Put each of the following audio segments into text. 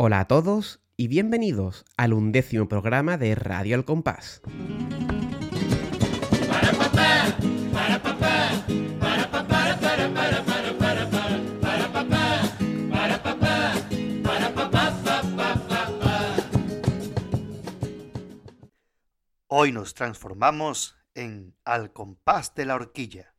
Hola a todos y bienvenidos al undécimo programa de Radio Al Compás. Hoy nos transformamos en Al Compás de la Horquilla.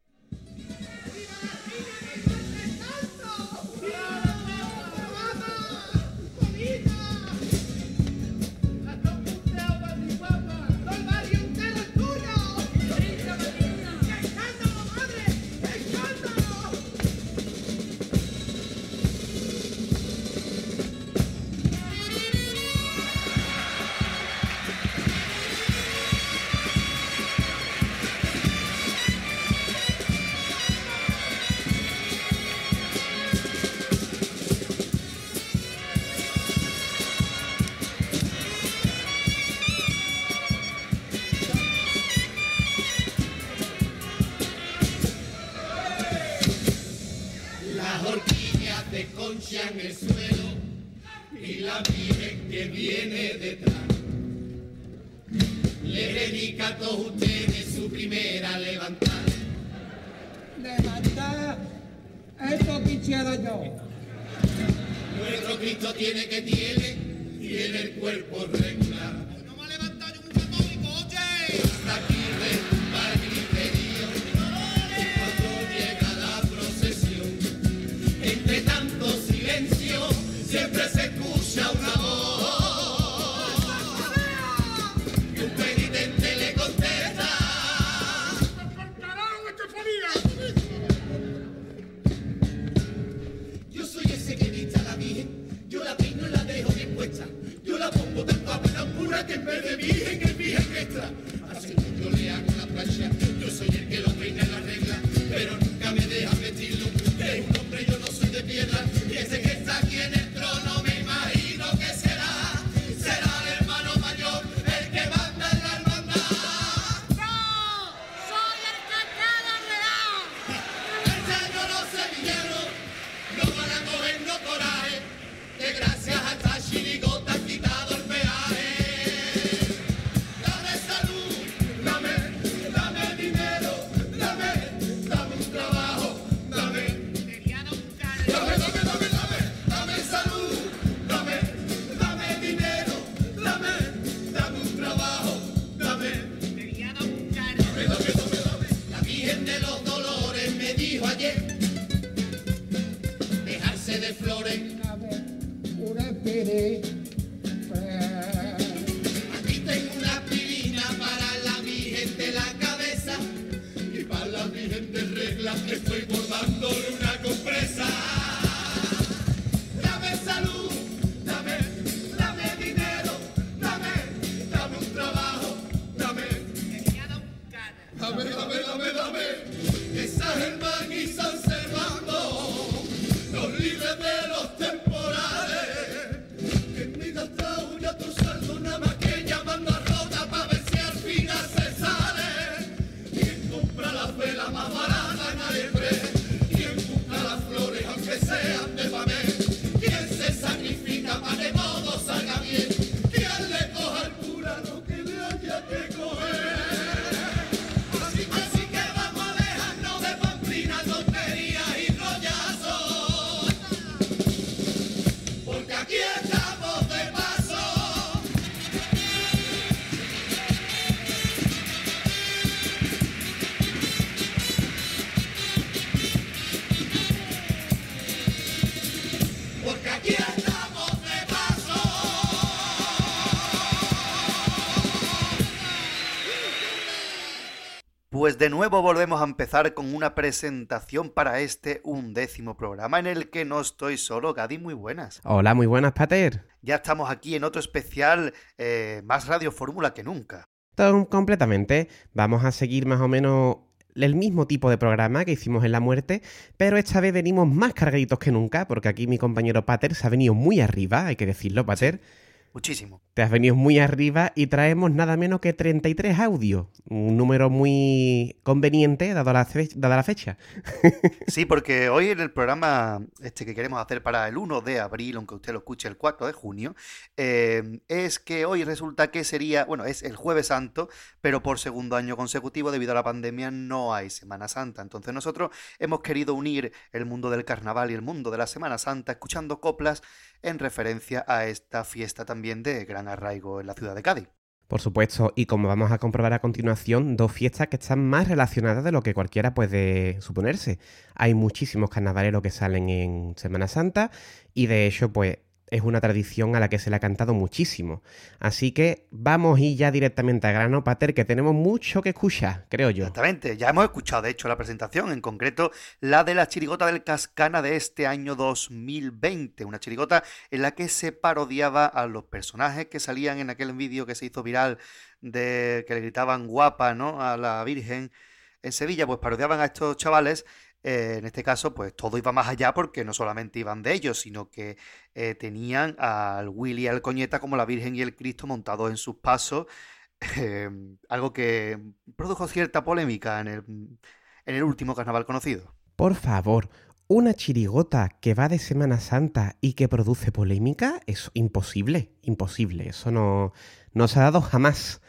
de nuevo volvemos a empezar con una presentación para este undécimo programa en el que no estoy solo. Gadi, muy buenas. Hola, muy buenas, Pater. Ya estamos aquí en otro especial eh, más Radio Fórmula que nunca. Tom, completamente. Vamos a seguir más o menos el mismo tipo de programa que hicimos en La Muerte, pero esta vez venimos más cargaditos que nunca, porque aquí mi compañero Pater se ha venido muy arriba, hay que decirlo, Pater. Muchísimo. Te has venido muy arriba y traemos nada menos que 33 audios. Un número muy conveniente dado la, dada la fecha. Sí, porque hoy en el programa este que queremos hacer para el 1 de abril, aunque usted lo escuche el 4 de junio, eh, es que hoy resulta que sería, bueno, es el jueves santo, pero por segundo año consecutivo debido a la pandemia no hay Semana Santa. Entonces nosotros hemos querido unir el mundo del carnaval y el mundo de la Semana Santa escuchando coplas en referencia a esta fiesta también de gran arraigo en la ciudad de Cádiz. Por supuesto, y como vamos a comprobar a continuación, dos fiestas que están más relacionadas de lo que cualquiera puede suponerse. Hay muchísimos carnavaleros que salen en Semana Santa y de hecho, pues es una tradición a la que se le ha cantado muchísimo. Así que vamos ir ya directamente a grano, Pater, que tenemos mucho que escuchar, creo yo. Exactamente, ya hemos escuchado de hecho la presentación, en concreto la de la chirigota del Cascana de este año 2020, una chirigota en la que se parodiaba a los personajes que salían en aquel vídeo que se hizo viral de que le gritaban guapa, ¿no? a la Virgen en Sevilla, pues parodiaban a estos chavales. Eh, en este caso, pues todo iba más allá porque no solamente iban de ellos, sino que eh, tenían al Willy y al Coñeta como la Virgen y el Cristo montados en sus pasos eh, algo que produjo cierta polémica en el, en el último carnaval conocido. Por favor, una chirigota que va de Semana Santa y que produce polémica, es imposible, imposible. Eso no, no se ha dado jamás.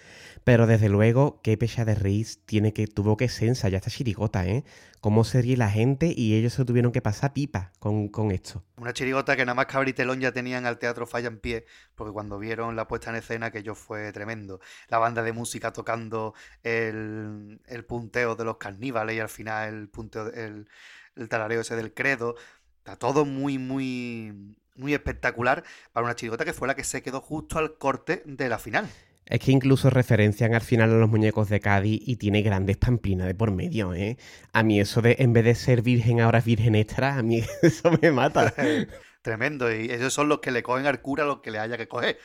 Pero desde luego, qué pecha de reís tiene que, tuvo que ser ensayar esta chirigota, ¿eh? Cómo se ríe la gente y ellos se tuvieron que pasar pipa con, esto. Una chirigota que nada más que abrir telón ya tenían al teatro Falla en pie, porque cuando vieron la puesta en escena aquello fue tremendo. La banda de música tocando el, el punteo de los carníbales y al final el punteo, el, el talareo ese del credo. Está todo muy, muy, muy espectacular para una chirigota que fue la que se quedó justo al corte de la final. Es que incluso referencian al final a los muñecos de Cádiz y tiene grandes pamplinas de por medio, ¿eh? A mí eso de en vez de ser virgen ahora es virgen extra, a mí eso me mata. Tremendo, y esos son los que le cogen al cura lo que le haya que coger.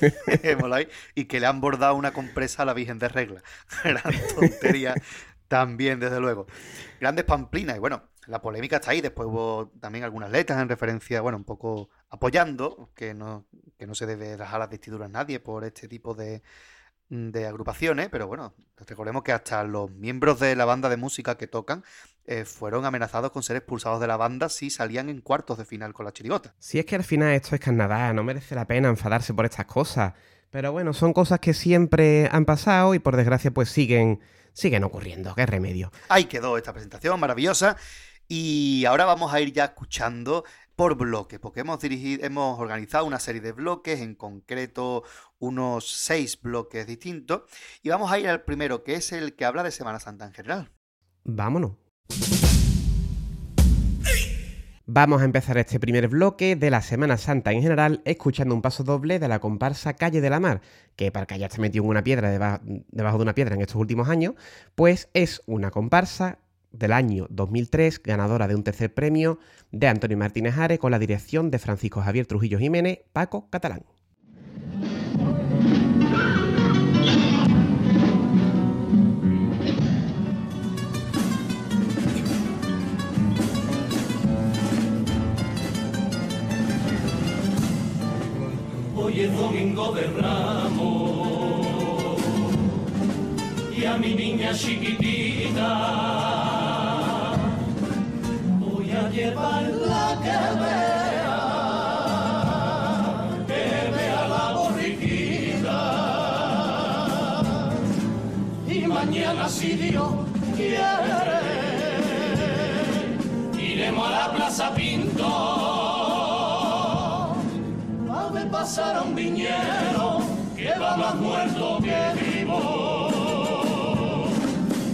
Y que le han bordado una compresa a la Virgen de Regla. Gran tontería también, desde luego. Grandes pamplinas, y bueno, la polémica está ahí. Después hubo también algunas letras en referencia, bueno, un poco apoyando que no, que no se debe dejar las vestiduras a nadie por este tipo de, de agrupaciones, pero bueno, recordemos que hasta los miembros de la banda de música que tocan eh, fueron amenazados con ser expulsados de la banda si salían en cuartos de final con la chirigota. Si es que al final esto es carnaval, no merece la pena enfadarse por estas cosas. Pero bueno, son cosas que siempre han pasado y por desgracia pues siguen, siguen ocurriendo. ¿Qué remedio? Ahí quedó esta presentación maravillosa. Y ahora vamos a ir ya escuchando por bloque, porque hemos dirigido, hemos organizado una serie de bloques, en concreto unos seis bloques distintos. Y vamos a ir al primero, que es el que habla de Semana Santa en general. Vámonos. Vamos a empezar este primer bloque de la Semana Santa en general escuchando un paso doble de la comparsa Calle de la Mar, que para que haya esté metido una piedra deba- debajo de una piedra en estos últimos años, pues es una comparsa del año 2003, ganadora de un tercer premio de Antonio Martínez Are con la dirección de Francisco Javier Trujillo Jiménez, Paco Catalán. Hoy es domingo de Ramos y a mi niña chiquitita voy a llevarla que vea, que vea la borriquita y mañana si Dios quiere iremos a la Plaza Pinto a ver pasar a un viñero que va más muerto que vivo.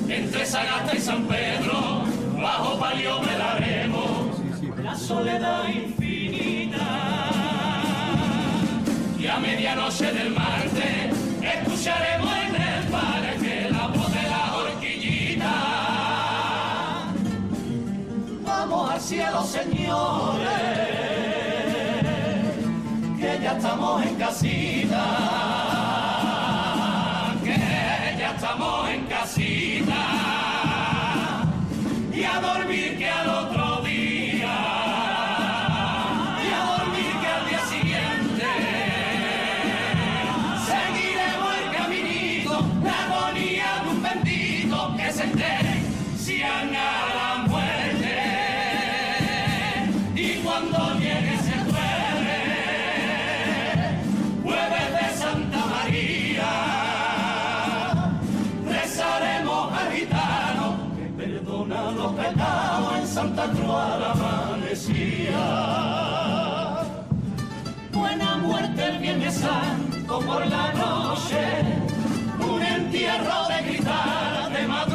Entre Sagasta y San Pedro, bajo palio velaremos la soledad infinita. Y a medianoche del martes escucharemos en el parque la voz de la horquillita. Vamos al cielo, señores que ya estamos en casita, que ya estamos en casita, y a dormir que al otro Santa Clara amanecía. Buena muerte el Viernes Santo por la noche, un entierro de gritar de madrugada.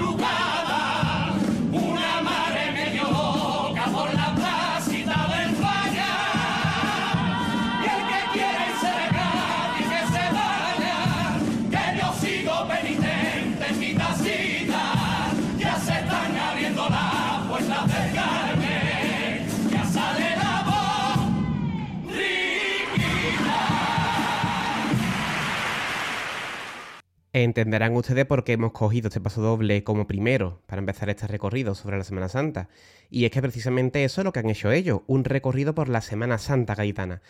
Entenderán ustedes por qué hemos cogido este paso doble como primero para empezar este recorrido sobre la Semana Santa. Y es que precisamente eso es lo que han hecho ellos, un recorrido por la Semana Santa gaditana.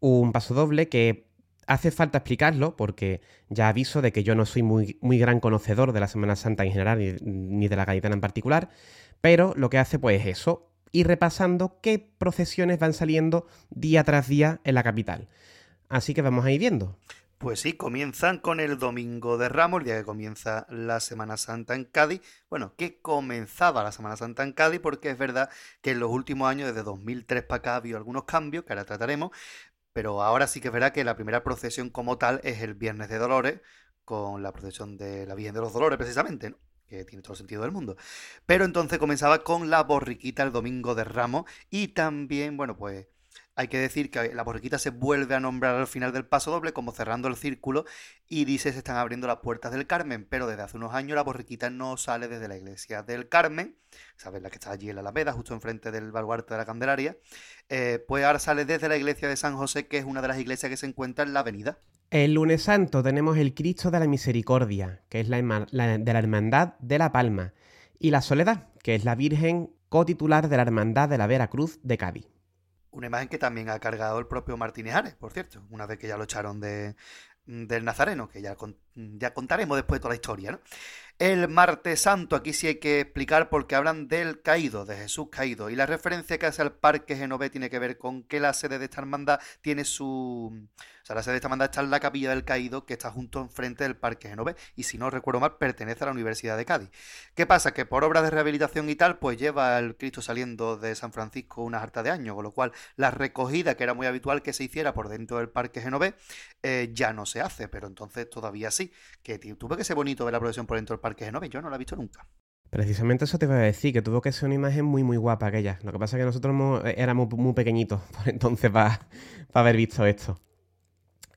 Un paso doble que hace falta explicarlo porque ya aviso de que yo no soy muy, muy gran conocedor de la Semana Santa en general ni, de la gaditana en particular, pero lo que hace pues es eso, ir repasando qué procesiones van saliendo día tras día en la capital. Así que vamos a ir viendo. Pues sí, comienzan con el Domingo de Ramos, el día que comienza la Semana Santa en Cádiz. Bueno, que comenzaba la Semana Santa en Cádiz, porque es verdad que en los últimos años, desde 2003 para acá, ha habido algunos cambios que ahora trataremos. Pero ahora sí que es verdad que la primera procesión como tal es el Viernes de Dolores, con la procesión de la Virgen de los Dolores, precisamente, ¿no? que tiene todo el sentido del mundo. Pero entonces comenzaba con la borriquita el Domingo de Ramos y también, bueno, pues hay que decir que la borriquita se vuelve a nombrar al final del paso doble, como cerrando el círculo, y dice se están abriendo las puertas del Carmen, pero desde hace unos años la borriquita no sale desde la iglesia del Carmen, ¿sabes? La que está allí en la Alameda, justo enfrente del baluarte de la Candelaria, eh, pues ahora sale desde la iglesia de San José, que es una de las iglesias que se encuentra en la avenida. El lunes santo tenemos el Cristo de la Misericordia, que es la, la- de la Hermandad de la Palma, y la Soledad, que es la Virgen cotitular de la Hermandad de la Veracruz de Cádiz. Una imagen que también ha cargado el propio Martínez Ares, por cierto, una vez que ya lo echaron de, del Nazareno, que ya, con- ya contaremos después de toda la historia, ¿no? El martes santo, aquí sí hay que explicar porque hablan del caído, de Jesús caído, y la referencia que hace al parque Genové tiene que ver con que la sede de esta hermandad tiene su... O sea, la sede de esta hermandad está en la capilla del caído, que está junto enfrente del parque Genové, y si no recuerdo mal, pertenece a la Universidad de Cádiz. ¿Qué pasa? Que por obras de rehabilitación y tal, pues lleva el Cristo saliendo de San Francisco una harta de años, con lo cual la recogida, que era muy habitual que se hiciera por dentro del Parque Genové, eh, ya no se hace, pero entonces todavía sí. Que t- tuvo que ser bonito ver la procesión por dentro del Parque Genové, yo no la he visto nunca. Precisamente eso te iba a decir, que tuvo que ser una imagen muy muy guapa aquella. Lo que pasa es que nosotros hemos- éramos muy pequeñitos por entonces para haber visto esto.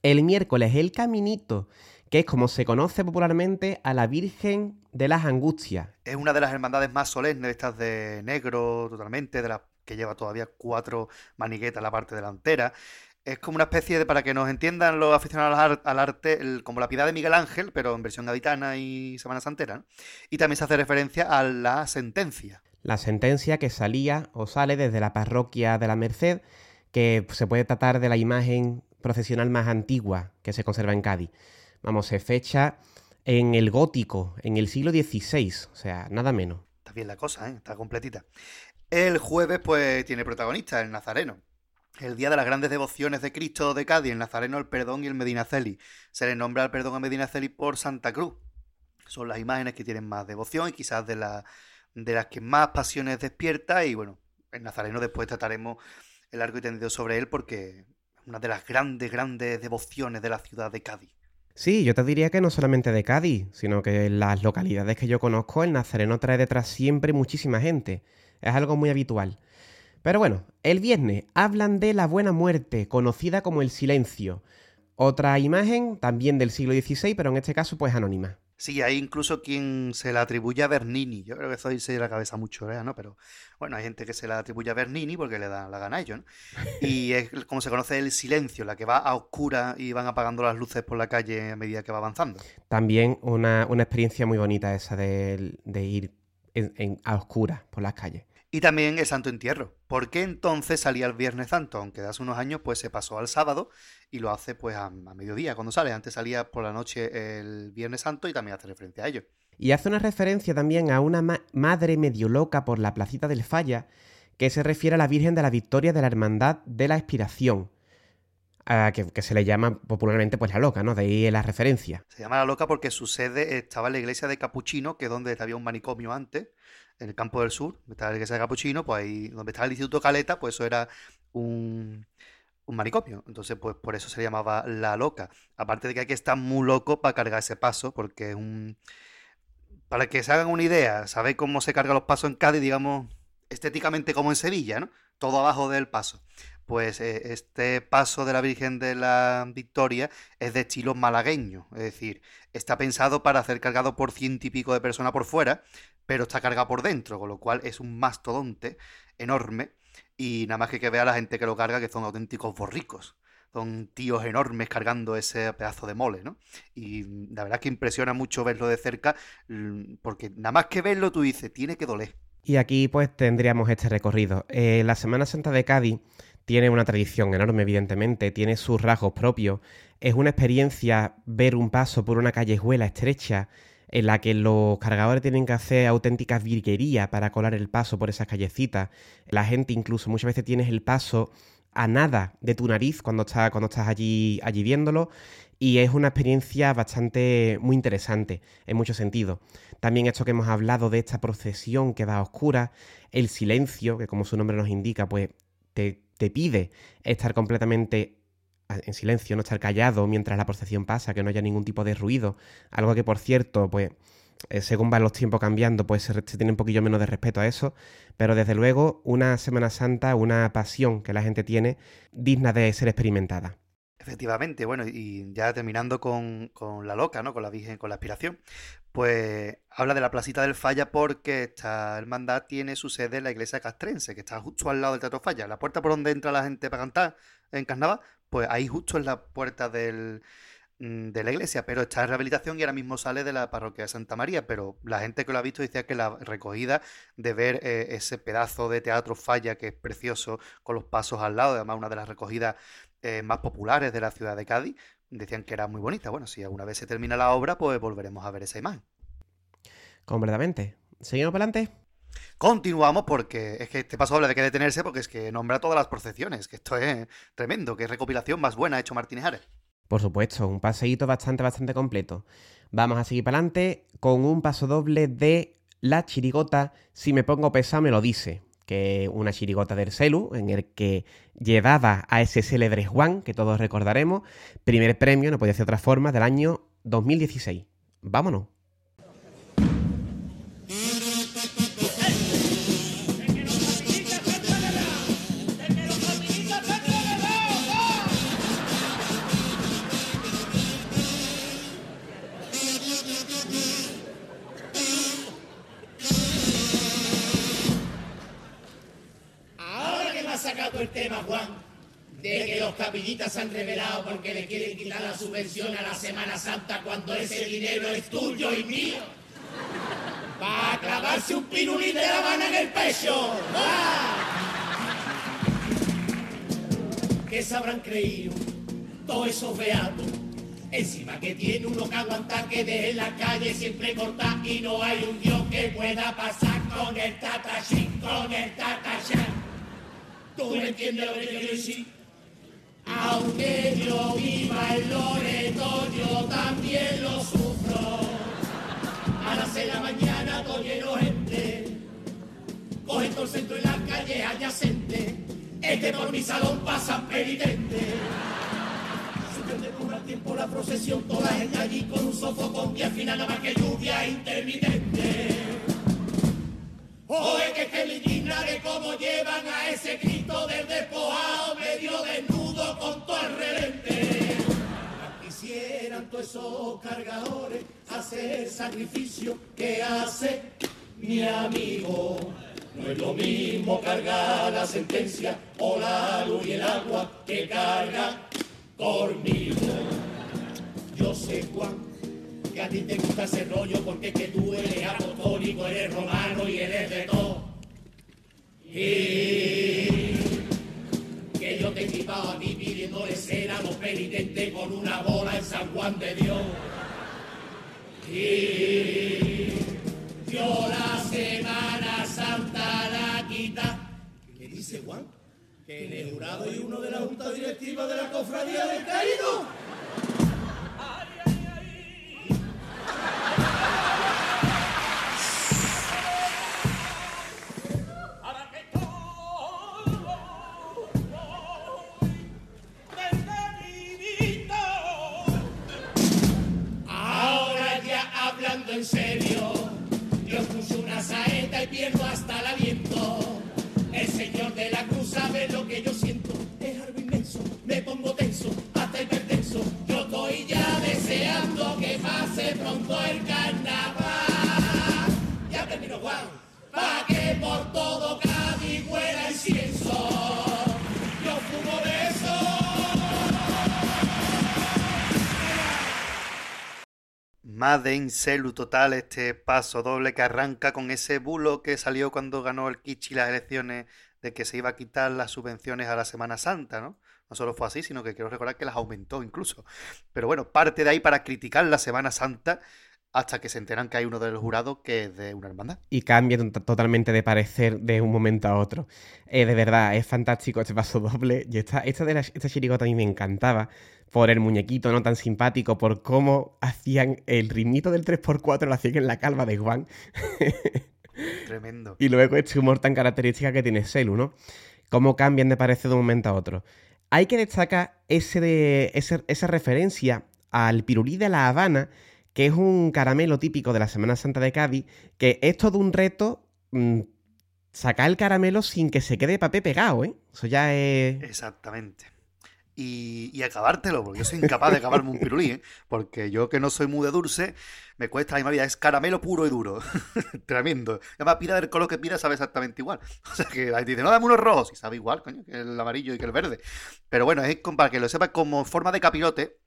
El miércoles el caminito, que es como se conoce popularmente a la Virgen de las Angustias. Es una de las hermandades más solemnes, de estas de negro totalmente, de las que lleva todavía cuatro maniguetas en la parte delantera. Es como una especie de, para que nos entiendan los aficionados al, ar- al arte, el- como la piedad de Miguel Ángel, pero en versión gaditana y Semana Santera. ¿no? Y también se hace referencia a la sentencia. La sentencia que salía o sale desde la parroquia de la Merced, que se puede tratar de la imagen procesional más antigua que se conserva en Cádiz. Vamos, se fecha en el gótico, en el siglo XVI, o sea, nada menos. Está bien la cosa, ¿eh? está completita. El jueves, pues, tiene protagonista el Nazareno. El día de las grandes devociones de Cristo de Cádiz, el Nazareno, el Perdón y el Medinaceli. Se le nombra el Perdón a Medinaceli por Santa Cruz. Son las imágenes que tienen más devoción y quizás de, la- de las que más pasiones despierta. Y bueno, el Nazareno después trataremos el largo y tendido sobre él porque una de las grandes, grandes devociones de la ciudad de Cádiz. Sí, yo te diría que no solamente de Cádiz, sino que en las localidades que yo conozco, el nazareno trae detrás siempre muchísima gente. Es algo muy habitual. Pero bueno, el viernes hablan de la buena muerte, conocida como el silencio. Otra imagen, también del siglo XVI, pero en este caso pues anónima. Sí, hay incluso quien se la atribuye a Bernini. Yo creo que eso se la cabeza mucho. ¿no? Pero bueno, hay gente que se la atribuye a Bernini porque le da la gana a ellos, ¿no? Y es como se conoce el silencio, la que va a oscura y van apagando las luces por la calle a medida que va avanzando. También una, una experiencia muy bonita esa de, de ir en- en- a oscuras por las calles. Y también el Santo Entierro. ¿Por qué entonces salía el Viernes Santo? Aunque de hace unos años pues se pasó al sábado y lo hace pues a, a mediodía cuando sale. Antes salía por la noche el Viernes Santo y también hace referencia a ello. Y hace una referencia también a una ma- madre medio loca por la placita del Falla, que se refiere a la Virgen de la Victoria de la Hermandad de la Expiración, a que, que se le llama popularmente pues la loca, ¿no? De ahí la referencia. Se llama La Loca porque su sede estaba en la iglesia de Capuchino, que es donde había un manicomio antes, en el campo del sur, donde está la iglesia de Capuchino, pues ahí donde está el Instituto Caleta, pues eso era un, un. Entonces, pues por eso se llamaba La Loca. Aparte de que hay que estar muy loco para cargar ese paso, porque es un... Para que se hagan una idea, ¿sabéis cómo se cargan los pasos en Cádiz, digamos, estéticamente como en Sevilla, ¿no? Todo abajo del paso. Pues eh, este paso de la Virgen de la Victoria es de estilo malagueño, es decir, está pensado para ser cargado por ciento y pico de personas por fuera, pero está cargado por dentro, con lo cual es un mastodonte enorme y nada más que que vea la gente que lo carga que son auténticos borricos. Son tíos enormes cargando ese pedazo de mole, ¿no? Y la verdad es que impresiona mucho verlo de cerca, mm, porque nada más que verlo tú dices, tiene que doler. Y aquí pues tendríamos este recorrido. Eh, la Semana Santa de Cádiz tiene una tradición enorme, evidentemente, tiene sus rasgos propios. Es una experiencia ver un paso por una callejuela estrecha en la que los cargadores tienen que hacer auténticas virguerías para colar el paso por esas callecitas. La gente incluso muchas veces tienes el paso a nada de tu nariz cuando, está, cuando estás allí, allí viéndolo y es una experiencia bastante muy interesante en muchos sentidos. También esto que hemos hablado de esta procesión que va a oscura, el silencio, que como su nombre nos indica, pues te, te pide estar completamente en silencio, no estar callado mientras la procesión pasa, que no haya ningún tipo de ruido. Algo que, por cierto, pues eh, según van los tiempos cambiando, pues se, tiene un poquillo menos de respeto a eso. Pero desde luego, una Semana Santa, una pasión que la gente tiene, digna de ser experimentada. Efectivamente, bueno, y ya terminando con, con, la loca, ¿no? Con la Virgen, con la aspiración, pues habla de la placita del Falla porque esta hermandad tiene su sede en la iglesia castrense, que está justo al lado del Teatro Falla. La puerta por donde entra la gente para cantar en Carnaval, pues ahí justo en la puerta del, de la iglesia, pero está en rehabilitación y ahora mismo sale de la parroquia de Santa María, pero la gente que lo ha visto decía que la recogida de ver eh, ese pedazo de teatro falla que es precioso con los pasos al lado, además una de las recogidas eh, más populares de la ciudad de Cádiz, decían que era muy bonita. Bueno, si alguna vez se termina la obra, pues volveremos a ver esa imagen. Completamente. ¿Seguimos para adelante? Continuamos porque es que este paso habla de que detenerse porque es que nombra todas las procesiones, que esto es tremendo, que recopilación más buena ha hecho Martínez Ares. Por supuesto, un paseíto bastante, bastante completo. Vamos a seguir para adelante con un paso doble de la chirigota Si me pongo pesado me lo dice, que una chirigota del Celu, en el que llevaba a ese célebre Juan, que todos recordaremos, primer premio, no podía ser otra forma, del año 2016. Vámonos. Que los capillitas se han revelado porque le quieren quitar la subvención a la Semana Santa cuando ese dinero es tuyo y mío. Para clavarse un pirulín de la mano en el pecho. ¿Qué se habrán creído todos esos beatos? Encima que tiene uno que aguantar que de la calle siempre corta y no hay un Dios que pueda pasar con el tatachín, con el tatachán. ¿Tú me entiendes lo que quiero decir? Aunque yo viva en Loreto, yo también lo sufro. A las seis de la mañana todo lleno gente. Cogen todo el centro y las calles adyacentes. Es que por mi salón. Suspende por un tiempo la procesión, toda la gente allí con un sofocón y al final nada más que lluvia intermitente. Oye, que, que me indigna de cómo llevan a ese Cristo del despojado todos esos cargadores hacer el sacrificio que hace mi amigo. No es lo mismo cargar la sentencia o la luz y el agua que carga conmigo. Yo sé cuánto que a ti te gusta ese rollo porque es que tú eres apostólico, eres romano y eres de todo. Y te equipado a ti pidiéndole ser a los penitentes con una bola en San Juan de Dios. Y yo la Semana Santa la quita. ¿Qué dice Juan? Que el jurado y uno de la junta directiva de la cofradía del caído. En serio. Yo escucho una saeta y pierdo hasta el aliento. El señor de la cruz sabe lo que yo siento. Es algo inmenso, me pongo tenso, hasta hipertenso. Yo estoy ya deseando que pase pronto el carnaval. Ya termino, Juan. Pa' que por todo Cádiz huela incienso. Made Celu total, este paso doble que arranca con ese bulo que salió cuando ganó el Kichi las elecciones de que se iba a quitar las subvenciones a la Semana Santa, ¿no? No solo fue así, sino que quiero recordar que las aumentó incluso. Pero bueno, parte de ahí para criticar la Semana Santa hasta que se enteran que hay uno de los jurados que es de una hermandad. y cambia to- totalmente de parecer de un momento a otro. Eh, de verdad, es fantástico este paso doble. Y esta, esta, de la, esta chirigota a mí me encantaba por el muñequito no tan simpático, por cómo hacían el ritmito del 3x4, lo hacían en la calva de Juan. Tremendo. Y luego este humor tan característica que tiene Selu, ¿no? Cómo cambian de parecer de un momento a otro. Hay que destacar ese de, ese- esa referencia al pirulí de La Habana, que es un caramelo típico de la Semana Santa de Cádiz, que es todo un reto mm, sacar el caramelo sin que se quede papel pegado, ¿eh? Eso ya es... Exactamente. Y, acabártelo, porque yo soy incapaz de acabarme un pirulí, ¿eh? Porque yo que no soy muy de dulce, me cuesta la misma vida. Es caramelo puro y duro. Tremendo. Además, pira del color que pira sabe exactamente igual. O sea que la gente dice, no, dame unos rojos. Y sabe igual, coño, que el amarillo y que el verde. Pero bueno, es para que lo sepas como forma de capirote.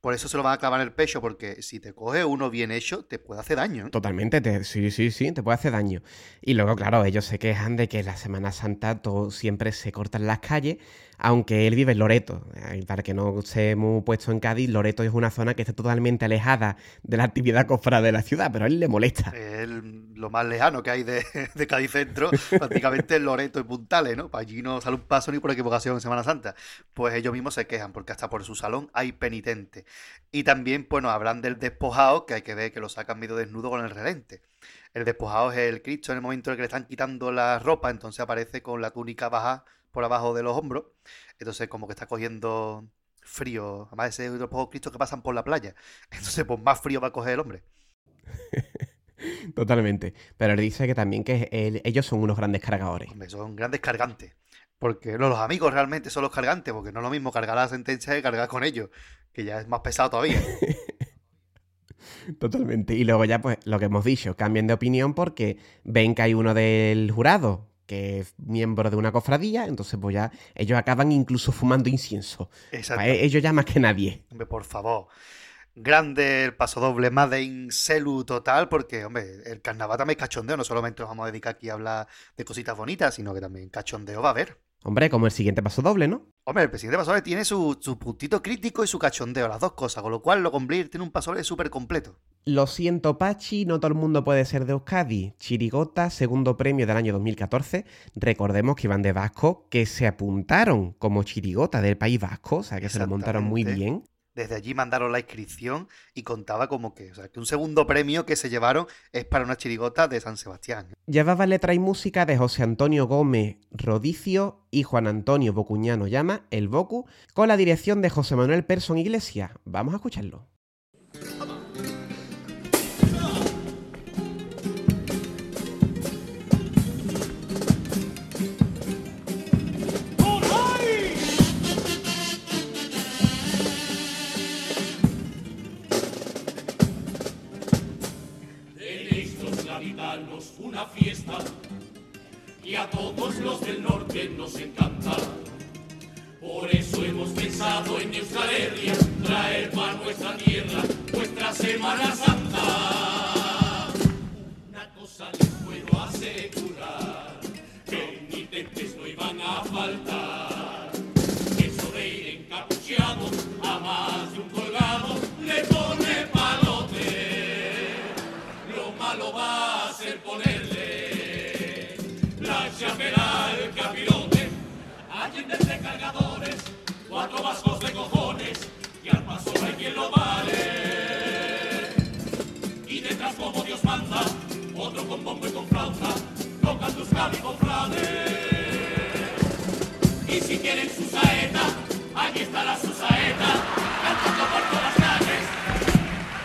Por eso se lo van a clavar en el pecho, porque si te coge uno bien hecho, te puede hacer daño. ¿eh? Totalmente, te- sí, sí, sí, te puede hacer daño. Y luego, claro, ellos se quejan de que la Semana Santa todo siempre se cortan las calles, aunque él vive en Loreto. Para que no estemos puesto en Cádiz, Loreto es una zona que está totalmente alejada de la actividad cofrade de la ciudad, pero a él le molesta. Es lo más lejano que hay de, de Cádiz Centro, prácticamente Loreto y Puntales, ¿no? Para allí no sale un paso ni por equivocación en Semana Santa. Pues ellos mismos se quejan, porque hasta por su salón hay penitentes. Y también, bueno, hablan del despojado, que hay que ver que lo sacan medio desnudo con el relente. El despojado es el Cristo en el momento en el que le están quitando la ropa, entonces aparece con la túnica baja por abajo de los hombros. Entonces, como que está cogiendo frío. Además, ese es de los pocos Cristos que pasan por la playa. Entonces, pues más frío va a coger el hombre. Totalmente. Pero él dice que también que él- ellos son unos grandes cargadores. Hombre, son grandes cargantes. Porque no, los amigos realmente son los cargantes, porque no es lo mismo cargar la sentencia que cargar con ellos, que ya es más pesado todavía. Totalmente. Y luego ya, pues, lo que hemos dicho, cambian de opinión porque ven que hay uno del jurado que es miembro de una cofradía, entonces pues ya ellos acaban incluso fumando incienso. Exacto. Pa- Ellos ya más que nadie. Hombre, por favor. Grande el paso doble, Made in Celu total, porque, hombre, el carnaval también es cachondeo, no solamente nos vamos a dedicar aquí a hablar de cositas bonitas, sino que también cachondeo va a haber. Hombre, como el siguiente paso doble, ¿no? Hombre, el presidente Pasoble tiene su, su puntito crítico y su cachondeo, las dos cosas, con lo cual lo cumplir tiene un pasoble súper completo. Lo siento, Pachi, no todo el mundo puede ser de Euskadi. Chirigota, segundo premio del año 2014. Recordemos que iban de Vasco, que se apuntaron como chirigota del País Vasco, o sea que se lo montaron muy bien. Desde allí mandaron la inscripción y contaba como que, o sea, que un segundo premio que se llevaron es para una chirigota de San Sebastián. Llevaba letra y música de José Antonio Gómez Rodicio y Juan Antonio Bocuñano Llama, el Bocu, con la dirección de José Manuel Persson Iglesias. Vamos a escucharlo. Una fiesta y a todos los del norte nos encanta. Por eso hemos pensado en Euskal Herria traer para nuestra tierra nuestra Semana Santa. Una cosa les puedo asegurar, que penitentes no iban a faltar. cuatro vascos de cojones, y al paso hay quien lo vale. Y detrás como Dios manda, otro con bombo y con flauta, tocan tus cabicoflades. Y si quieren su saeta, aquí está la su saeta, cantando por todas las calles.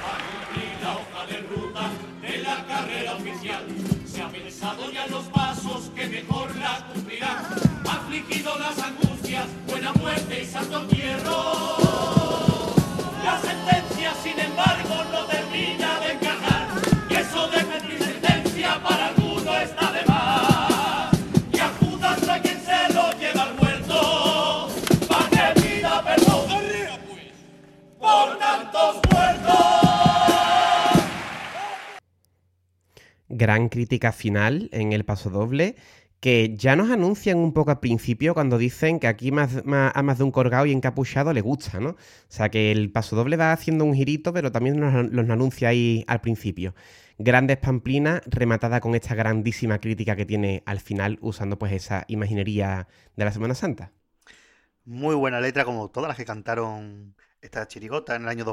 Para cumplir la hoja de ruta de la carrera oficial, se ha pensado ya los pasos que mejor la cumplirán, afligido las angustias buena muerte y santo entierro. La sentencia, sin embargo, no termina de encajar, y eso de sentir sentencia para alguno está de más. Y acudan a quien se lo lleva al muerto, para que pida perdón pues! por tantos muertos. Gran crítica final en el paso doble que ya nos anuncian un poco al principio cuando dicen que aquí más, a más de un colgado y encapuchado le gusta, ¿no? O sea que el paso doble va haciendo un girito, pero también nos los anuncia ahí al principio. Grandes pamplinas rematada con esta grandísima crítica que tiene al final usando pues esa imaginería de la Semana Santa. Muy buena letra, como todas las que cantaron esta chirigota en el año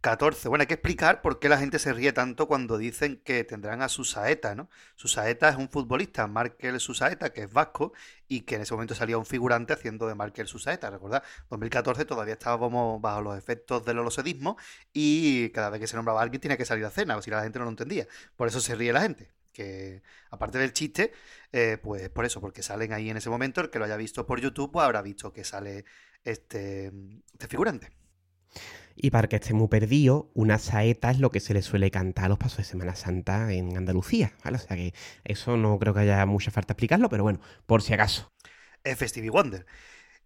2014. Bueno, hay que explicar por qué la gente se ríe tanto cuando dicen que tendrán a Susaeta, ¿no? Susaeta es un futbolista, Markel Susaeta, que es vasco, y que en ese momento salía un figurante haciendo de Markel Susaeta, ¿recordad? 2014 todavía estábamos bajo los efectos del holosedismo y cada vez que se nombraba alguien tenía que salir a cena, o si la gente no lo entendía. Por eso se ríe la gente. Que aparte del chiste, eh, pues por eso, porque salen ahí en ese momento, el que lo haya visto por YouTube, pues habrá visto que sale este, este figurante. Y para que esté muy perdido, una saeta es lo que se le suele cantar a los pasos de Semana Santa en Andalucía, ¿vale? O sea que eso no creo que haya mucha falta explicarlo, pero bueno, por si acaso. Es Stevie Wonder.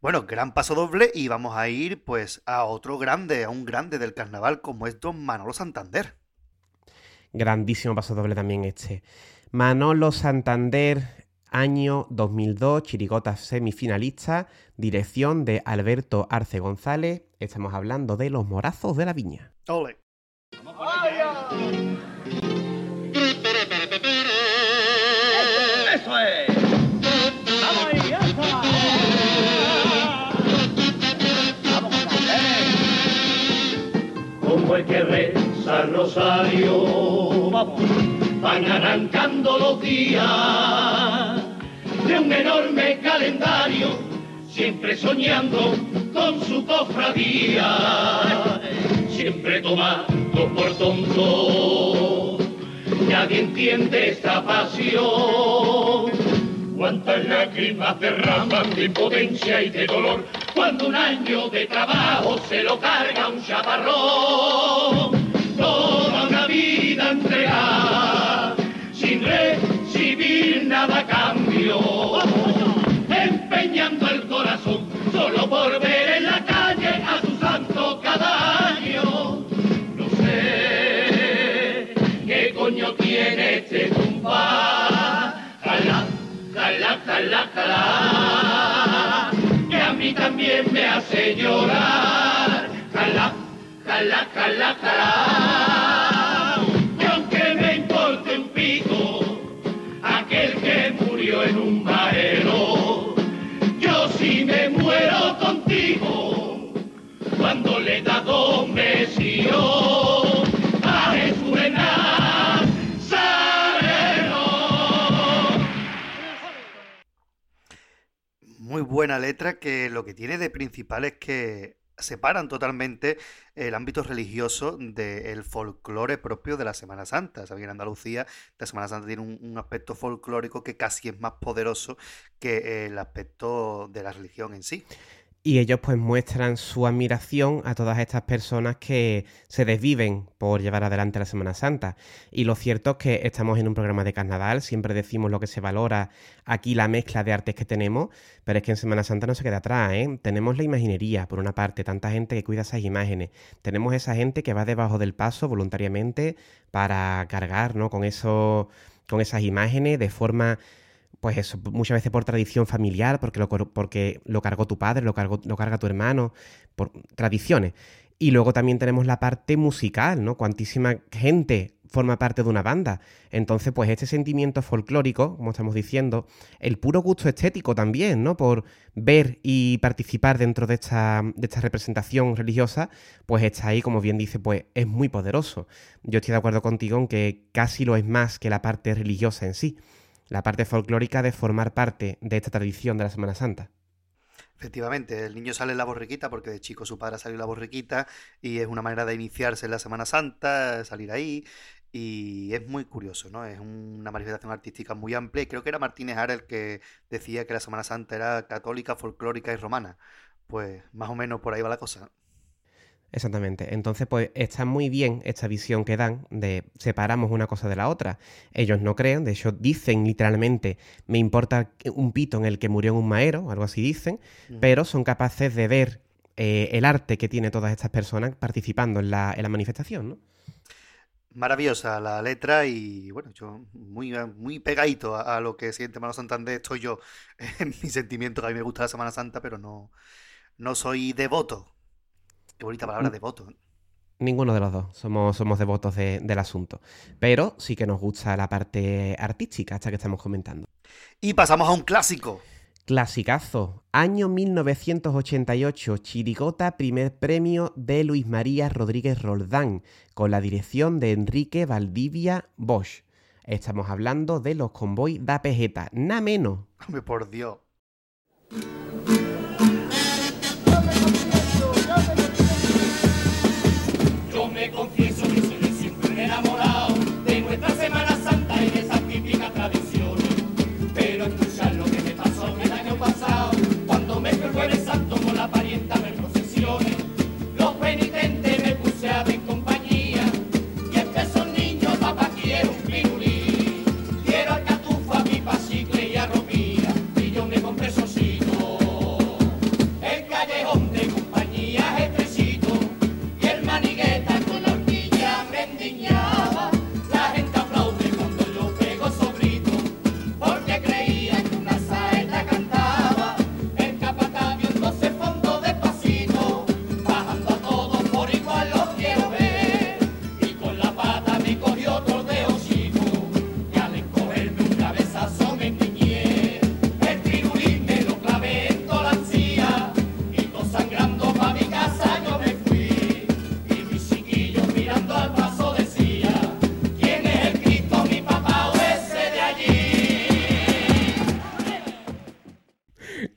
Bueno, gran paso doble y vamos a ir pues a otro grande, a un grande del carnaval como es Don Manolo Santander. Grandísimo paso doble también este. Manolo Santander, año 2002, chirigota semifinalista, dirección de Alberto Arce González. Estamos hablando de los morazos de la viña. Ole. Eso es. Como el que reza el rosario, vamos, van arrancando los días de un enorme calendario, siempre soñando con su cofradía, siempre tomando por tonto. Nadie entiende esta pasión. Cuántas lágrimas derraman de impotencia y de dolor cuando un año de trabajo se lo carga un chaparrón. Toda una vida solo por ver en la calle a su santo cada año. No sé qué coño tiene este tumba. Jala, jala, jala, jala. Que a mí también me hace llorar. Jala, jala, jala, jala. Buena letra que lo que tiene de principal es que separan totalmente el ámbito religioso del folclore propio de la Semana Santa. Sabéis en Andalucía la Semana Santa tiene un aspecto folclórico que casi es más poderoso que el aspecto de la religión en sí. Y ellos pues muestran su admiración a todas estas personas que se desviven por llevar adelante la Semana Santa. Y lo cierto es que estamos en un programa de carnaval, siempre decimos lo que se valora aquí, la mezcla de artes que tenemos, pero es que en Semana Santa no se queda atrás, ¿eh? Tenemos la imaginería, por una parte, tanta gente que cuida esas imágenes. Tenemos esa gente que va debajo del paso voluntariamente para cargar, ¿no? Con, eso, con esas imágenes de forma pues eso, muchas veces por tradición familiar, porque lo, porque lo cargó tu padre, lo, cargó, lo carga tu hermano, por tradiciones. Y luego también tenemos la parte musical, ¿no? Cuantísima gente forma parte de una banda. Entonces, pues este sentimiento folclórico, como estamos diciendo, el puro gusto estético también, ¿no? Por ver y participar dentro de esta, de esta representación religiosa, pues está ahí, como bien dice, pues es muy poderoso. Yo estoy de acuerdo contigo en que casi lo es más que la parte religiosa en sí la parte folclórica de formar parte de esta tradición de la Semana Santa. Efectivamente, el niño sale en la borriquita porque de chico su padre salió en la borriquita y es una manera de iniciarse en la Semana Santa, salir ahí y es muy curioso, ¿no? Es una manifestación artística muy amplia y creo que era Martínez Ara el que decía que la Semana Santa era católica, folclórica y romana. Pues más o menos por ahí va la cosa. Exactamente. Entonces, pues está muy bien esta visión que dan de separamos una cosa de la otra. Ellos no creen, de hecho dicen literalmente, me importa un pito en el que murió en un maero, algo así dicen, pero son capaces de ver eh, el arte que tiene todas estas personas participando en la, en la manifestación, ¿no? Maravillosa la letra y bueno, yo muy, muy pegadito a, a lo que siente Mano Santander estoy yo en mi sentimiento, que a mí me gusta la Semana Santa, pero no, no soy devoto. Qué bonita palabra, devoto. ¿eh? Ninguno de los dos somos, somos devotos de- del asunto. Pero sí que nos gusta la parte artística, hasta que estamos comentando. Y pasamos a un clásico. Clasicazo. Año 1988. Chirigota, primer premio de Luis María Rodríguez Roldán, con la dirección de Enrique Valdivia Bosch. Estamos hablando de los convoy da Pejeta. Nada menos. Hombre, por Dios.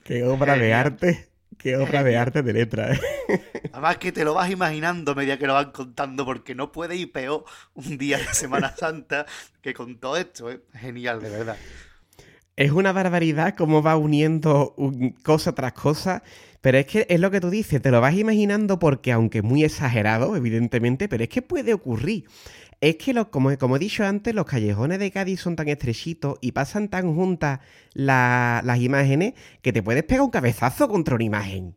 Qué obra de arte. Qué obra de arte de letra, ¿eh? Además que te lo vas imaginando a medida que lo van contando, porque no puede ir peor un día de Semana Santa que con todo esto. ¿eh? Genial, de verdad. Es una barbaridad cómo va uniendo un- cosa tras cosa, pero es que es lo que tú dices, te lo vas imaginando porque aunque muy exagerado, evidentemente, pero es que puede ocurrir. Es que, lo- como, como he dicho antes, los callejones de Cádiz son tan estrechitos y pasan tan juntas la- las imágenes que te puedes pegar un cabezazo contra una imagen.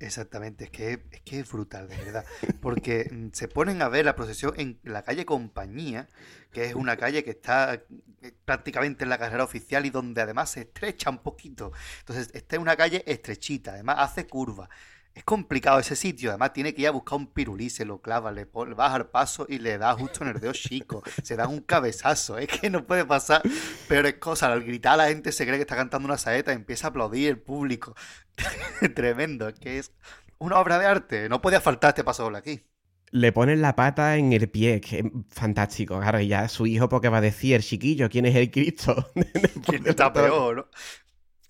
Exactamente, es que, es que es brutal, de verdad. Porque mm, se ponen a ver la procesión en la calle Compañía, que es una calle que está eh, prácticamente en la carrera oficial y donde además se estrecha un poquito. Entonces, esta es una calle estrechita, además hace curva. Es complicado ese sitio, además tiene que ir a buscar un pirulí, se lo clava, le, baja el paso y le da justo en el dedo chico. Se da un cabezazo, es que no puede pasar peores cosas. Al gritar la gente se cree que está cantando una saeta y empieza a aplaudir el público. Tremendo, es que es una obra de arte. No podía faltar este paso doble aquí. Le ponen la pata en el pie, que es fantástico. Claro, y ya su hijo, porque va a decir, chiquillo, ¿quién es el Cristo? ¿Quién está peor, no?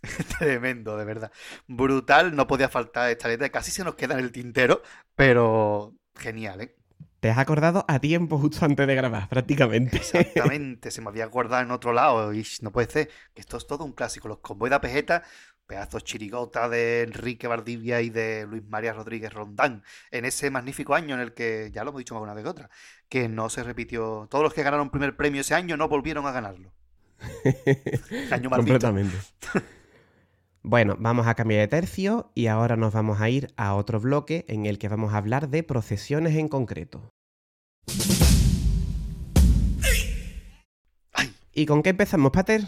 Tremendo, de verdad. Brutal, no podía faltar esta letra. Casi se nos queda en el tintero, pero genial, ¿eh? Te has acordado a tiempo justo antes de grabar, prácticamente. Exactamente, se me había guardado en otro lado y no puede ser. que Esto es todo un clásico. Los convoy de Pejeta, pedazos chirigota de Enrique Valdivia y de Luis María Rodríguez Rondán, en ese magnífico año en el que, ya lo hemos dicho más una vez que otra, que no se repitió. Todos los que ganaron primer premio ese año no volvieron a ganarlo. Año maldito. Completamente. Bueno, vamos a cambiar de tercio y ahora nos vamos a ir a otro bloque en el que vamos a hablar de procesiones en concreto. ¿Y con qué empezamos, Pater?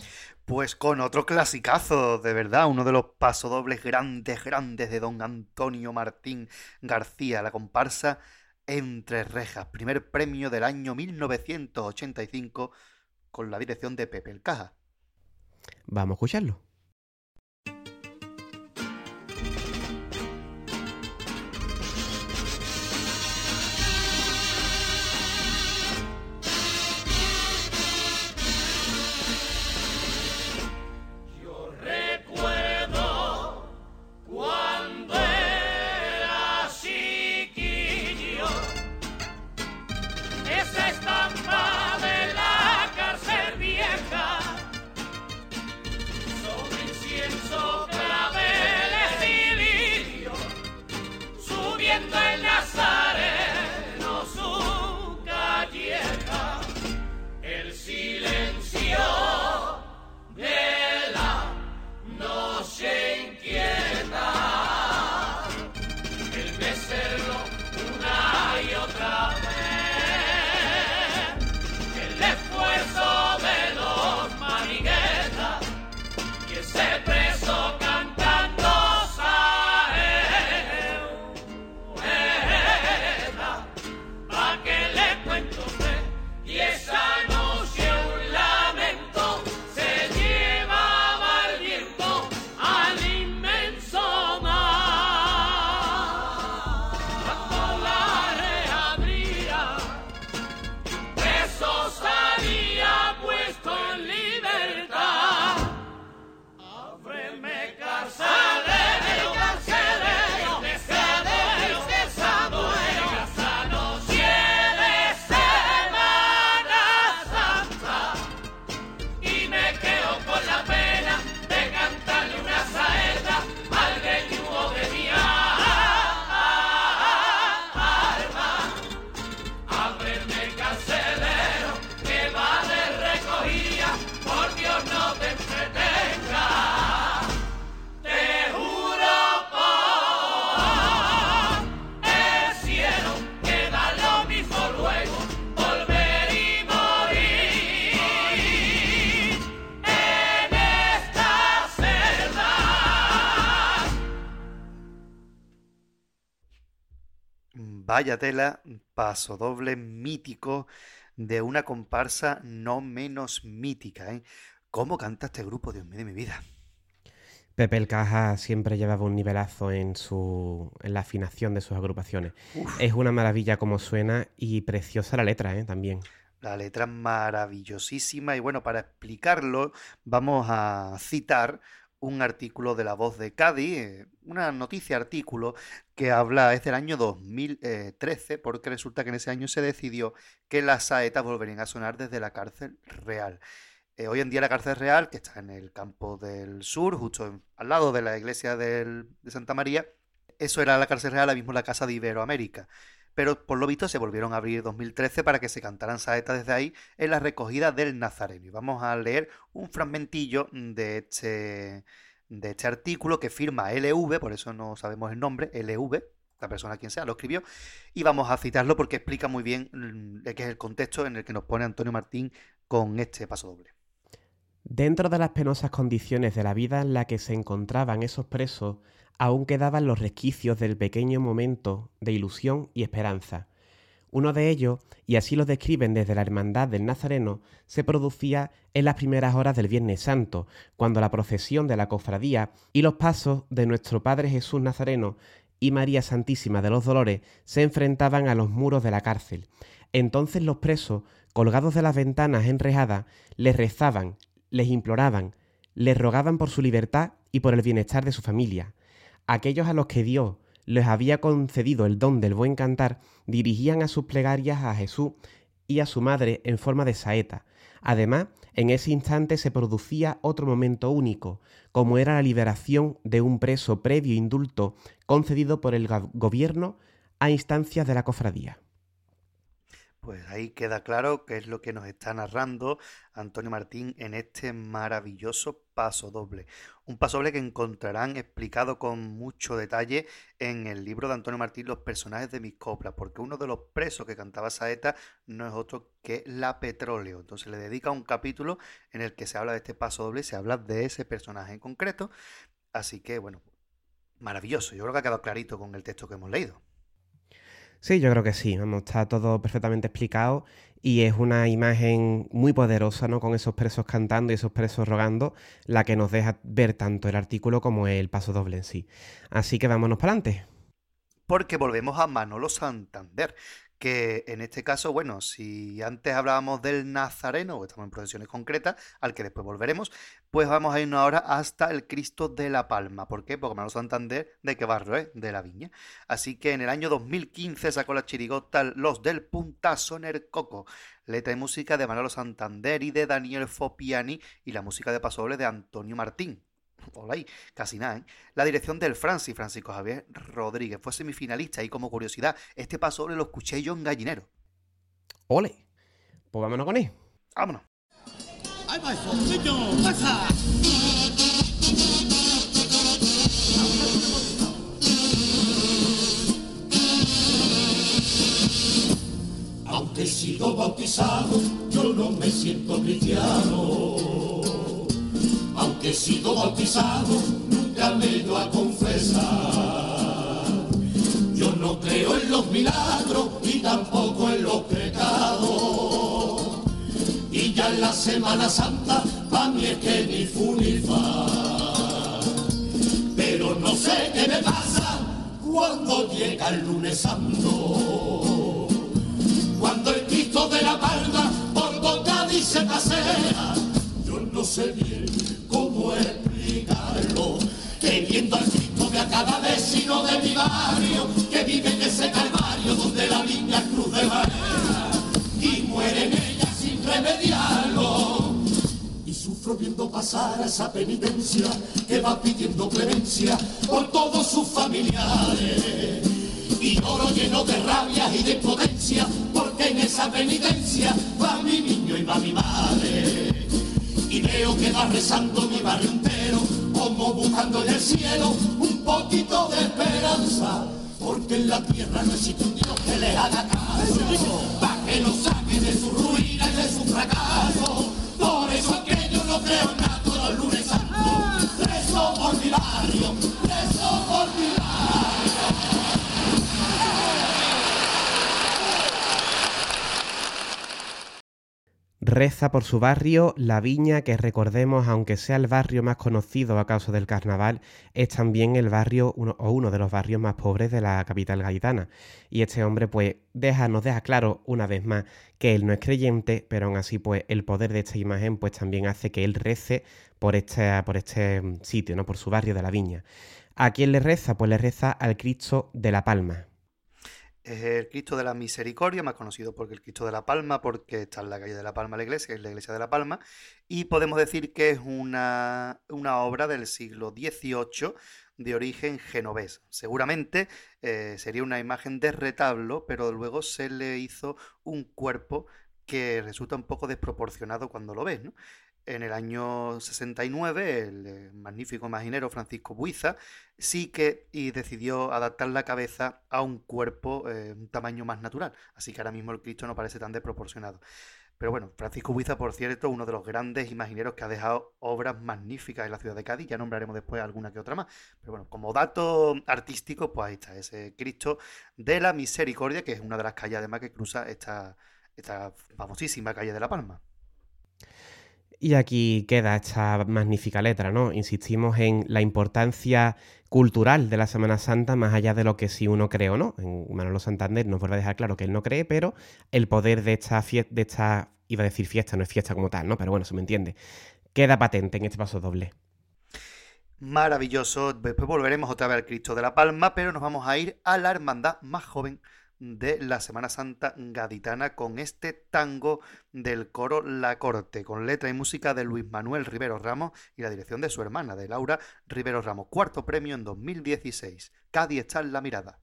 Pues con otro clasicazo, de verdad, uno de los pasodobles grandes, grandes de don Antonio Martín García, la comparsa Entre Rejas, primer premio del año 1985 con la dirección de Pepe el Caja. Vamos a escucharlo. Vaya tela, paso doble mítico de una comparsa no menos mítica, ¿eh? ¿Cómo canta este grupo, Dios mío de mi vida? Pepe el Caja siempre llevaba un nivelazo en, su, en la afinación de sus agrupaciones. Es una maravilla como suena y preciosa la letra ¿eh? también. La letra es maravillosísima y bueno, para explicarlo vamos a citar un artículo de La Voz de Cádiz, eh, una noticia artículo que habla, es del año 2013, porque resulta que en ese año se decidió que las saetas volverían a sonar desde la cárcel real. Eh, hoy en día la cárcel real, que está en el campo del sur, justo al lado de la iglesia de Santa María, eso era la cárcel real, ahora mismo la casa de Iberoamérica. Pero por lo visto se volvieron a abrir en 2013 para que se cantaran saetas desde ahí en la recogida del Nazareno. Y vamos a leer un fragmentillo de este, de este artículo que firma LV, por eso no sabemos el nombre, LV, la persona quien sea, lo escribió, y vamos a citarlo porque explica muy bien mm, qué es el contexto en el que nos pone Antonio Martín con este paso doble. Dentro de las penosas condiciones de la vida en la que se encontraban esos presos, aún quedaban los resquicios del pequeño momento de ilusión y esperanza. Uno de ellos, y así lo describen desde la Hermandad del Nazareno, se producía en las primeras horas del Viernes Santo, cuando la procesión de la cofradía y los pasos de nuestro Padre Jesús Nazareno y María Santísima de los Dolores se enfrentaban a los muros de la cárcel. Entonces los presos, colgados de las ventanas enrejadas, les rezaban, les imploraban, les rogaban por su libertad y por el bienestar de su familia. Aquellos a los que Dios les había concedido el don del buen cantar dirigían a sus plegarias a Jesús y a su madre en forma de saeta. Además, en ese instante se producía otro momento único, como era la liberación de un preso previo indulto concedido por el go- gobierno a instancias de la cofradía. Pues ahí queda claro qué es lo que nos está narrando Antonio Martín en este maravilloso paso doble. Un paso doble que encontrarán explicado con mucho detalle en el libro de Antonio Martín, Los personajes de mis coplas, porque uno de los presos que cantaba saeta no es otro que la Petróleo. Entonces le dedica un capítulo en el que se habla de este paso doble, se habla de ese personaje en concreto. Así que, bueno, maravilloso. Yo creo que ha quedado clarito con el texto que hemos leído. Sí, yo creo que sí, vamos, está todo perfectamente explicado y es una imagen muy poderosa, ¿no? Con esos presos cantando y esos presos rogando, la que nos deja ver tanto el artículo como el paso doble en sí. Así que vámonos para adelante. porque volvemos a Manolo Santander, que en este caso, bueno, si antes hablábamos del Nazareno, o estamos en procesiones concretas, al que después volveremos, pues vamos a irnos ahora hasta el Cristo de la Palma. ¿Por qué? Porque Manolo Santander, ¿de qué barrio es? De la Viña. Así que en el año 2015 sacó la chirigota Los del Puntazo en el Coco, letra y música de Manolo Santander y de Daniel Fopiani, y la música de pasoble de Antonio Martín. Hola ahí, casi nada, ¿eh? La dirección del Francis, Francisco Javier Rodríguez, fue semifinalista y como curiosidad, este paso lo escuché yo en Gallinero. ¡Ole! Pues vámonos con él. Vámonos. ¡Ahí va eso! ¡Niño! ¡Pasa! Aunque he sido bautizado, yo no me siento cristiano. Aunque he sido bautizado, nunca me he a confesar. Yo no creo en los milagros y tampoco en los pecados. Y ya en la Semana Santa, pa' mí es que ni fu ni fa. Pero no sé qué me pasa cuando llega el lunes santo. Cuando el Cristo de la Palma por boca dice pasea, yo no sé bien cómo explicarlo. Teniendo al Cristo de a cada vecino de mi barrio, que vive en ese calvario donde la niña cruz de marea y muere en ella sin remediarlo. Y sufro viendo pasar a esa penitencia que va pidiendo clemencia por todos sus familiares. Y lloro lleno de rabia y de potencia, porque en esa penitencia va mi niño y va mi madre. Y veo que va rezando mi barrio entero, como buscando en el cielo un poquito de esperanza. Porque en la tierra no existe un Dios que le haga caso, para que lo saque de su ruina y de su fracaso. Por eso es que yo no creo en nada los lunes santos. Rezo por mi barrio, rezo por mi barrio. Reza por su barrio, La Viña, que recordemos, aunque sea el barrio más conocido a causa del carnaval, es también el barrio uno, o uno de los barrios más pobres de la capital gaditana. Y este hombre, pues, deja, nos deja claro una vez más que él no es creyente, pero aún así, pues, el poder de esta imagen, pues, también hace que él rece por este, por este mm, sitio, ¿no? Por su barrio de La Viña. ¿A quién le reza? Pues le reza al Cristo de la Palma. Es el Cristo de la Misericordia, más conocido porque el Cristo de la Palma, porque está en la calle de la Palma la iglesia, es la iglesia de la Palma, y podemos decir que es una, una obra del siglo XVIII de origen genovés. Seguramente eh, sería una imagen de retablo, pero luego se le hizo un cuerpo que resulta un poco desproporcionado cuando lo ves, ¿no? En el año 69, el eh, magnífico imaginero Francisco Buiza sí que y decidió adaptar la cabeza a un cuerpo, eh, un tamaño más natural. Así que ahora mismo el Cristo no parece tan desproporcionado. Pero bueno, Francisco Buiza, por cierto, uno de los grandes imagineros que ha dejado obras magníficas en la ciudad de Cádiz. Ya nombraremos después alguna que otra más. Pero bueno, como dato artístico, pues ahí está ese Cristo de la Misericordia, que es una de las calles además que cruza esta, esta famosísima calle de La Palma. Y aquí queda esta magnífica letra, ¿no? Insistimos en la importancia cultural de la Semana Santa, más allá de lo que si uno cree o no. En Manolo Santander nos vuelve a dejar claro que él no cree, pero el poder de esta fiesta, de esta, iba a decir fiesta, no es fiesta como tal, ¿no? Pero bueno, se me entiende. Queda patente en este paso doble. Maravilloso. Después volveremos otra vez al Cristo de la Palma, pero nos vamos a ir a la hermandad más joven de la Semana Santa gaditana con este tango del coro La Corte, con letra y música de Luis Manuel Rivero Ramos y la dirección de su hermana, de Laura Rivero Ramos. Cuarto premio en 2016. Cádiz está en la mirada.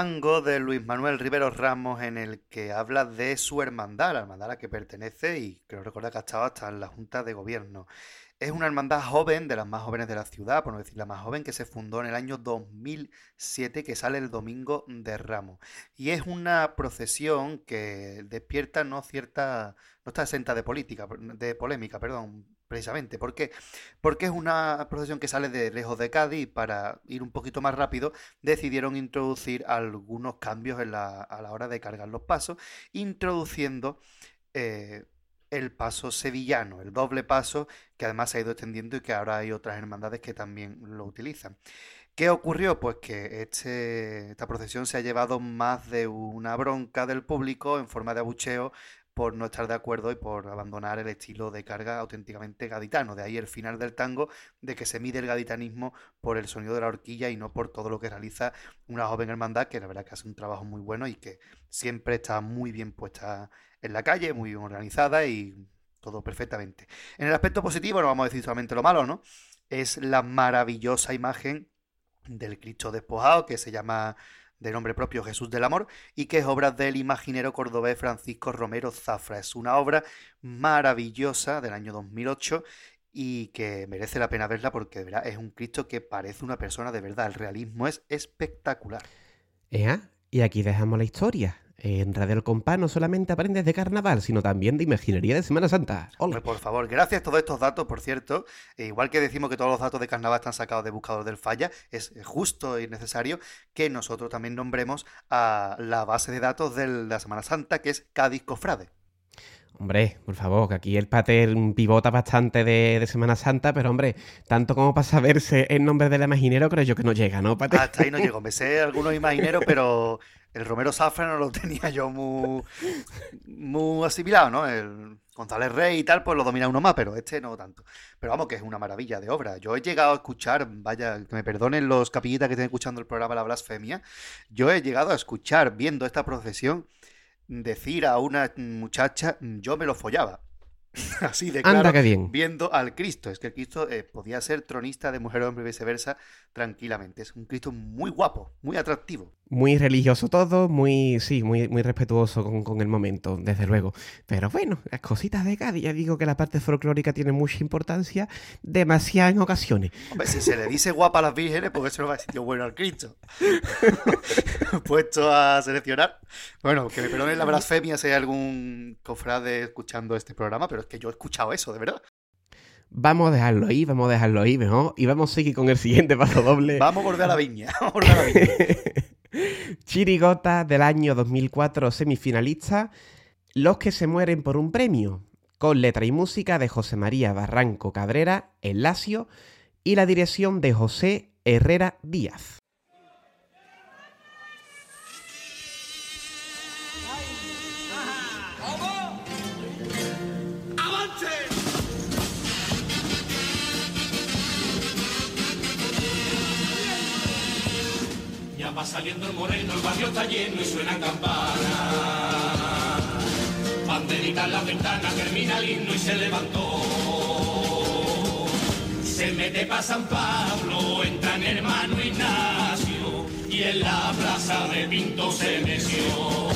Tango de Luis Manuel Rivero Ramos en el que habla de su hermandad, la hermandad a la que pertenece y creo recordar que ha estado hasta en la Junta de Gobierno. Es una hermandad joven, de las más jóvenes de la ciudad, por no decir la más joven, que se fundó en el año 2007, que sale el domingo de Ramos. Y es una procesión que despierta no cierta, no está exenta de política, de polémica, perdón, precisamente. ¿Por qué? Porque es una procesión que sale de lejos de Cádiz y para ir un poquito más rápido decidieron introducir algunos cambios a la hora de cargar los pasos, introduciendo eh, el paso sevillano, el doble paso, que además se ha ido extendiendo y que ahora hay otras hermandades que también lo utilizan. ¿Qué ocurrió? Pues que este, esta procesión se ha llevado más de una bronca del público en forma de abucheo por no estar de acuerdo y por abandonar el estilo de carga auténticamente gaditano. De ahí el final del tango, de que se mide el gaditanismo por el sonido de la horquilla y no por todo lo que realiza una joven hermandad que la verdad que hace un trabajo muy bueno y que siempre está muy bien puesta en la calle, muy bien organizada y todo perfectamente. En el aspecto positivo, no vamos a decir solamente lo malo, ¿no? Es la maravillosa imagen del Cristo despojado que se llama de nombre propio Jesús del Amor y que es obra del imaginero cordobés Francisco Romero Zafra. Es una obra maravillosa del año 2008 y que merece la pena verla porque de verdad es un Cristo que parece una persona de verdad. El realismo es espectacular. Ea, y aquí dejamos la historia. En Radio El Compás no solamente aprendes de carnaval, sino también de imaginería de Semana Santa. Hombre, por favor, gracias a todos estos datos, por cierto. e igual que decimos que todos los datos de carnaval están sacados de buscador del falla, es justo y necesario que nosotros también nombremos a la base de datos de la Semana Santa, que es Cádiz Cofrade. Hombre, por favor, que aquí el pater pivota bastante de, de Semana Santa, pero hombre, tanto como para saberse el nombre del imaginero, creo yo que no llega, ¿no, pater? Hasta ahí no llego. Me sé algunos imagineros, pero el Romero Zafra no lo tenía yo muy, muy asimilado, ¿no? El González Rey y tal, pues lo domina uno más, pero este no tanto. Pero vamos, que es una maravilla de obra. Yo he llegado a escuchar, vaya, que me perdonen los capillitas que estén escuchando el programa La Blasfemia, yo he llegado a escuchar, viendo esta procesión, decir a una muchacha, yo me lo follaba. Así de Anda, claro, bien. viendo al Cristo. Es que el Cristo eh, podía ser tronista de mujer, hombre y viceversa tranquilamente. Es un Cristo muy guapo, muy atractivo. Muy religioso todo, muy, sí, muy, muy respetuoso con, con el momento, desde luego. Pero bueno, las cositas de Cádiz, ya digo que la parte folclórica tiene mucha importancia, demasiada en ocasiones. Hombre, si se le dice guapa a las vírgenes, porque eso no va a sitio bueno al Cristo. Puesto a seleccionar. Bueno, que me perdonen la blasfemia si hay algún cofrade escuchando este programa, pero es que yo he escuchado eso, de verdad. Vamos a dejarlo ahí, vamos a dejarlo ahí mejor, y vamos a seguir con el siguiente paso doble. Vamos a volver a la viña. Vamos a volver a la viña. Chirigota del año 2004 semifinalista, Los que se mueren por un premio, con letra y música de José María Barranco Cabrera, El Lacio, y la dirección de José Herrera Díaz. Va saliendo el moreno, el barrio está lleno y suenan campanas. Banderita en la ventana, termina el himno y se levantó. Se mete pa' San Pablo, entra en hermano Ignacio y en la plaza de Pinto se meció.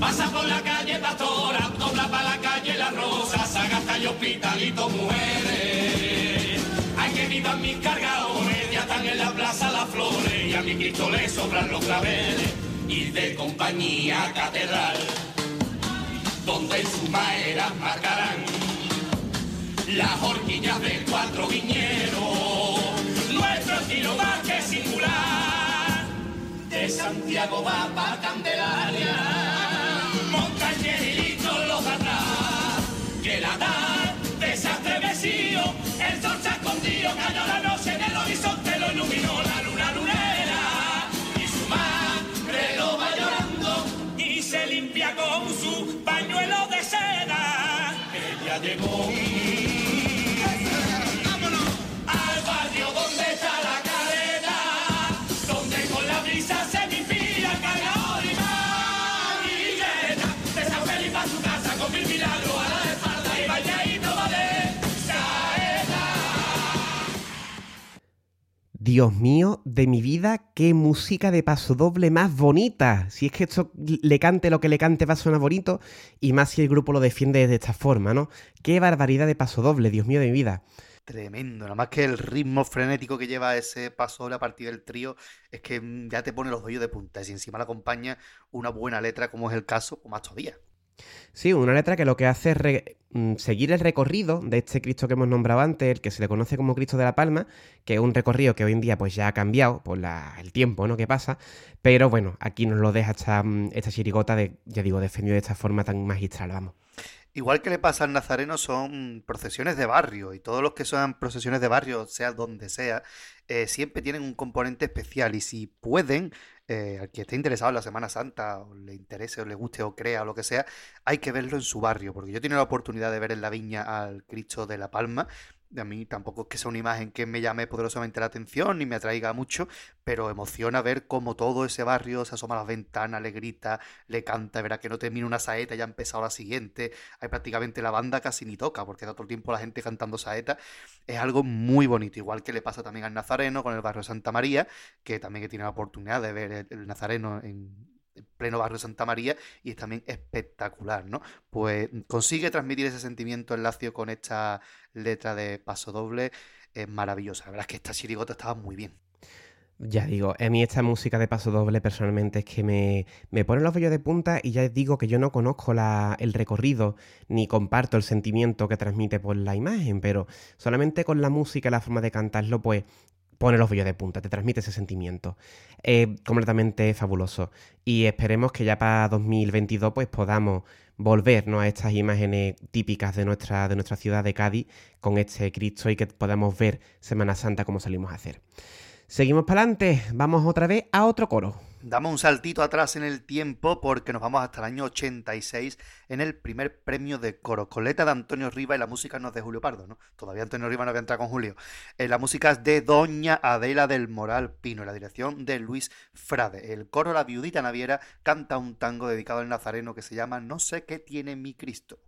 Pasa por la calle Pastora, planta y hospitalito mujeres. Hay que vivan mis cargadores, plaza las flores y a mi Cristo le sobran los claveles y de compañía catedral, donde en sus maeras marcarán las horquillas del cuatro viñeros. Nuestro estilo más que singular, de Santiago va pa' Candelaria, ella llegó. Dios mío, de mi vida, qué música de paso doble más bonita. Si es que esto le cante lo que le cante va a sonar bonito, y más si el grupo lo defiende de esta forma, ¿no? Qué barbaridad de paso doble, Dios mío de mi vida. Tremendo, nada más que el ritmo frenético que lleva ese paso a partir del trío es que ya te pone los vellos de punta. Y si encima le acompaña una buena letra, como es el caso, pues más todavía. Sí, una letra que lo que hace es re- mm, seguir el recorrido de este Cristo que hemos nombrado antes, el que se le conoce como Cristo de la Palma, que es un recorrido que hoy en día pues ya ha cambiado por la- el tiempo ¿no? que pasa, pero bueno, aquí nos lo deja esta, mm, chirigota de, ya digo, defendido de esta forma tan magistral, vamos. Igual que le pasa al nazareno, son procesiones de barrio y todos los que son procesiones de barrio, sea donde sea, eh, siempre tienen un componente especial y si pueden, eh, al que esté interesado en la Semana Santa o le interese o le guste o crea o lo que sea, hay que verlo en su barrio, porque yo he tenido la oportunidad de ver en la viña al Cristo de la Palma. A mí tampoco es que sea una imagen que me llame poderosamente la atención ni me atraiga mucho, pero emociona ver cómo todo ese barrio se asoma a las ventanas, le grita, le canta, verá que no termina una saeta, ya ha empezado la siguiente, hay prácticamente la banda casi ni toca, porque está todo el tiempo la gente cantando saeta, es algo muy bonito, igual que le pasa también al Nazareno con el barrio Santa María, que también he tenido la oportunidad de ver el, el Nazareno en en pleno barrio Santa María y es también espectacular, ¿no? Pues consigue transmitir ese sentimiento en Lacio con esta letra de paso doble, es maravillosa, la verdad es que esta chirigota estaba muy bien. Ya digo, a mí esta música de paso doble personalmente es que me, me pone los vellos de punta y ya digo que yo no conozco la- el recorrido ni comparto el sentimiento que transmite por la imagen, pero solamente con la música y la forma de cantarlo, pues pone los vellos de punta, te transmite ese sentimiento. Es completamente fabuloso. Y esperemos que ya para 2022 pues podamos volver ¿no? a estas imágenes típicas de nuestra, de nuestra ciudad de Cádiz con este Cristo y que podamos ver Semana Santa como salimos a hacer. Seguimos para adelante, vamos otra vez a otro coro. Damos un saltito atrás en el tiempo porque nos vamos hasta el año 86 en el primer premio de coro. Coleta de Antonio Riva y la música no es de Julio Pardo, ¿no? Todavía Antonio Riva no había entrado con Julio. Eh, la música es de Doña Adela del Moral Pino, y la dirección de Luis Frade. El coro La Viudita Naviera canta un tango dedicado al nazareno que se llama No sé qué tiene mi Cristo.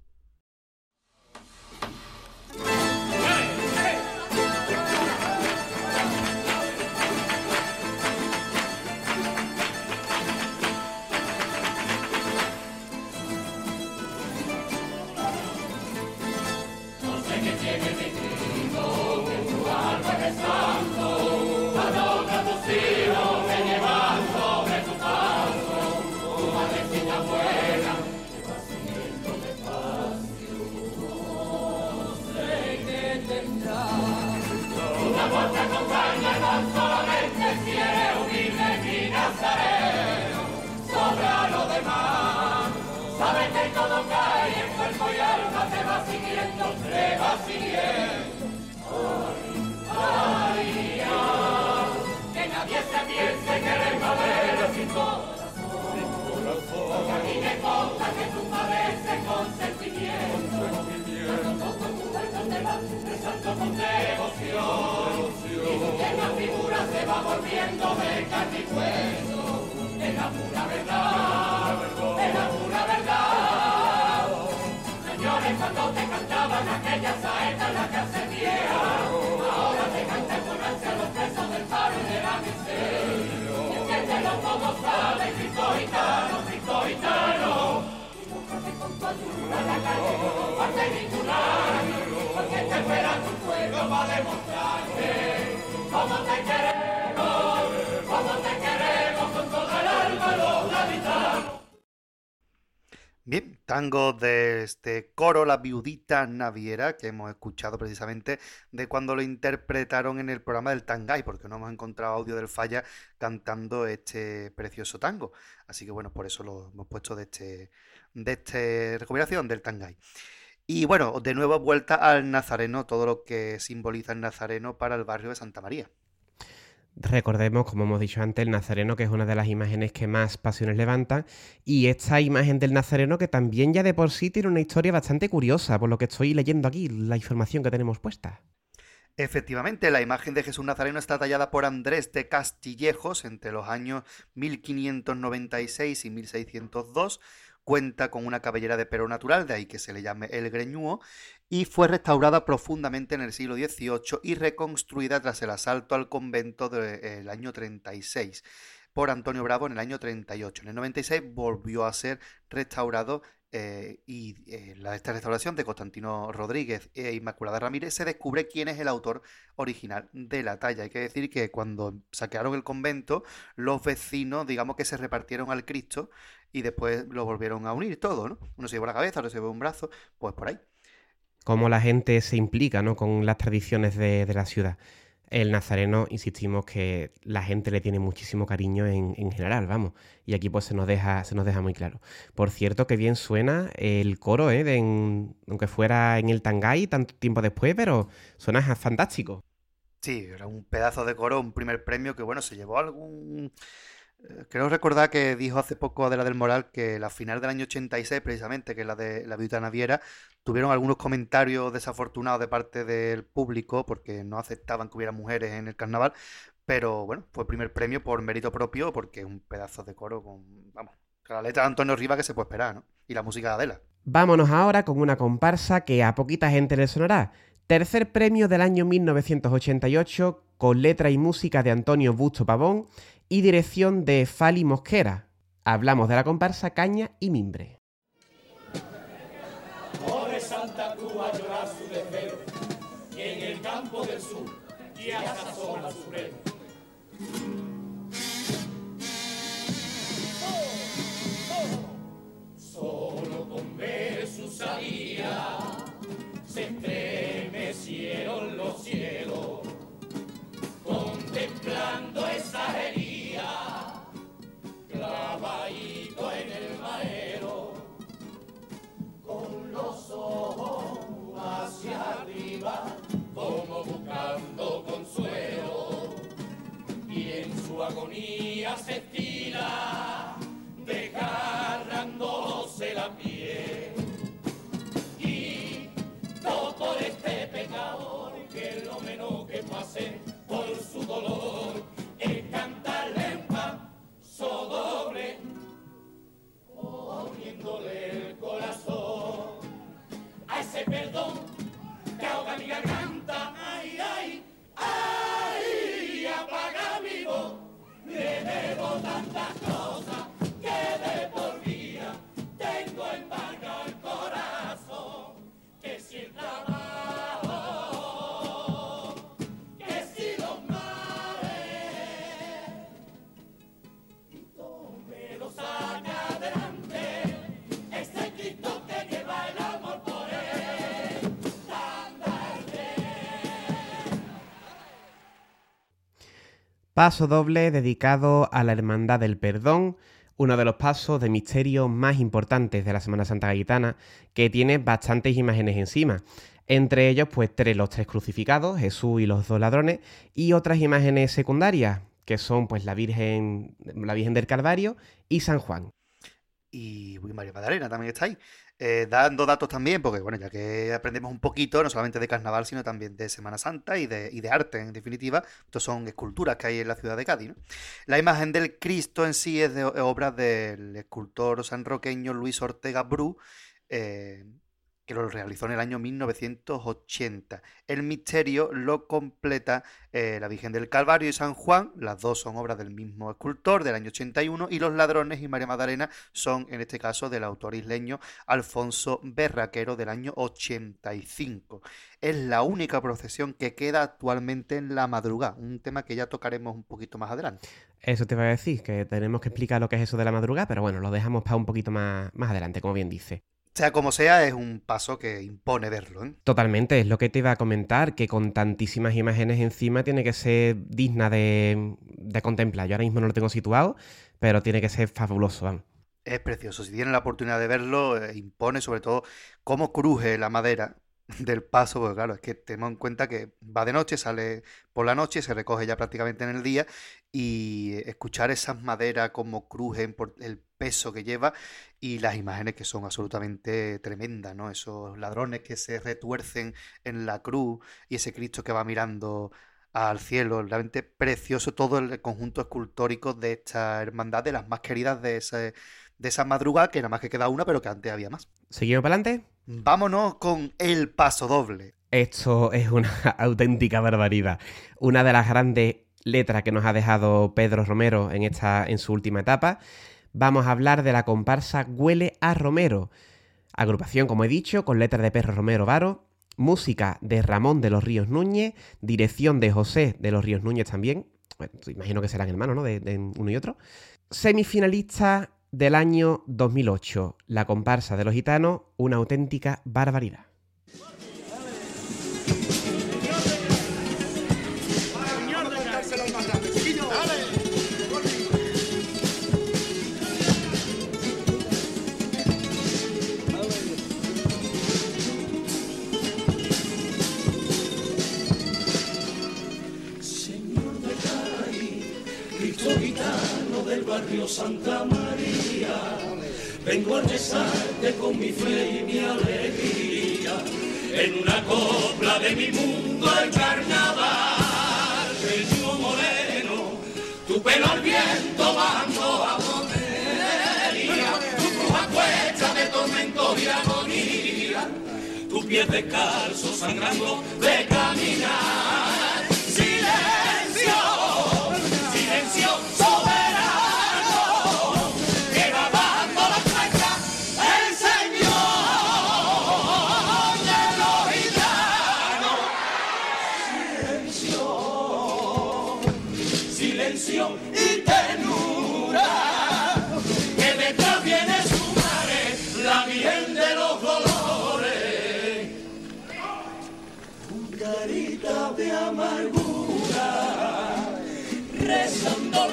Así es, hoy que nadie se piense que ver sin corazón, porque a mí me importa que tu padezca con sentimiento, pero todo tu cuerpo te va a con devoción, y con que la figura se va volviendo de carnicueño en la pura verdad. cuando te cantaban aquellas saetas la que ascendía. Ahora te canta con ansia los presos del paro de la miseria. Y que te lo como sabe, Cristo gitano, Cristo gitano. Y con tu ayuda la calle, no comparte ninguna. Porque te fuera tu pueblo para demostrarte cómo te queremos. Este coro La Viudita Naviera, que hemos escuchado precisamente de cuando lo interpretaron en el programa del Tangay, porque no hemos encontrado audio del Falla cantando este precioso tango. Así que bueno, por eso lo hemos puesto de este, de este recopilación del Tangay. Y bueno, de nuevo vuelta al Nazareno, todo lo que simboliza el Nazareno para el barrio de Santa María. Recordemos, como hemos dicho antes, el Nazareno, que es una de las imágenes que más pasiones levanta, y esta imagen del Nazareno que también ya de por sí tiene una historia bastante curiosa, por lo que estoy leyendo aquí, la información que tenemos puesta. Efectivamente, la imagen de Jesús Nazareno está tallada por Andrés de Castillejos entre los años 1596 y 1602 cuenta con una cabellera de pelo natural, de ahí que se le llame el greñúo, y fue restaurada profundamente en el siglo XVIII y reconstruida tras el asalto al convento del año 36 por Antonio Bravo en el año 38. En el 96 volvió a ser restaurado eh, y eh, la, esta restauración de Constantino Rodríguez e Inmaculada Ramírez se descubre quién es el autor original de la talla. Hay que decir que cuando saquearon el convento, los vecinos, digamos que se repartieron al Cristo y después lo volvieron a unir todo, ¿no? Uno se llevó la cabeza, otro se llevó un brazo, pues por ahí. Cómo la gente se implica ¿no? con las tradiciones de, de la ciudad. El nazareno, insistimos que la gente le tiene muchísimo cariño en, en, general, vamos. Y aquí pues se nos deja, se nos deja muy claro. Por cierto, que bien suena el coro, ¿eh? En, aunque fuera en el Tangay tanto tiempo después, pero suena fantástico. Sí, era un pedazo de coro, un primer premio que, bueno, se llevó algún eh, Creo recordar que dijo hace poco Adela del Moral que la final del año 86, precisamente, que es la de la Viuda Naviera, tuvieron algunos comentarios desafortunados de parte del público porque no aceptaban que hubiera mujeres en el carnaval. Pero bueno, fue primer premio por mérito propio porque es un pedazo de coro con, vamos, con la letra de Antonio Riva que se puede esperar, ¿no? Y la música de Adela. Vámonos ahora con una comparsa que a poquita gente le sonará. Tercer premio del año 1988 con letra y música de Antonio Busto Pavón y dirección de Fali Mosquera. Hablamos de la comparsa Caña y Mimbre. Santa Cruz a llorar su desvelo, y en el campo del sur, y hasta sola su remo. Solo con ver su salida, se estremecieron los cielos, contemplando esa herida, clavadito en el los ojos hacia arriba, como buscando consuelo, y en su agonía se estira, desgarrándose la piel. Y no por este pecador, que lo menos que hacer por su dolor, es cantarle un paso doble, poniéndole el corazón a ese perdón que ahoga mi garganta. Ay, ay, ay, apaga mi voz. Le debo tantas cosas que de por vida tengo embargado el corazón. Que si el Paso doble dedicado a la Hermandad del Perdón, uno de los pasos de misterio más importantes de la Semana Santa Gaitana, que tiene bastantes imágenes encima. Entre ellos, pues tres, los tres crucificados, Jesús y los dos ladrones, y otras imágenes secundarias, que son pues la Virgen, la Virgen del Calvario y San Juan. Y María Magdalena también está ahí. Eh, dando datos también, porque bueno, ya que aprendemos un poquito, no solamente de carnaval, sino también de Semana Santa y de, y de arte, en definitiva. Estos son esculturas que hay en la ciudad de Cádiz. La imagen del Cristo en sí es de es obra del escultor sanroqueño Luis Ortega Bru, eh, que lo realizó en el año 1980. El misterio lo completa eh, la Virgen del Calvario y San Juan, las dos son obras del mismo escultor del año 81 y Los Ladrones y María Magdalena son en este caso del autor isleño Alfonso Berraquero del año 85. Es la única procesión que queda actualmente en la madrugada, un tema que ya tocaremos un poquito más adelante. Eso te iba a decir, que tenemos que explicar lo que es eso de la madrugada, pero bueno, lo dejamos para un poquito más, más adelante, como bien dice. Sea como sea, es un paso que impone verlo. ¿eh? Totalmente, es lo que te iba a comentar, que con tantísimas imágenes encima tiene que ser digna de, de contemplar. Yo ahora mismo no lo tengo situado, pero tiene que ser fabuloso. vamos. Es precioso. Si tienen la oportunidad de verlo, eh, impone sobre todo cómo cruje la madera del paso, porque claro, es que tenemos en cuenta que va de noche, sale por la noche, se recoge ya prácticamente en el día y escuchar esas maderas como crujen por el peso que lleva y las imágenes que son absolutamente tremendas, ¿no? Esos ladrones que se retuercen en la cruz y ese Cristo que va mirando al cielo, realmente precioso todo el conjunto escultórico de esta hermandad, de las más queridas de, ese, de esa madrugada, que nada más que queda una, pero que antes había más. ¿Seguimos para adelante? Vámonos con el paso doble. Esto es una auténtica barbaridad. Una de las grandes letras que nos ha dejado Pedro Romero en, esta, en su última etapa. Vamos a hablar de la comparsa Huele a Romero. Agrupación, como he dicho, con letras de Pedro Romero Varo, música de Ramón de los Ríos Núñez, dirección de José de los Ríos Núñez también. Imagino que serán hermanos, ¿no? De uno y otro. Semifinalista del año 2008, la comparsa de los gitanos, una auténtica barbaridad. Señor de Cari, Cristo gitano del barrio Santa María, vengo a rezarte con mi fe y mi alegría, en una copla de mi mundo el carnaval, Señor moreno, tu pelo al viento bajando a monería, tu cruz cuesta de tormento y agonía, tu pie descalzo sangrando de caminar.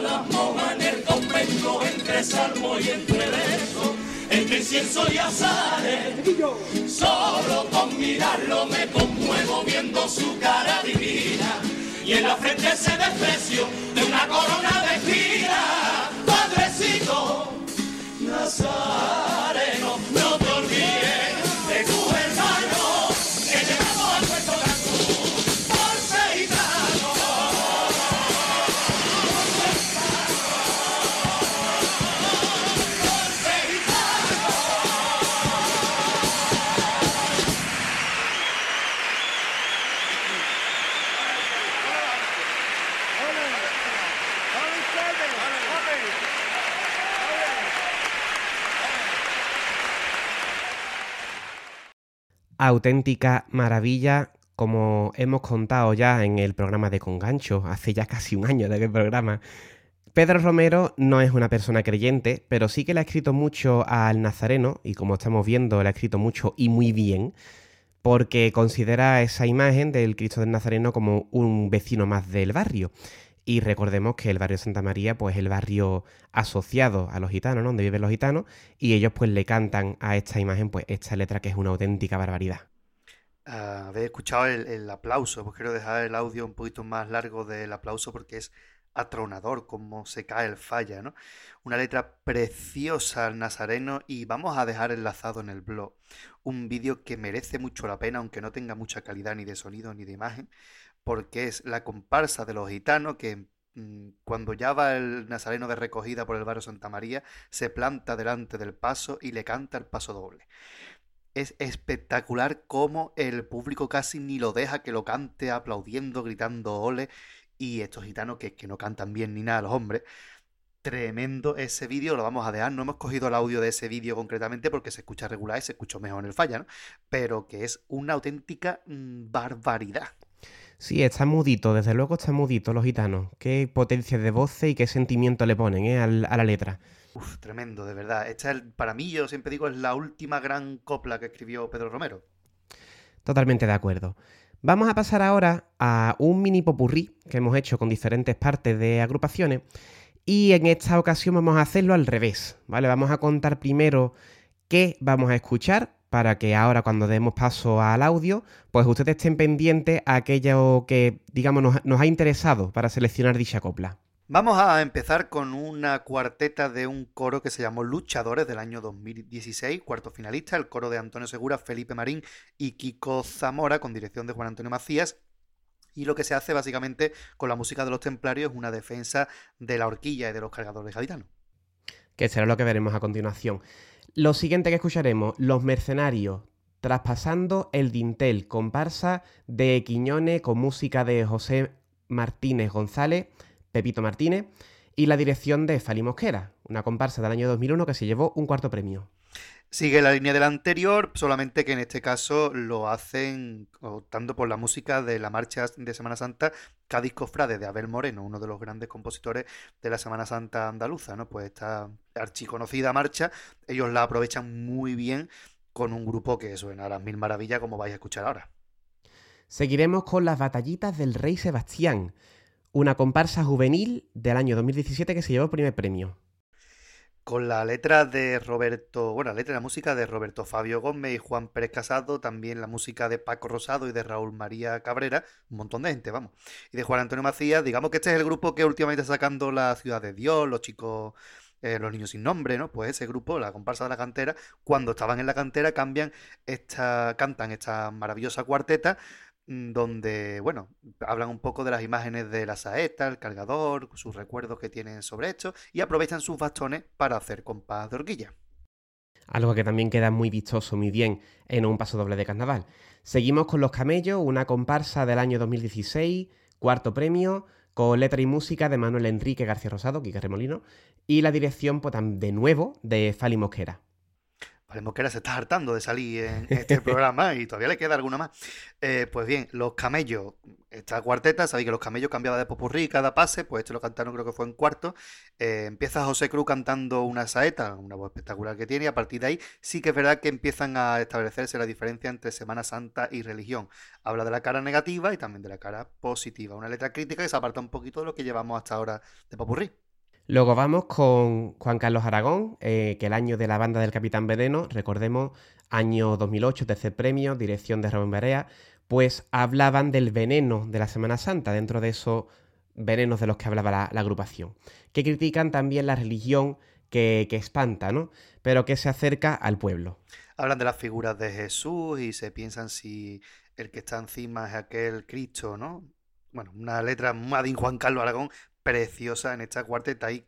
Las monjas en el convento, entre salmo y entre verso, entre incienso y azares. Solo con mirarlo me conmuevo viendo su cara divina, y en la frente ese desprecio de una corona de espinas. Padrecito, Nazareno, no auténtica maravilla, como hemos contado ya en el programa de Congancho, hace ya casi un año de aquel programa. Pedro Romero no es una persona creyente, pero sí que le ha escrito mucho al Nazareno, y como estamos viendo, le ha escrito mucho y muy bien, porque considera esa imagen del Cristo del Nazareno como un vecino más del barrio. Y recordemos que el barrio Santa María, pues es el barrio asociado a los gitanos, ¿no? Donde viven los gitanos, y ellos pues le cantan a esta imagen, pues esta letra que es una auténtica barbaridad. Ah, habéis escuchado el, el aplauso, pues quiero dejar el audio un poquito más largo del aplauso porque es atronador como se cae el falla, ¿no? Una letra preciosa al nazareno y vamos a dejar enlazado en el blog un vídeo que merece mucho la pena, aunque no tenga mucha calidad ni de sonido ni de imagen, porque es la comparsa de los gitanos que mm, cuando ya va el nazareno de recogida por el barrio Santa María, se planta delante del paso y le canta el paso doble. es espectacular cómo el público casi ni lo deja que lo cante aplaudiendo, gritando ole. Y estos gitanos que, que no cantan bien ni nada, los hombres. Tremendo ese vídeo, lo vamos a dejar. No hemos cogido el audio de ese vídeo concretamente porque se escucha regular y se escuchó mejor en el falla, ¿no? Pero que es una auténtica mm, barbaridad. Sí, está mudito, desde luego está mudito los gitanos. Qué potencia de voces y qué sentimiento le ponen ¿eh? al- a la letra. Uf, tremendo, de verdad. Esta es, para mí, yo siempre digo, es la última gran copla que escribió Pedro Romero. Totalmente de acuerdo. Vamos a pasar ahora a un mini popurrí que hemos hecho con diferentes partes de agrupaciones y en esta ocasión vamos a hacerlo al revés, ¿vale? Vamos a contar primero qué vamos a escuchar para que ahora cuando demos paso al audio, pues ustedes estén pendientes a aquello que, digamos, nos, nos ha interesado para seleccionar dicha copla. Vamos a empezar con una cuarteta de un coro que se llamó Luchadores del año 2016, cuarto finalista, el coro de Antonio Segura, Felipe Marín y Kiko Zamora, con dirección de Juan Antonio Macías. Y lo que se hace básicamente con la música de los templarios es una defensa de la horquilla y de los cargadores gaditanos. que será lo que veremos a continuación. Lo siguiente que escucharemos, Los Mercenarios, traspasando el dintel, comparsa de Quiñones con música de José Martínez González, Pepito Martínez, y la dirección de Fali Mosquera, una comparsa del año 2001 que se llevó un cuarto premio. Sigue la línea del anterior, solamente que en este caso lo hacen optando por la música de la marcha de Semana Santa Cádiz Cofrade de Abel Moreno, uno de los grandes compositores de la Semana Santa andaluza, ¿no? Pues esta archiconocida marcha, ellos la aprovechan muy bien con un grupo que suena a las mil maravillas como vais a escuchar ahora. Seguiremos con las batallitas del Rey Sebastián, una comparsa juvenil del año 2017 que se llevó el primer premio. Con la letra de Roberto, bueno, la letra la música de Roberto Fabio Gómez y Juan Pérez Casado, también la música de Paco Rosado y de Raúl María Cabrera, un montón de gente, vamos. Y de Juan Antonio Macías, digamos que este es el grupo que últimamente está sacando la Ciudad de Dios, los chicos, eh, los niños sin nombre, ¿no? Pues ese grupo, la comparsa de la cantera, cuando estaban en la cantera cambian esta, cantan esta maravillosa cuarteta donde, bueno, hablan un poco de las imágenes de la saeta, el cargador, sus recuerdos que tienen sobre esto, y aprovechan sus bastones para hacer compás de horquilla. algo que también queda muy vistoso, muy bien en un paso doble de carnaval. Seguimos con Los Camellos, una comparsa del año 2016, cuarto premio, con letra y música de Manuel Enrique García Rosado, Quique Remolino, y la dirección, pues de nuevo, de Fali Mosquera. Vale, Mosquera se está hartando de salir en este programa y todavía le queda alguna más. Eh, pues bien, Los Camellos, esta cuarteta, sabéis que Los Camellos cambiaba de popurrí cada pase, pues este lo cantaron creo que fue en cuarto. Eh, empieza José Cruz cantando una saeta, una voz espectacular que tiene, y a partir de ahí sí que es verdad que empiezan a establecerse la diferencia entre Semana Santa y religión. Habla de la cara negativa y también de la cara positiva. Una letra crítica que se aparta un poquito de lo que llevamos hasta ahora de popurrí. Luego vamos con Juan Carlos Aragón, eh, que el año de la banda del Capitán Veneno, recordemos, año 2008, tercer premio, dirección de Rubén Barea, pues hablaban del veneno de la Semana Santa, dentro de esos venenos de los que hablaba la, agrupación, que critican también la religión que, que espanta, ¿no? Pero que se acerca al pueblo. Hablan de las figuras de Jesús y se piensan si el que está encima es aquel Cristo, ¿no? Bueno, una letra Madín Juan Carlos Aragón preciosa en esta cuarteta y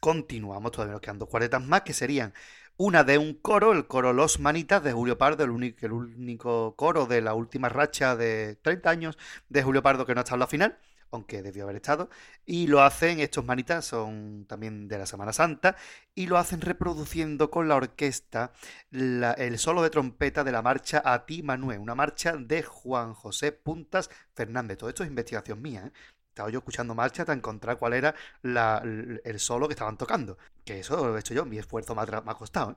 continuamos, todavía nos quedan dos cuartetas más que serían una de un coro, el coro Los Manitas de Julio Pardo, el único, el único coro de la última racha de 30 años de Julio Pardo que no ha estado en la final, aunque debió haber estado, y lo hacen, estos manitas son también de la Semana Santa, y lo hacen reproduciendo con la orquesta el solo de trompeta de la marcha A ti Manuel, una marcha de Juan José Puntas Fernández. Todo esto es investigación mía, ¿eh? Estaba yo escuchando marcha hasta encontrar cuál era la- el solo que estaban tocando. Que eso lo he hecho yo, mi esfuerzo me ha, me costado. ¿eh?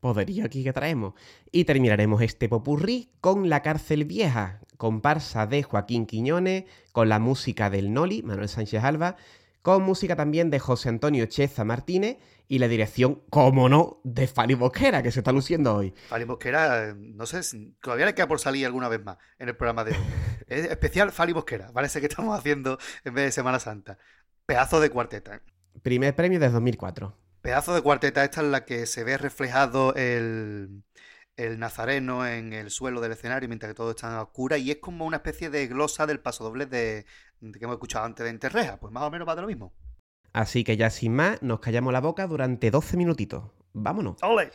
Poderío aquí que traemos. Y terminaremos este popurrí con La Cárcel Vieja, comparsa de Joaquín Quiñones, con la música del Noli, Manuel Sánchez Alba, con música también de José Antonio Cheza Martínez y la dirección, como no, de Fali Bosquera, que se está luciendo hoy. Fali Mosquera, eh, no sé, todavía le queda por salir alguna vez más en el programa de hoy. Es especial Fali Mosquera, parece que estamos haciendo en vez de Semana Santa. Pedazo de cuarteta. ¿eh? Primer premio desde 2004. Pedazo de cuarteta, esta en la que se ve reflejado el, el nazareno en el suelo del escenario mientras que todo está a oscura y es como una especie de glosa del pasodoble de, de que hemos escuchado antes de Enterreja, pues más o menos va de lo mismo. Así que ya sin más, nos callamos la boca durante 12 minutitos. Vámonos. ¡Ole!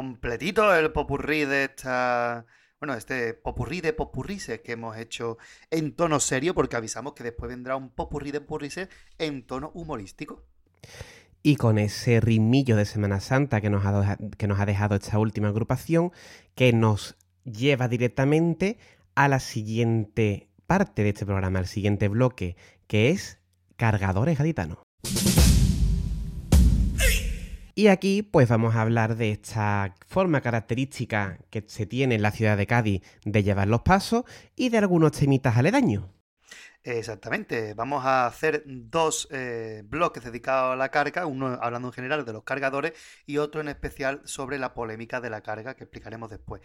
Completito el popurrí de esta. Bueno, este popurrí de popurrises que hemos hecho en tono serio, porque avisamos que después vendrá un popurrí de popurrises en tono humorístico. Y con ese ritmillo de Semana Santa que nos, ha, que nos ha dejado esta última agrupación, que nos lleva directamente a la siguiente parte de este programa, al siguiente bloque, que es Cargadores Gaditanos. Y aquí pues vamos a hablar de esta forma característica que se tiene en la ciudad de Cádiz de llevar los pasos y de algunos temitas aledaños. Exactamente, vamos a hacer dos eh, bloques dedicados a la carga, uno hablando en general de los cargadores y otro en especial sobre la polémica de la carga que explicaremos después.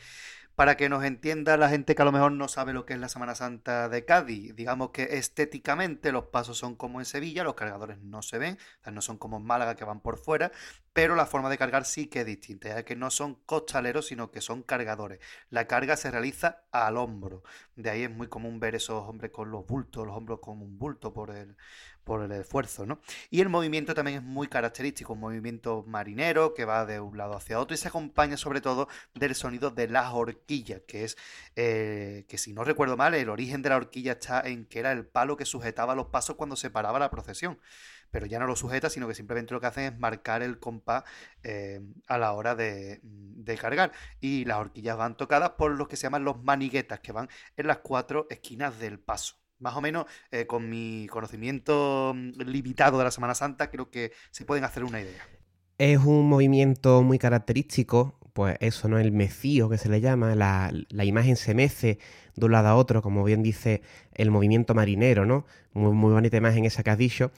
Para que nos entienda la gente que a lo mejor no sabe lo que es la Semana Santa de Cádiz, digamos que estéticamente los pasos son como en Sevilla, los cargadores no se ven, no son como en Málaga que van por fuera, pero la forma de cargar sí que es distinta, ya que no son costaleros, sino que son cargadores. La carga se realiza al hombro, de ahí es muy común ver esos hombres con los bultos, los hombros con un bulto por el, por el esfuerzo, ¿no? Y el movimiento también es muy característico, un movimiento marinero que va de un lado hacia otro y se acompaña sobre todo del sonido de las horquillas, que es, eh, que si no recuerdo mal, el origen de la horquilla está en que era el palo que sujetaba los pasos cuando se paraba la procesión. Pero ya no lo sujeta, sino que simplemente lo que hacen es marcar el compás eh, a la hora de, de cargar. Y las horquillas van tocadas por los que se llaman los maniguetas, que van en las cuatro esquinas del paso. Más o menos, eh, con mi conocimiento mm, limitado de la Semana Santa, creo que se pueden hacer una idea. Es un movimiento muy característico, pues eso, ¿no? El mecío que se le llama, la, la imagen se mece de un lado a otro, como bien dice el movimiento marinero, ¿no? Muy, muy bonita imagen esa que has dicho.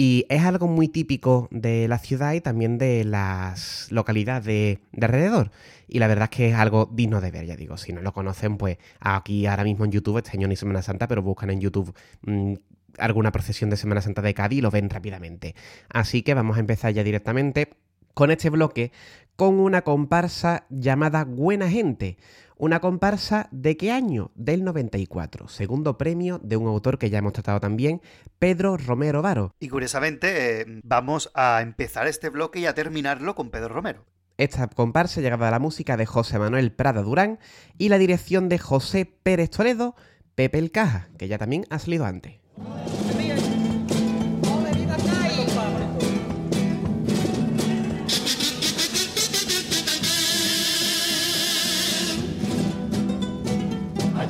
Y es algo muy típico de la ciudad y también de las localidades de, de alrededor. Y la verdad es que es algo digno de ver, ya digo. Si no lo conocen, pues aquí ahora mismo en YouTube, este año ni Semana Santa, pero buscan en YouTube mm, alguna procesión de Semana Santa de Cádiz y lo ven rápidamente. Así que vamos a empezar ya directamente con este bloque con una comparsa llamada Buena Gente. Una comparsa de qué año? Del 94. Segundo premio de un autor que ya hemos tratado también, Pedro Romero Varo. Y curiosamente, eh, vamos a empezar este bloque y a terminarlo con Pedro Romero. Esta comparsa llegaba a la música de José Manuel Prada Durán y la dirección de José Pérez Toledo, Pepe el Caja, que ya también ha salido antes.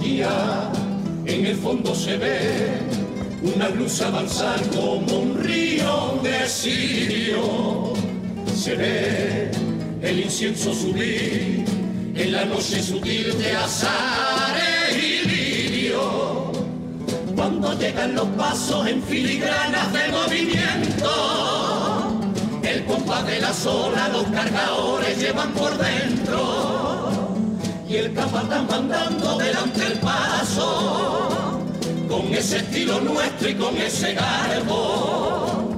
En el fondo se ve una blusa avanzar como un río de sirio. Se ve el incienso subir en la noche sutil de azares y lirio. Cuando llegan los pasos en filigranas de movimiento, el compás de la sola los cargadores llevan por dentro y el capatán mandando delante el paso, con ese estilo nuestro y con ese garbo,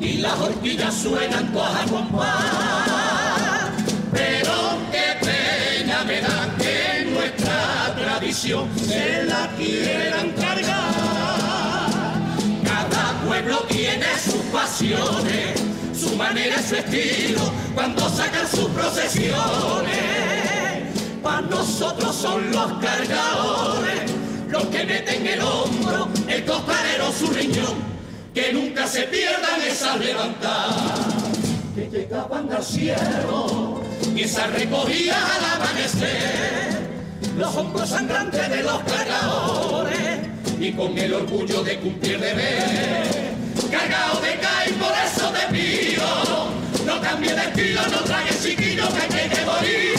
y las horquillas suenan todas a compás, pero qué pena me da que nuestra tradición se la quieran cargar. Cada pueblo tiene sus pasiones, su manera, su estilo, cuando sacan sus procesiones para nosotros son los cargadores, los que meten el hombro, el costalero su riñón, que nunca se pierdan esas levantadas, que llegaban al cielo y esa recogida al amanecer, los hombros sangrantes de los cargadores, y con el orgullo de cumplir deber, cargado de caer, por eso te pido, no cambie de estilo, no tragues chiquillo que hay que morir.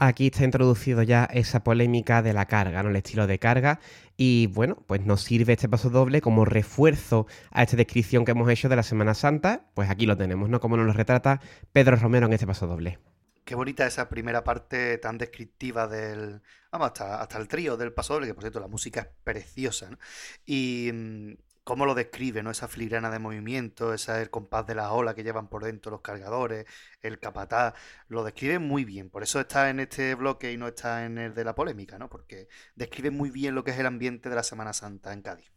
Aquí está introducido ya esa polémica de la carga, ¿no? El estilo de carga. Y bueno, pues nos sirve este paso doble como refuerzo a esta descripción que hemos hecho de la Semana Santa. Pues aquí lo tenemos, ¿no? Como nos lo retrata Pedro Romero en este paso doble. Qué bonita esa primera parte tan descriptiva del. Vamos, hasta, hasta el trío del paso doble, que por cierto la música es preciosa, ¿no? Y mm, cómo lo describe, ¿no? Esa filigrana de movimiento, esa el compás de las olas que llevan por dentro los cargadores, el capataz, lo describe muy bien. Por eso está en este bloque y no está en el de la polémica, ¿no? Porque describe muy bien lo que es el ambiente de la Semana Santa en Cádiz.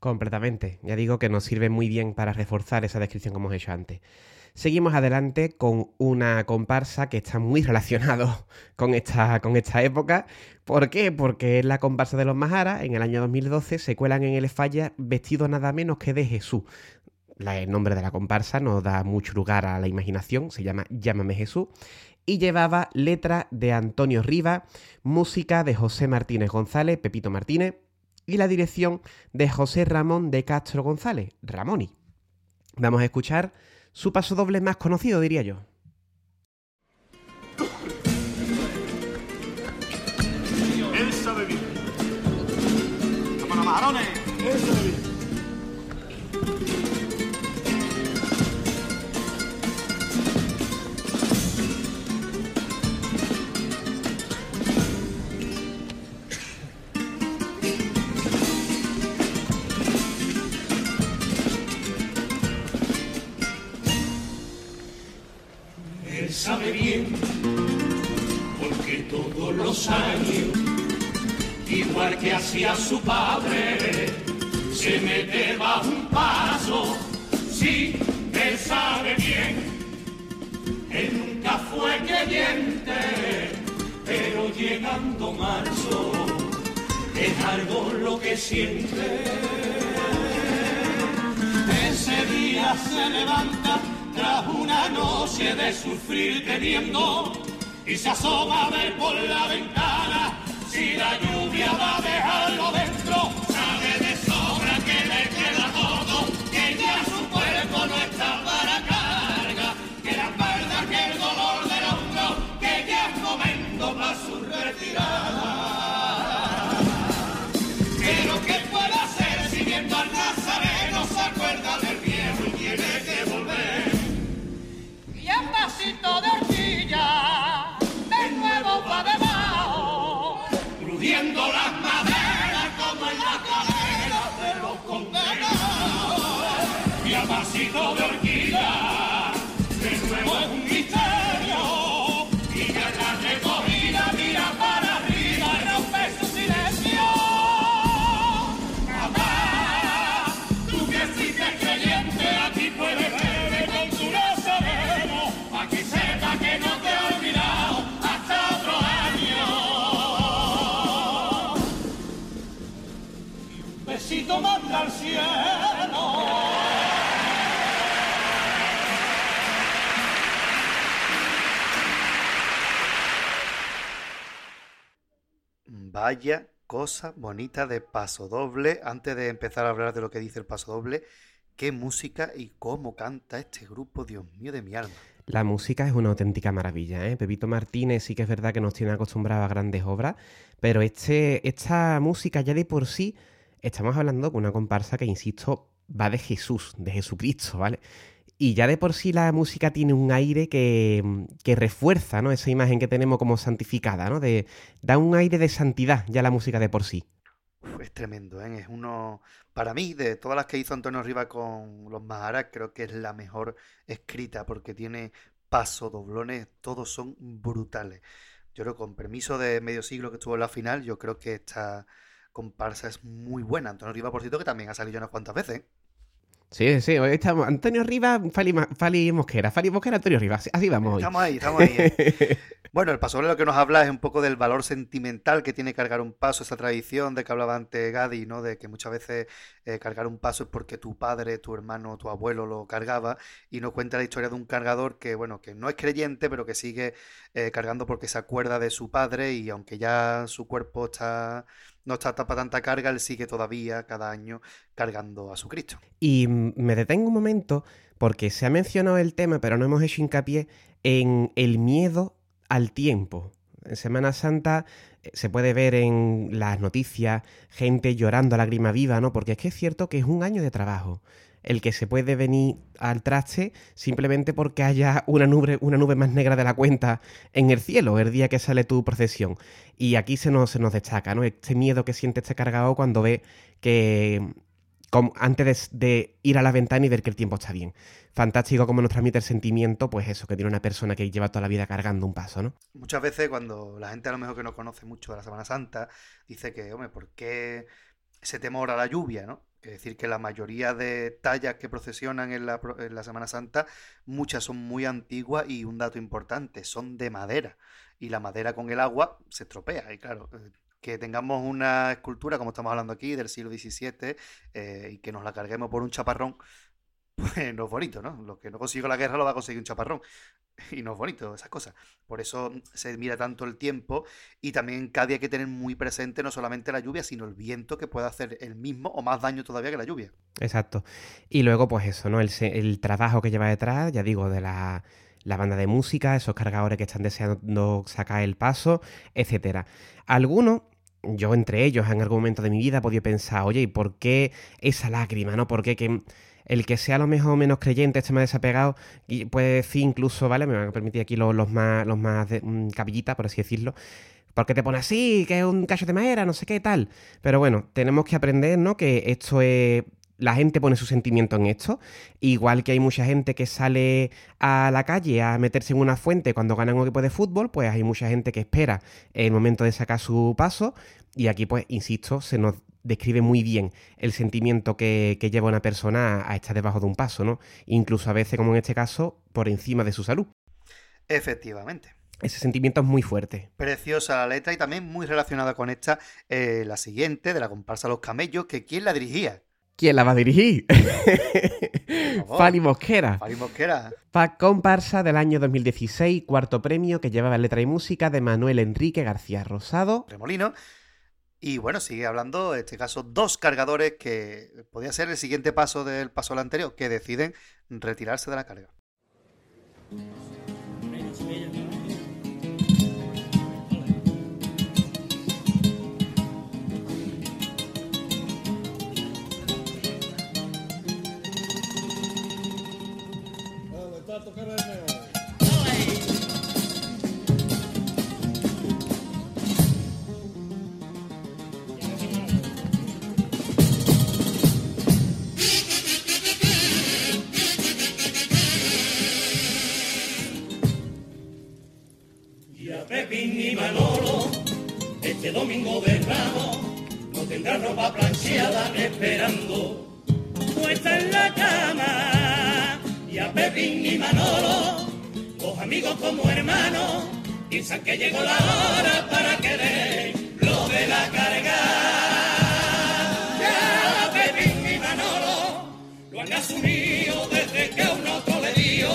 Completamente. Ya digo que nos sirve muy bien para reforzar esa descripción que hemos hecho antes. Seguimos adelante con una comparsa que está muy relacionado con esta, con esta época. ¿Por qué? Porque es la comparsa de los Maharas. En el año 2012 se cuelan en el Falla vestido nada menos que de Jesús. El nombre de la comparsa no da mucho lugar a la imaginación, se llama Llámame Jesús. Y llevaba letra de Antonio Riva, música de José Martínez González, Pepito Martínez, y la dirección de José Ramón de Castro González, Ramoni. Vamos a escuchar su paso doble más conocido, diría yo. Él sabe bien. Sabe bien, porque todos los años, igual que hacía su padre, se mete bajo un paso. Sí, él sabe bien, él nunca fue creyente, pero llegando marzo, es algo lo que siente. Ese día se levanta tras una noche de sufrir teniendo y se asoma a ver por la ventana si la lluvia va a dejarlo dentro. Sabe de sobra que le queda todo, que ya su cuerpo no está para carga, que la espalda, que el dolor del hombro, que ya es momento para su retirada. De horquilla, de nuevo va debajo. Crujiendo las maderas como en la cadera de los condenados. Y a pasito de horquilla, al cielo. Vaya cosa bonita de paso doble. Antes de empezar a hablar de lo que dice el paso doble, qué música y cómo canta este grupo, Dios mío de mi alma. La música es una auténtica maravilla, ¿eh? Pepito Martínez sí que es verdad que nos tiene acostumbrados a grandes obras, pero este, esta música ya de por sí, estamos hablando con una comparsa que, insisto, va de Jesús, de Jesucristo, ¿vale? Y ya de por sí la música tiene un aire que, que refuerza, ¿no? Esa imagen que tenemos como santificada, ¿no? Da un aire de santidad ya la música de por sí. Uf, es tremendo, ¿eh? Es uno, para mí, de todas las que hizo Antonio Riva con los Maharas, creo que es la mejor escrita porque tiene paso, doblones, todos son brutales. Yo creo, con permiso de medio siglo que estuvo en la final, yo creo que esta comparsa es muy buena. Antonio Riva, por cierto, que también ha salido unas cuantas veces. ¿eh? Sí, sí, hoy estamos Antonio Rivas, Fali, Fali Mosquera, Fali Mosquera, Antonio Rivas, así vamos hoy. Estamos ahí, estamos ahí. ¿eh? Bueno, el paso doble lo que nos habla es un poco del valor sentimental que tiene cargar un paso, esa tradición de que hablaba antes Gadi, ¿no? De que muchas veces eh, cargar un paso es porque tu padre, tu hermano, tu abuelo lo cargaba y nos cuenta la historia de un cargador que, bueno, que no es creyente, pero que sigue eh, cargando porque se acuerda de su padre y aunque ya su cuerpo está no está para tanta carga, él sigue todavía cada año cargando a su Cristo. Y me detengo un momento porque se ha mencionado el tema, pero no hemos hecho hincapié en el miedo al tiempo. En Semana Santa eh, se puede ver en las noticias gente llorando a lágrima viva, ¿no? Porque es que es cierto que es un año de trabajo el que se puede venir al traste simplemente porque haya una nube, una nube más negra de la cuenta en el cielo el día que sale tu procesión. Y aquí se nos, se nos destaca, ¿no? Este miedo que siente este cargado cuando ve que antes de, ir a la ventana y ver que el tiempo está bien. Fantástico como nos transmite el sentimiento, pues eso, que tiene una persona que lleva toda la vida cargando un paso, ¿no? Muchas veces cuando la gente a lo mejor que no conoce mucho de la Semana Santa, dice que, hombre, ¿por qué ese temor a la lluvia, no? Es decir, que la mayoría de tallas que procesionan en la, en la, Semana Santa, muchas son muy antiguas y un dato importante, son de madera. Y la madera con el agua se estropea. Y claro, eh, que tengamos una escultura, como estamos hablando aquí, del siglo XVII, eh, y que nos la carguemos por un chaparrón, pues no es bonito, ¿no? Lo que no consigo la guerra lo va a conseguir un chaparrón. Y no es bonito esas cosas. Por eso se mira tanto el tiempo y también cada día hay que tener muy presente no solamente la lluvia, sino el viento que puede hacer el mismo o más daño todavía que la lluvia. Exacto. Y luego, pues eso, ¿no? El, el trabajo que lleva detrás, ya digo, de la, la banda de música, esos cargadores que están deseando sacar el paso, etcétera. Algunos yo entre ellos en algún momento de mi vida he podido pensar, oye, ¿y por qué esa lágrima, no? ¿Por qué que el que sea lo mejor o menos creyente, esté más desapegado, y puede decir incluso, ¿vale? Me van a permitir aquí los, más, los más de, mm, por así decirlo. Porque te pone así, que es un cacho de madera, no sé qué tal. Pero bueno, tenemos que aprender, ¿no? Que esto es la gente pone su sentimiento en esto. Igual que hay mucha gente que sale a la calle a meterse en una fuente cuando ganan un equipo de fútbol, pues hay mucha gente que espera el momento de sacar su paso. Y aquí, pues, insisto, se nos describe muy bien el sentimiento que, lleva una persona a, estar debajo de un paso, ¿no? Incluso a veces, como en este caso, por encima de su salud. Efectivamente. Ese sentimiento es muy fuerte. Preciosa la letra y también muy relacionada con esta, eh, la siguiente, de la comparsa Los Camellos, que ¿quién la dirigía? ¿Quién la va a dirigir? Fali Mosquera. Fali Mosquera. Pa comparsa del año 2016, cuarto premio que llevaba letra y música de Manuel Enrique García Rosado. Remolino. Y bueno, sigue hablando, en este caso, dos cargadores que podía ser el siguiente paso del paso al anterior, que deciden retirarse de la carga. Domingo de ramo no tendrá ropa plancheada esperando. Puesta en la cama y a Pepín y Manolo, dos amigos como hermanos, piensan que llegó la hora para que den lo de la carga. Ya Pepín y Manolo lo han asumido desde que un otro le dio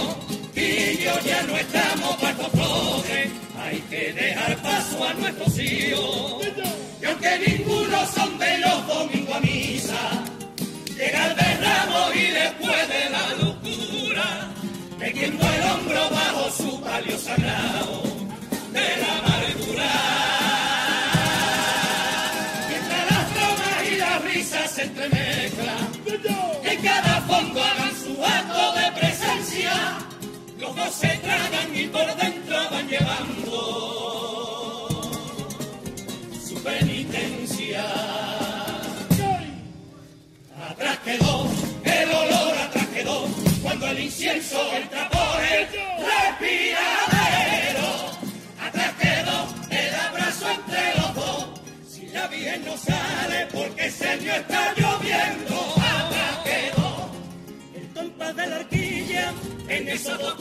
y yo ya no estamos para que dejar paso a nuestros hijos. Y aunque ninguno son de los domingos a misa, llega el derramo y después de la locura, metiendo el hombro bajo su palio sagrado de la se tragan y por dentro van llevando Atrás quedó, el olor atrás quedó, cuando el incienso entra por el respiradero. Atrás quedó el abrazo entre los dos, si la bien no sale porque ese año está lloviendo. Atrás quedó el compás de la arquilla en esos dos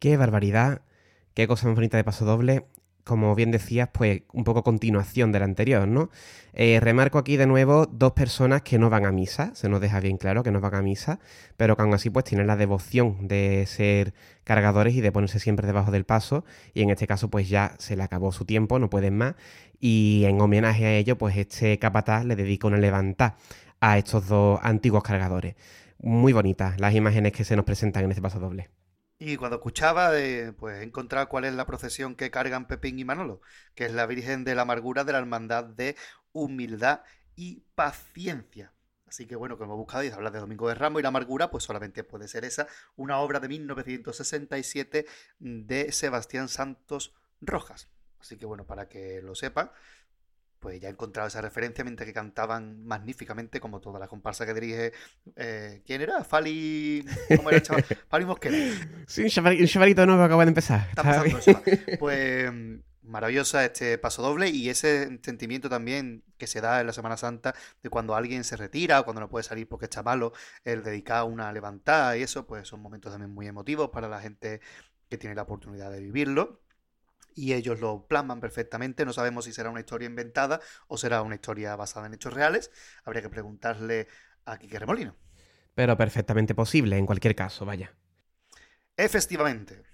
Qué barbaridad, qué cosa más bonita de paso doble. como bien decías, pues un poco continuación del anterior, ¿no? Eh, remarco aquí de nuevo dos personas que no van a misa, se nos deja bien claro que no van a misa, pero que aún así pues tienen la devoción de ser cargadores y de ponerse siempre debajo del paso, y en este caso pues ya se le acabó su tiempo, no pueden más, y en homenaje a ello pues este capataz le dedica una levantada a estos dos antiguos cargadores. Muy bonitas las imágenes que se nos presentan en este paso doble. Y cuando escuchaba, eh, pues he encontrado cuál es la procesión que cargan Pepín y Manolo, que es la Virgen de la Amargura de la Hermandad de Humildad y Paciencia. Así que bueno, como he buscado y hablar de Domingo de Ramos y la Amargura, pues solamente puede ser esa, una obra de 1967 de Sebastián Santos Rojas. Así que bueno, para que lo sepan, pues ya he encontrado esa referencia mientras que cantaban magníficamente como toda la comparsa que dirige. eh, ¿Quién era? Fali. ¿Cómo era el chaval? Fali Mosquera. Sí, un chaval- un chavalito nuevo acaba de empezar. Está pasando. Pues mm, maravillosa este paso doble y ese sentimiento también que se da en la Semana Santa de cuando alguien se retira o cuando no puede salir porque está malo, el dedicar una levantada y eso, pues son momentos también muy emotivos para la gente que tiene la oportunidad de vivirlo. Y ellos lo plasman perfectamente. No sabemos si será una historia inventada o será una historia basada en hechos reales. Habría que preguntarle a Quique Remolino. Pero perfectamente posible, en cualquier caso, vaya. Efectivamente.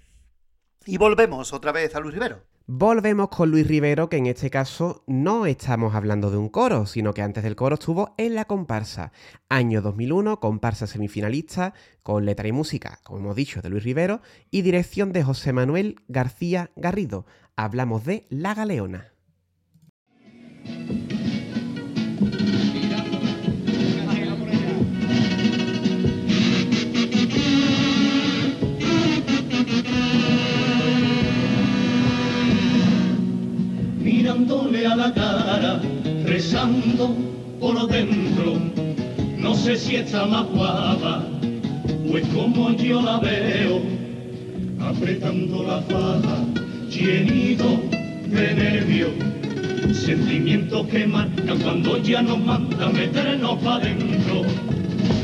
Y volvemos otra vez a Luis Rivero. Volvemos con Luis Rivero, que en este caso no estamos hablando de un coro, sino que antes del coro estuvo en la comparsa. Año 2001, comparsa semifinalista, con letra y música, como hemos dicho, de Luis Rivero, y dirección de José Manuel García Garrido. Hablamos de La Galeona. Mirándole a la cara, rezando por dentro. No sé si está más guapa, pues como yo la veo, apretando la faja, llenito de nervios. Sentimientos que marcan cuando ya nos manda meternos para adentro.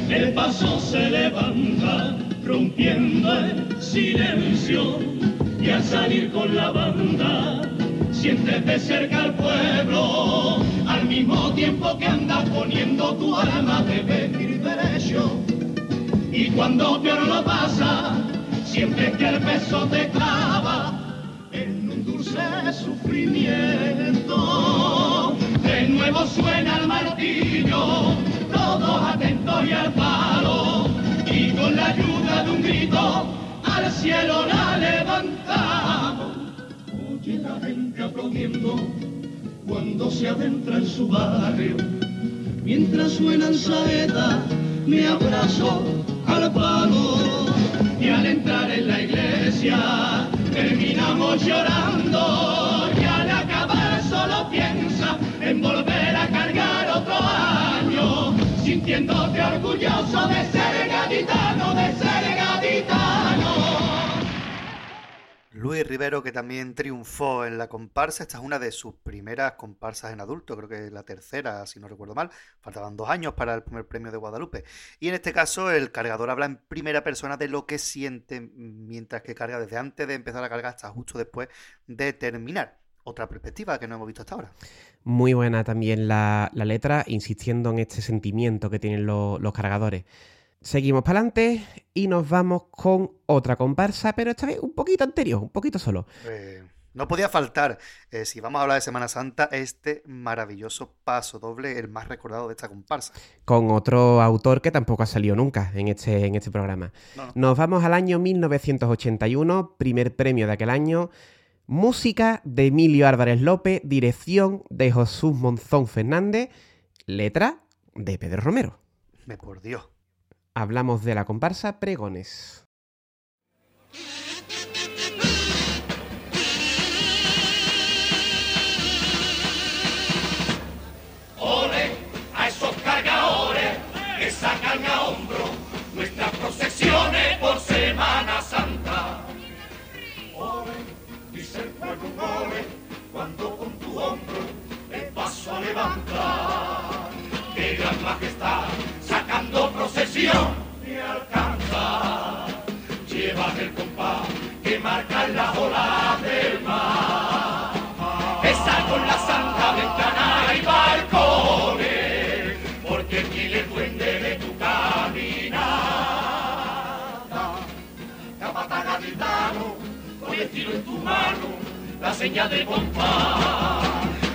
El paso se levanta, rompiendo el silencio, y al salir con la banda, sientes de cerca al pueblo, al mismo tiempo que andas poniendo tu alma de pedir derecho. Y cuando peor lo pasa, sientes que el beso te clava en un dulce sufrimiento. De nuevo suena el martillo, todos atentos y al palo, y con la ayuda de un grito, al cielo la levantamos. Oye la gente aplaudiendo cuando se adentra en su barrio. Mientras suenan saetas, me abrazo al palo. Y al entrar en la iglesia, terminamos llorando. Y al acabar solo piensa en volver a cargar otro año. Sintiéndote orgulloso de ser gaditano, de ser gaditano. Luis Rivero, que también triunfó en la comparsa. Esta es una de sus primeras comparsas en adulto, creo que la tercera, si no recuerdo mal. Faltaban dos años para el primer premio de Guadalupe. Y en este caso, el cargador habla en primera persona de lo que siente mientras que carga desde antes de empezar a cargar hasta justo después de terminar. Otra perspectiva que no hemos visto hasta ahora. Muy buena también la, la letra, insistiendo en este sentimiento que tienen lo- los cargadores. Seguimos para adelante y nos vamos con otra comparsa, pero esta vez un poquito anterior, un poquito solo. Eh, no podía faltar, eh, si vamos a hablar de Semana Santa, este maravilloso paso doble, el más recordado de esta comparsa. con otro autor que tampoco ha salido nunca en este, en este programa. No, no. Nos vamos al año 1981, primer premio de aquel año. Música de Emilio Álvarez López, dirección de Jesús Monzón Fernández, letra de Pedro Romero. Me por Dios. Hablamos de la comparsa Pregones. Ole a esos cargadores que sacan a hombro nuestras procesiones por Semana Santa. Ole, dice el pueblo ole cuando con tu hombro el paso levanta. Que gran majestad me alcanza. Llevas el compás que marca las olas del mar. Esa con la santa ventana y balcones, porque aquí le duende de tu caminada. Capatana gitano, con el tiro en tu mano, la señal de compás.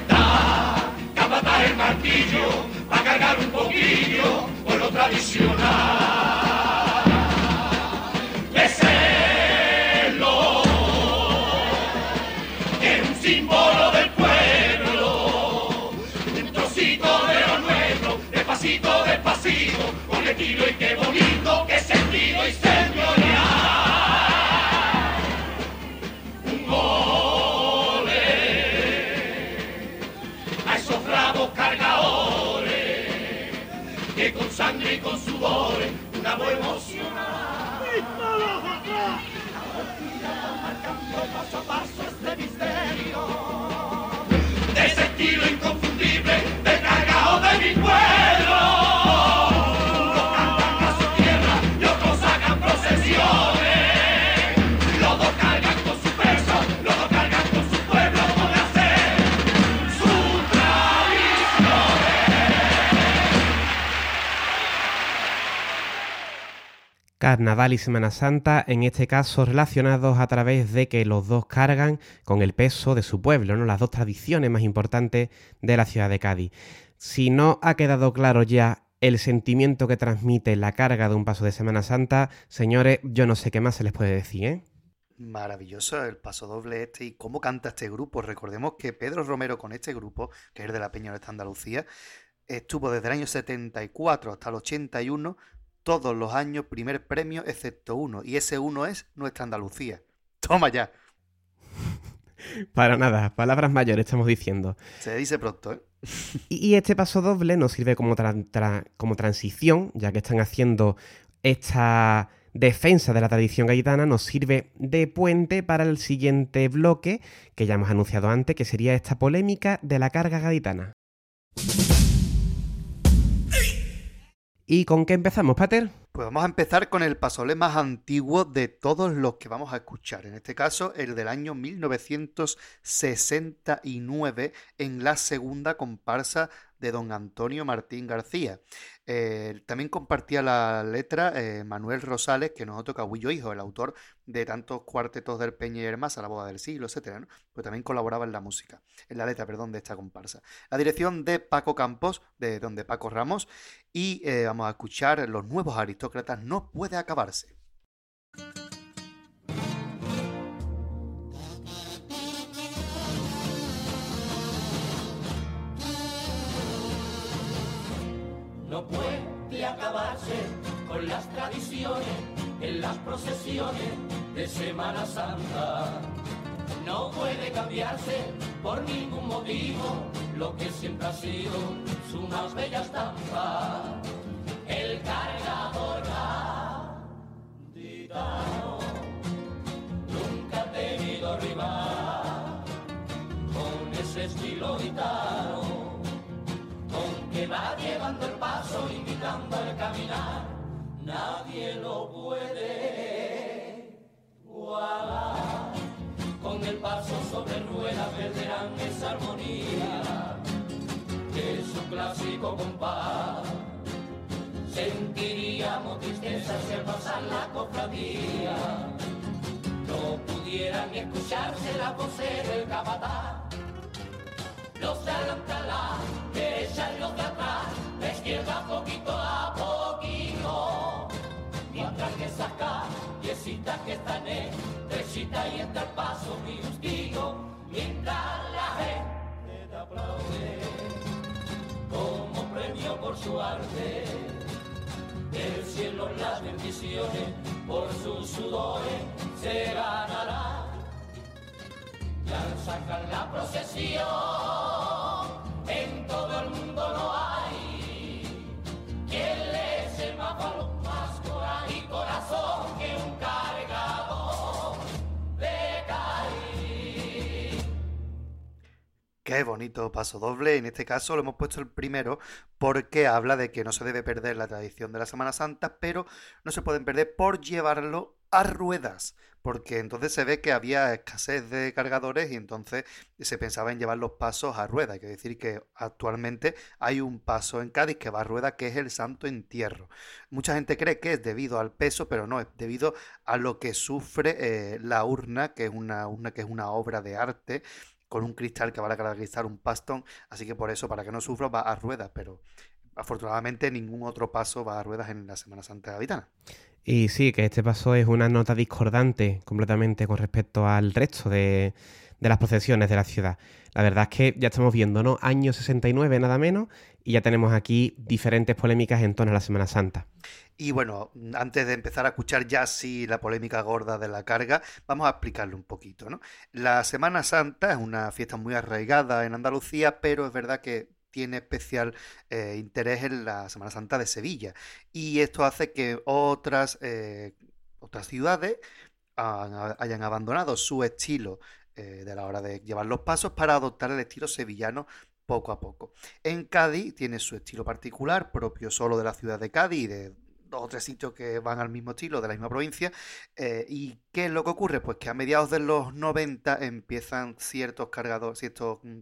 Da, capataz el martillo a cargar un poquillo por lo tradicional. Beselo, que es un símbolo del pueblo, un trocito de lo nuestro, despacito, despacito, con estilo y qué bonito, qué sentido y señorial. Paso este misterio Carnaval y Semana Santa, en este caso relacionados a través de que los dos cargan con el peso de su pueblo, ¿no? Las dos tradiciones más importantes de la ciudad de Cádiz. Si no ha quedado claro ya el sentimiento que transmite la carga de un paso de Semana Santa, señores, yo no sé qué más se les puede decir, ¿eh? Maravilloso el paso doble este y cómo canta este grupo. Recordemos que Pedro Romero con este grupo, que es de la Peña de Andalucía, estuvo desde el año 74 hasta el 81, todos los años primer premio excepto uno. Y ese uno es nuestra Andalucía. Toma ya. Para nada, palabras mayores estamos diciendo. Se dice pronto, ¿eh? Y, este paso doble nos sirve como, tra- tra- como transición, ya que están haciendo esta defensa de la tradición gaditana, nos sirve de puente para el siguiente bloque, que ya hemos anunciado antes, que sería esta polémica de la carga gaditana. ¿Y con qué empezamos, Pater? Pues vamos a empezar con el pasolé más antiguo de todos los que vamos a escuchar. En este caso, el del año 1969, en la segunda comparsa de don Antonio Martín García. Eh, también compartía la letra eh, Manuel Rosales, que nos toca Huillo Hijo, el autor de tantos cuartetos del Peña y Hermas a la boda del siglo, etcétera, ¿no? Pues también colaboraba en la música, en la letra, perdón, de esta comparsa. La dirección de Paco Campos, de donde Paco Ramos, y eh, vamos a escuchar Los nuevos aristócratas no puede acabarse. No puede acabarse con las tradiciones en las procesiones de Semana Santa. No puede cambiarse por ningún motivo lo que siempre ha sido su más bella estampa. El cargador gaditano nunca ha tenido rival con ese estilo con que va llevando el paso, invitando al caminar, nadie lo puede igualar. Con el paso sobre ruedas perderán esa armonía de su clásico compás. Sentiríamos tristeza si al pasar la cofradía no pudieran escucharse la voces del capataz los de adelante la derecha y los de atrás, la izquierda poquito a poquito. Mientras que saca piecitas que están en derechita y entra el paso mi justigo, mientras la gente te aplaude como premio por su arte. Del cielo las bendiciones por sus sudores se ganará y al sacar la procesión, en todo el mundo no hay quien le sepa más corazón que un cargador de. Qué bonito paso doble. En este caso lo hemos puesto el primero porque habla de que no se debe perder la tradición de la Semana Santa, pero no se pueden perder por llevarlo a ruedas, porque entonces se ve que había escasez de cargadores y entonces se pensaba en llevar los pasos a ruedas. Hay que decir que actualmente hay un paso en Cádiz que va a ruedas que es el Santo Entierro. Mucha gente cree que es debido al peso, pero no, es debido a lo que sufre eh, la urna, que es una urna que es una obra de arte con un cristal que va a caracterizar un pastón, así que por eso, para que no sufra, va a ruedas, pero afortunadamente ningún otro paso va a ruedas en la Semana Santa gaditana. Y sí, que este paso es una nota discordante completamente con respecto al resto de, las procesiones de la ciudad. La verdad es que ya estamos viendo, ¿no? Año 69 nada menos y ya tenemos aquí diferentes polémicas en torno a la Semana Santa. Y bueno, antes de empezar a escuchar ya sí la polémica gorda de la carga, vamos a explicarle un poquito, ¿no? La Semana Santa es una fiesta muy arraigada en Andalucía, pero es verdad que tiene especial eh, interés en la Semana Santa de Sevilla. Y esto hace que otras, eh, otras ciudades hayan abandonado su estilo eh, de la hora de llevar los pasos para adoptar el estilo sevillano poco a poco. En Cádiz tiene su estilo particular, propio solo de la ciudad de Cádiz y de dos o tres sitios que van al mismo estilo de la misma provincia. Eh, ¿Y qué es lo que ocurre? Pues que a mediados de los 90 empiezan ciertos cargadores, ciertos mm,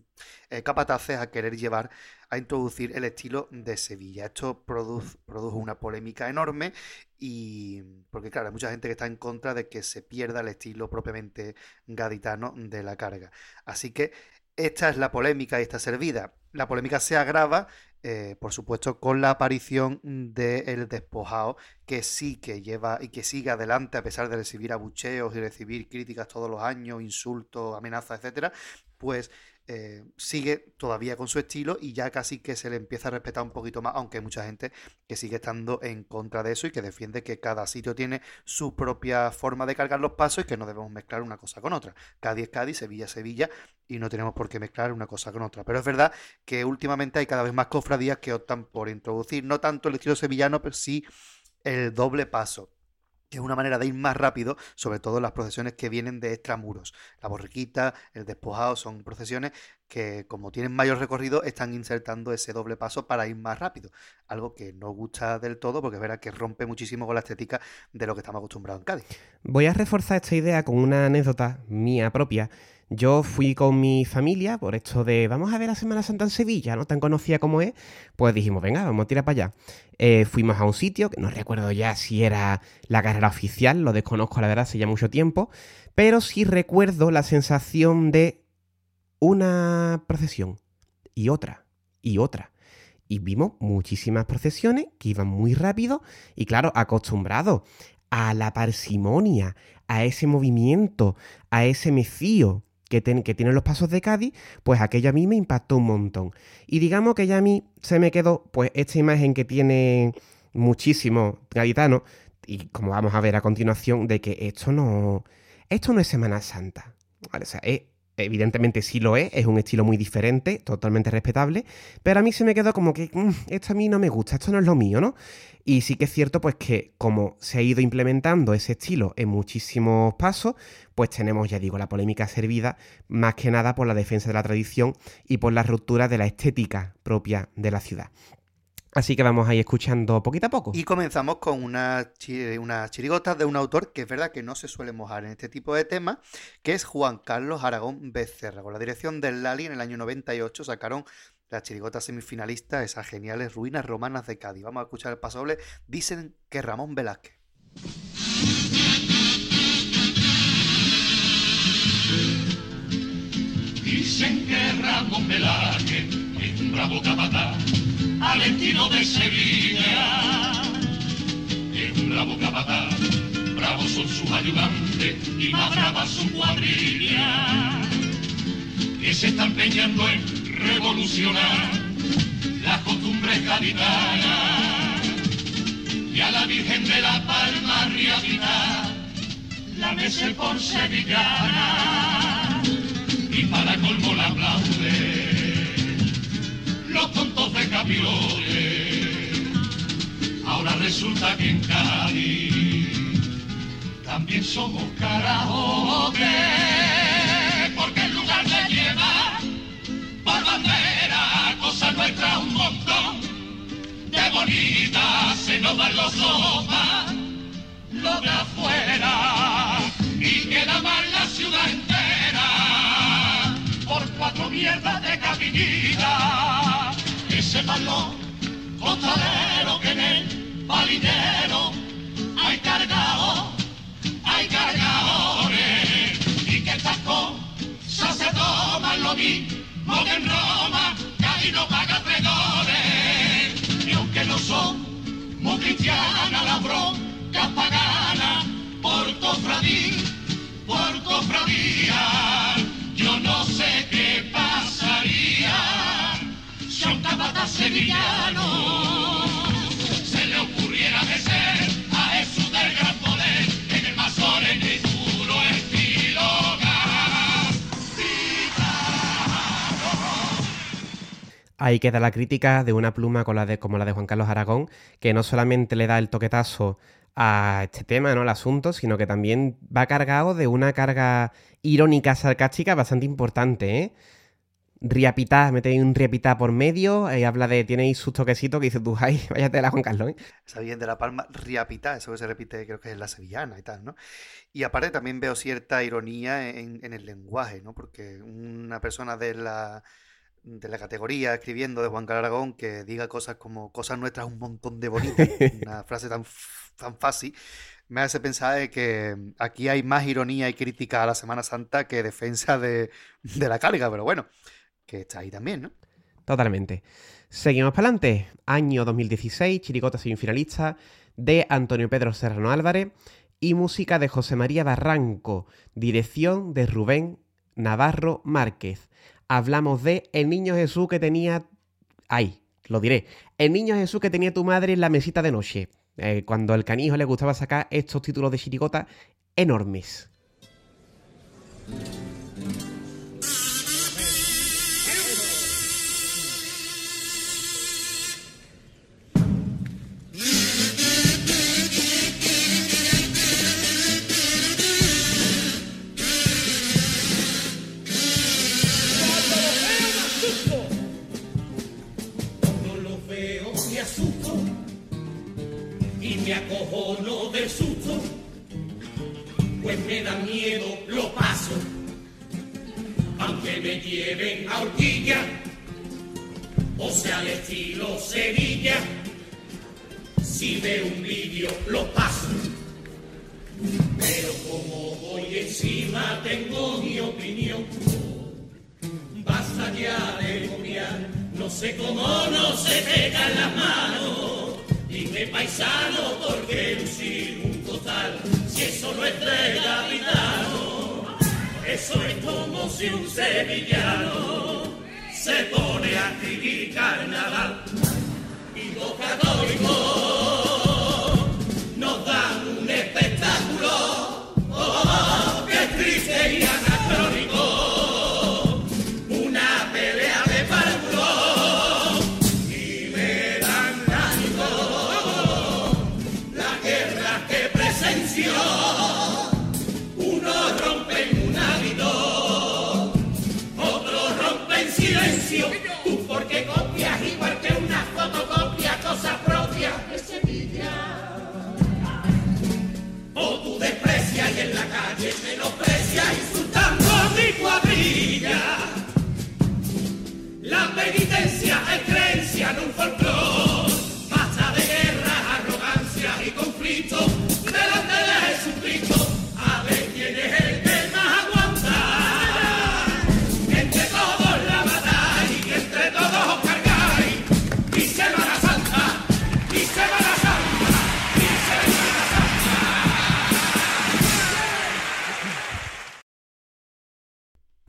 eh, capataces a querer llevar, a introducir el estilo de Sevilla. Esto produz- produjo una polémica enorme y porque claro, hay mucha gente que está en contra de que se pierda el estilo propiamente gaditano de la carga. Así que esta es la polémica y está servida. La polémica se agrava, eh, por supuesto, con la aparición del despojado, que sí que lleva y que sigue adelante a pesar de recibir abucheos y recibir críticas todos los años, insultos, amenazas, etcétera, pues eh, sigue todavía con su estilo y ya casi que se le empieza a respetar un poquito más, aunque hay mucha gente que sigue estando en contra de eso y que defiende que cada sitio tiene su propia forma de cargar los pasos y que no debemos mezclar una cosa con otra. Cádiz es Cádiz, Sevilla Sevilla y no tenemos por qué mezclar una cosa con otra. Pero es verdad que últimamente hay cada vez más cofradías que optan por introducir no tanto el estilo sevillano, pero sí el doble paso que es una manera de ir más rápido, sobre todo las procesiones que vienen de extramuros. La borriquita, el despojado son procesiones que como tienen mayor recorrido están insertando ese doble paso para ir más rápido. Algo que no gusta del todo porque es verdad que rompe muchísimo con la estética de lo que estamos acostumbrados en Cádiz. Voy a reforzar esta idea con una anécdota mía propia. Yo fui con mi familia por esto de vamos a ver la Semana Santa en Sevilla, ¿no? Tan conocida como es. Pues dijimos, venga, vamos a tirar para allá. Eh, fuimos a un sitio, que no recuerdo ya si era la carrera oficial, lo desconozco la verdad, hace ya mucho tiempo. Pero sí recuerdo la sensación de una procesión y otra y otra. Y vimos muchísimas procesiones que iban muy rápido y claro, acostumbrados a la parsimonia, a ese movimiento, a ese mecío que, ten- que tienen los pasos de Cádiz, pues aquello a mí me impactó un montón. Y digamos que ya a mí se me quedó pues esta imagen que tiene muchísimos gaditanos, y como vamos a ver a continuación, de que esto no, esto no es Semana Santa. ¿vale? O sea, es- evidentemente sí lo es, es un estilo muy diferente, totalmente respetable, pero a mí se me quedó como que "Mm, esto a mí no me gusta, esto no es lo mío, ¿no? Y sí que es cierto pues que como se ha ido implementando ese estilo en muchísimos pasos, pues tenemos, ya digo, la polémica servida más que nada por la defensa de la tradición y por la ruptura de la estética propia de la ciudad. Así que vamos a ir escuchando poquito a poco. Y comenzamos con una chi- unas chirigotas de un autor que es verdad que no se suele mojar en este tipo de temas, que es Juan Carlos Aragón Becerra. Con la dirección del Lali en el año 98 sacaron las chirigotas semifinalistas, esas geniales ruinas romanas de Cádiz. Vamos a escuchar el pasoble. Dicen que Ramón Velázquez. Dicen que Ramón Velázquez es un bravo capataz, alentino de Sevilla. Es un bravo capataz, bravos son sus ayudantes y más brava su cuadrilla. Que se está empeñando en revolucionar las costumbres gaditanas. Y a la Virgen de la Palma Riavita, la mece por sevillana y para colmo la aplaude los tontos de camiones. Ahora resulta que en Cádiz también somos carajotes, porque el lugar se lleva por bandera cosa nuestra un montón de bonita se nos van los ojos lo de afuera y queda mal la ciudad entera por cuatro mierdas de caminita. Sepan los costaleros que en el palinero hay cargado, hay cargadores. Y que estas cosas se toman lo mismo que en Roma, que ahí no paga tres goles. Y aunque no son muy cristianas las broncas paganas, por cofradía, por cofradía, yo no sé qué pasaría Ahí queda la crítica de una pluma con la de, como la de Juan Carlos Aragón, que no solamente le da el toquetazo a este tema, ¿no? Al asunto, sino que también va cargado de una carga irónica, sarcástica bastante importante, ¿eh? Riapitá, ahí un riapitá por medio, y habla de, tiene ahí sus toquecitos que dices tú, ay, váyate la Juan Carlos, ¿eh? Esa bien de La Palma, riapitá, eso que se repite creo que es la sevillana y tal, ¿no? Y aparte también veo cierta ironía en, en el lenguaje, ¿no? Porque una persona de la, de la categoría escribiendo de Juan Carlos Aragón que diga cosas como cosas nuestras un montón de bonitas, una frase tan, tan fácil, me hace pensar de que aquí hay más ironía y crítica a la Semana Santa que defensa de, de la carga, pero bueno, que está ahí también, ¿no? Totalmente. Seguimos para adelante. Año 2016, Chiricota semifinalista de Antonio Pedro Serrano Álvarez y música de José María Barranco, dirección de Rubén Navarro Márquez. Hablamos de El niño Jesús que tenía... Ay, lo diré. El niño Jesús que tenía tu madre en la mesita de noche. Eh, cuando al canijo le gustaba sacar estos títulos de chiricota enormes. Me acojono del susto, pues me da miedo, lo paso, aunque me lleven a horquilla, o sea al estilo Sevilla, si veo un vídeo lo paso, pero como voy encima tengo mi opinión. Basta ya de copiar, no sé cómo no se pegan las manos. Dime paisano, porque lucir un total, si eso no es de gaditano. Eso es como si un sevillano se pone a escribir carnaval. Y los católicos menosprecias insultando mi cuadrilla. La penitencia es creencia en un folclore. Basta de guerras, arrogancias y conflictos.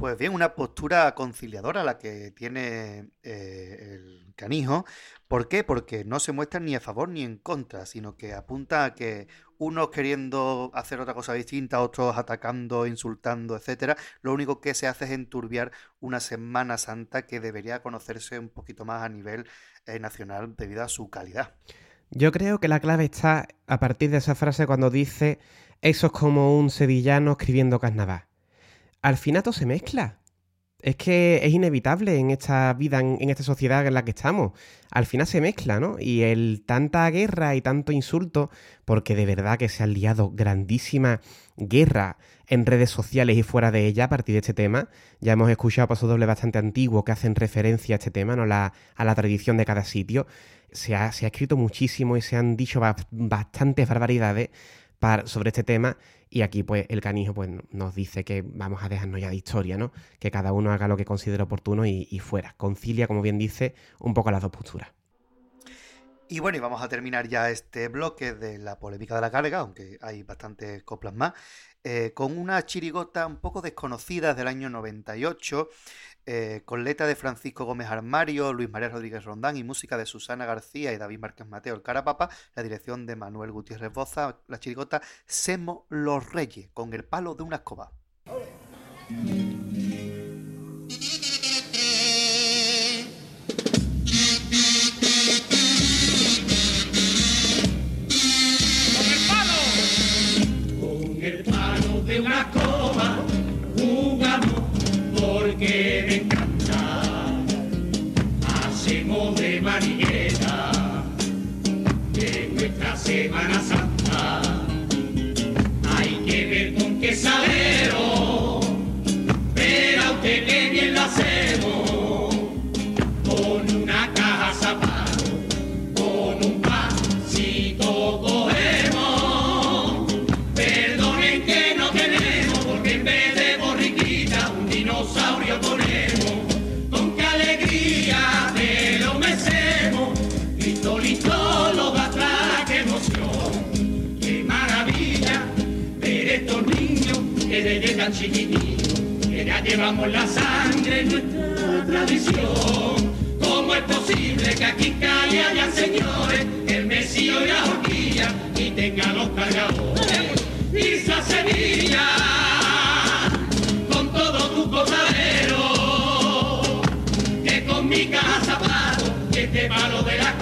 Pues bien, una postura conciliadora la que tiene eh, el canijo. ¿Por qué? Porque no se muestra ni a favor ni en contra, sino que apunta a que unos queriendo hacer otra cosa distinta, otros atacando, insultando, etcétera, lo único que se hace es enturbiar una Semana Santa que debería conocerse un poquito más a nivel eh, nacional debido a su calidad. Yo creo que la clave está a partir de esa frase cuando dice eso es como un sevillano escribiendo carnaval. Al final todo se mezcla. Es que es inevitable en esta vida, en, esta sociedad en la que estamos. Al final se mezcla, ¿no? Y el tanta guerra y tanto insulto, porque de verdad que se han liado grandísima guerra en redes sociales y fuera de ella a partir de este tema. Ya hemos escuchado pasos dobles bastante antiguos que hacen referencia a este tema, ¿no? La- a la tradición de cada sitio. Se ha, escrito muchísimo y se han dicho ba- bastantes barbaridades par- sobre este tema. Y aquí, pues, el canijo pues, nos dice que vamos a dejarnos ya de historia, ¿no? Que cada uno haga lo que considere oportuno y, y fuera. Concilia, como bien dice, un poco las dos posturas. Y bueno, y vamos a terminar ya este bloque de la polémica de la carga, aunque hay bastantes coplas más, eh, con una chirigota un poco desconocida del año 98, eh, con letra de Francisco Gómez Armario, Luis María Rodríguez Rondán y música de Susana García y David Márquez Mateo, el Carapapa, la dirección de Manuel Gutiérrez Boza, la chirigota Semos los Reyes, con el palo de una escoba. Nuestra Semana Santa. Hay que ver con qué salero, pero usted que bien lo hacemos. Tan chiquititos que ya llevamos la sangre en nuestra tradición. ¿Cómo es posible que aquí en Cali haya señores, el mesío y la horquilla y tengan los cargadores? Isla Sevilla, con todo tu cosadero, que con mi caja zapato, y este palo de la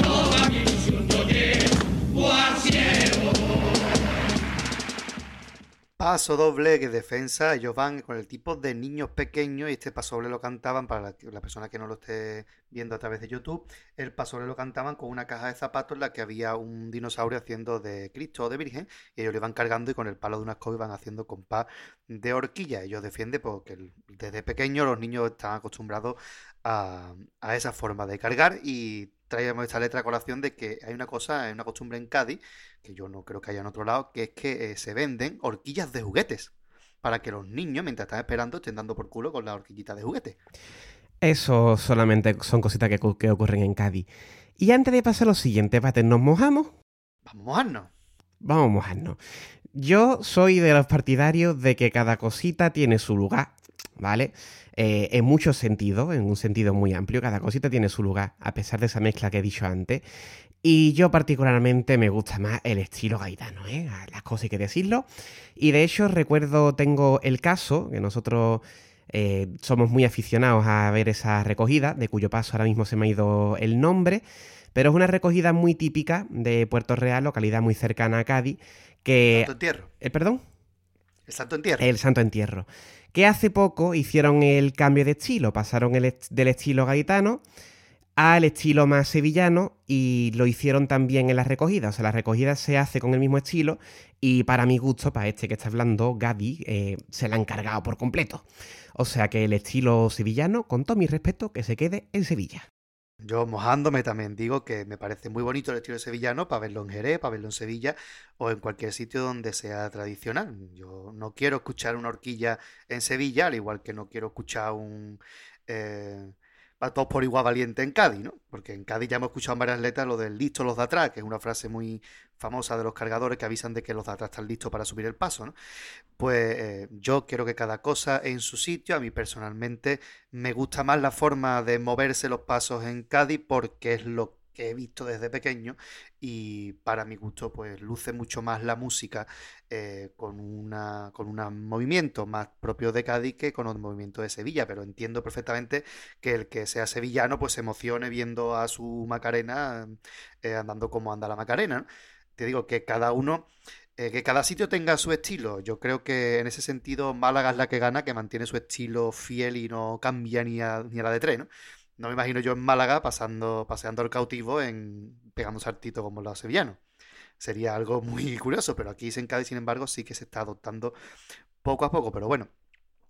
Paso doble que defensa, ellos van con el tipo de niños pequeños y este paso doble lo cantaban para la, persona que no lo esté viendo a través de YouTube, el paso doble lo cantaban con una caja de zapatos en la que había un dinosaurio haciendo de Cristo o de Virgen y ellos lo iban cargando y con el palo de una escoba iban haciendo compás de horquilla. Ellos defienden porque desde pequeños los niños están acostumbrados a, a esa forma de cargar y traíamos esta letra a colación de que hay una cosa, hay una costumbre en Cádiz que yo no creo que haya en otro lado, que es que eh, se venden horquillas de juguetes. Para que los niños, mientras están esperando, estén dando por culo con la horquillita de juguete. Eso solamente son cositas que, que ocurren en Cádiz. Y antes de pasar a lo siguiente, Pate, ¿nos mojamos? Vamos a mojarnos. Vamos a mojarnos. Yo soy de los partidarios de que cada cosita tiene su lugar, ¿vale? Eh, en muchos sentidos, en un sentido muy amplio, cada cosita tiene su lugar, a pesar de esa mezcla que he dicho antes. Y yo particularmente me gusta más el estilo gaitano, ¿eh? Las cosas hay que decirlo. Y de hecho recuerdo, tengo el caso, que nosotros eh, somos muy aficionados a ver esa recogida, de cuyo paso ahora mismo se me ha ido el nombre, pero es una recogida muy típica de Puerto Real, localidad muy cercana a Cádiz, que... Santo entierro. Eh, ¿Perdón? El santo entierro. El Santo Entierro. Que hace poco hicieron el cambio de estilo, pasaron el del estilo gaitano al estilo más sevillano y lo hicieron también en la recogida. O sea, la recogida se hace con el mismo estilo y para mi gusto, para este que está hablando, Gaby, eh, se la han cargado por completo. O sea que el estilo sevillano, con todo mi respeto, que se quede en Sevilla. Yo mojándome también digo que me parece muy bonito el estilo sevillano para verlo en Jerez, para verlo en Sevilla o en cualquier sitio donde sea tradicional. Yo no quiero escuchar una horquilla en Sevilla, al igual que no quiero escuchar un eh, a todos por igual valiente en Cádiz, ¿no? Porque en Cádiz ya hemos escuchado en varias letras lo del listo los de atrás, que es una frase muy famosa de los cargadores que avisan de que los de atrás están listos para subir el paso, ¿no? Pues eh, yo quiero que cada cosa en su sitio. A mí personalmente me gusta más la forma de moverse los pasos en Cádiz porque es lo que he visto desde pequeño y para mi gusto pues luce mucho más la música eh, con una con un movimiento más propio de Cádiz que con el movimiento de Sevilla, pero entiendo perfectamente que el que sea sevillano pues se emocione viendo a su Macarena eh, andando como anda la Macarena. Te digo que cada uno Eh, que cada sitio tenga su estilo. Yo creo que en ese sentido Málaga es la que gana, que mantiene su estilo fiel y no cambia ni a, ni a la de tres, ¿no? No me imagino yo en Málaga pasando, paseando el cautivo en pegando un saltito como los sevillanos. Sería algo muy curioso, pero aquí en Cádiz, sin embargo, sí que se está adoptando poco a poco. Pero bueno,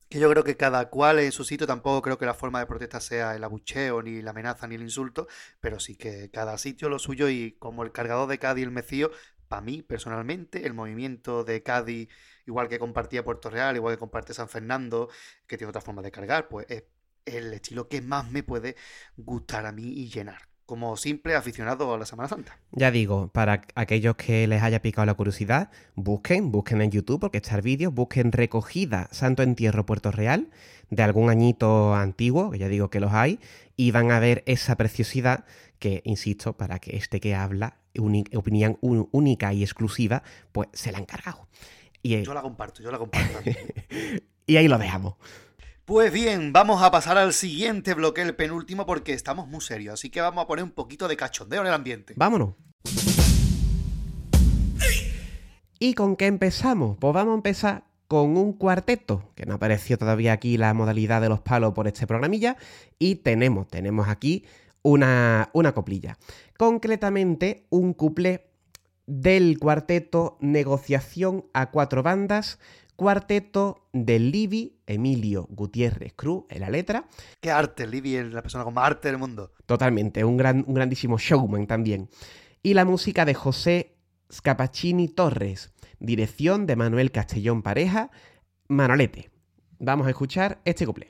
que yo creo que cada cual en su sitio, tampoco creo que la forma de protesta sea el abucheo, ni la amenaza, ni el insulto, pero sí que cada sitio lo suyo y como el cargador de Cádiz, el Mecío, para mí personalmente, el movimiento de Cádiz, igual que compartía Puerto Real, igual que comparte San Fernando, que tiene otra forma de cargar, pues es el estilo que más me puede gustar a mí y llenar. Como simple aficionado a la Semana Santa. Ya digo, para aquellos que les haya picado la curiosidad, busquen, busquen en YouTube, porque está el vídeo, busquen recogida Santo Entierro Puerto Real, de algún añito antiguo, que ya digo que los hay, y van a ver esa preciosidad que, insisto, para que este que habla, opinión única y exclusiva, pues se la han cargado. Y, Yo la comparto, yo la comparto. y ahí lo dejamos. Pues bien, vamos a pasar al siguiente bloque, el penúltimo, porque estamos muy serios, así que vamos a poner un poquito de cachondeo en el ambiente. Vámonos. ¿Y con qué empezamos? Pues vamos a empezar con un cuarteto, que no apareció todavía aquí la modalidad de los palos por este programilla, y tenemos, tenemos aquí una, una coplilla. Concretamente, un cuplé del cuarteto Negociación a cuatro bandas, cuarteto de Livi, Emilio Gutiérrez Cruz en la letra, Qué arte, Libby es la persona con más arte del mundo. Totalmente, un, gran, un grandísimo showman también. Y la música de José Scapaccini Torres, dirección de Manuel Castellón Pareja, Manolete. Vamos a escuchar este couple.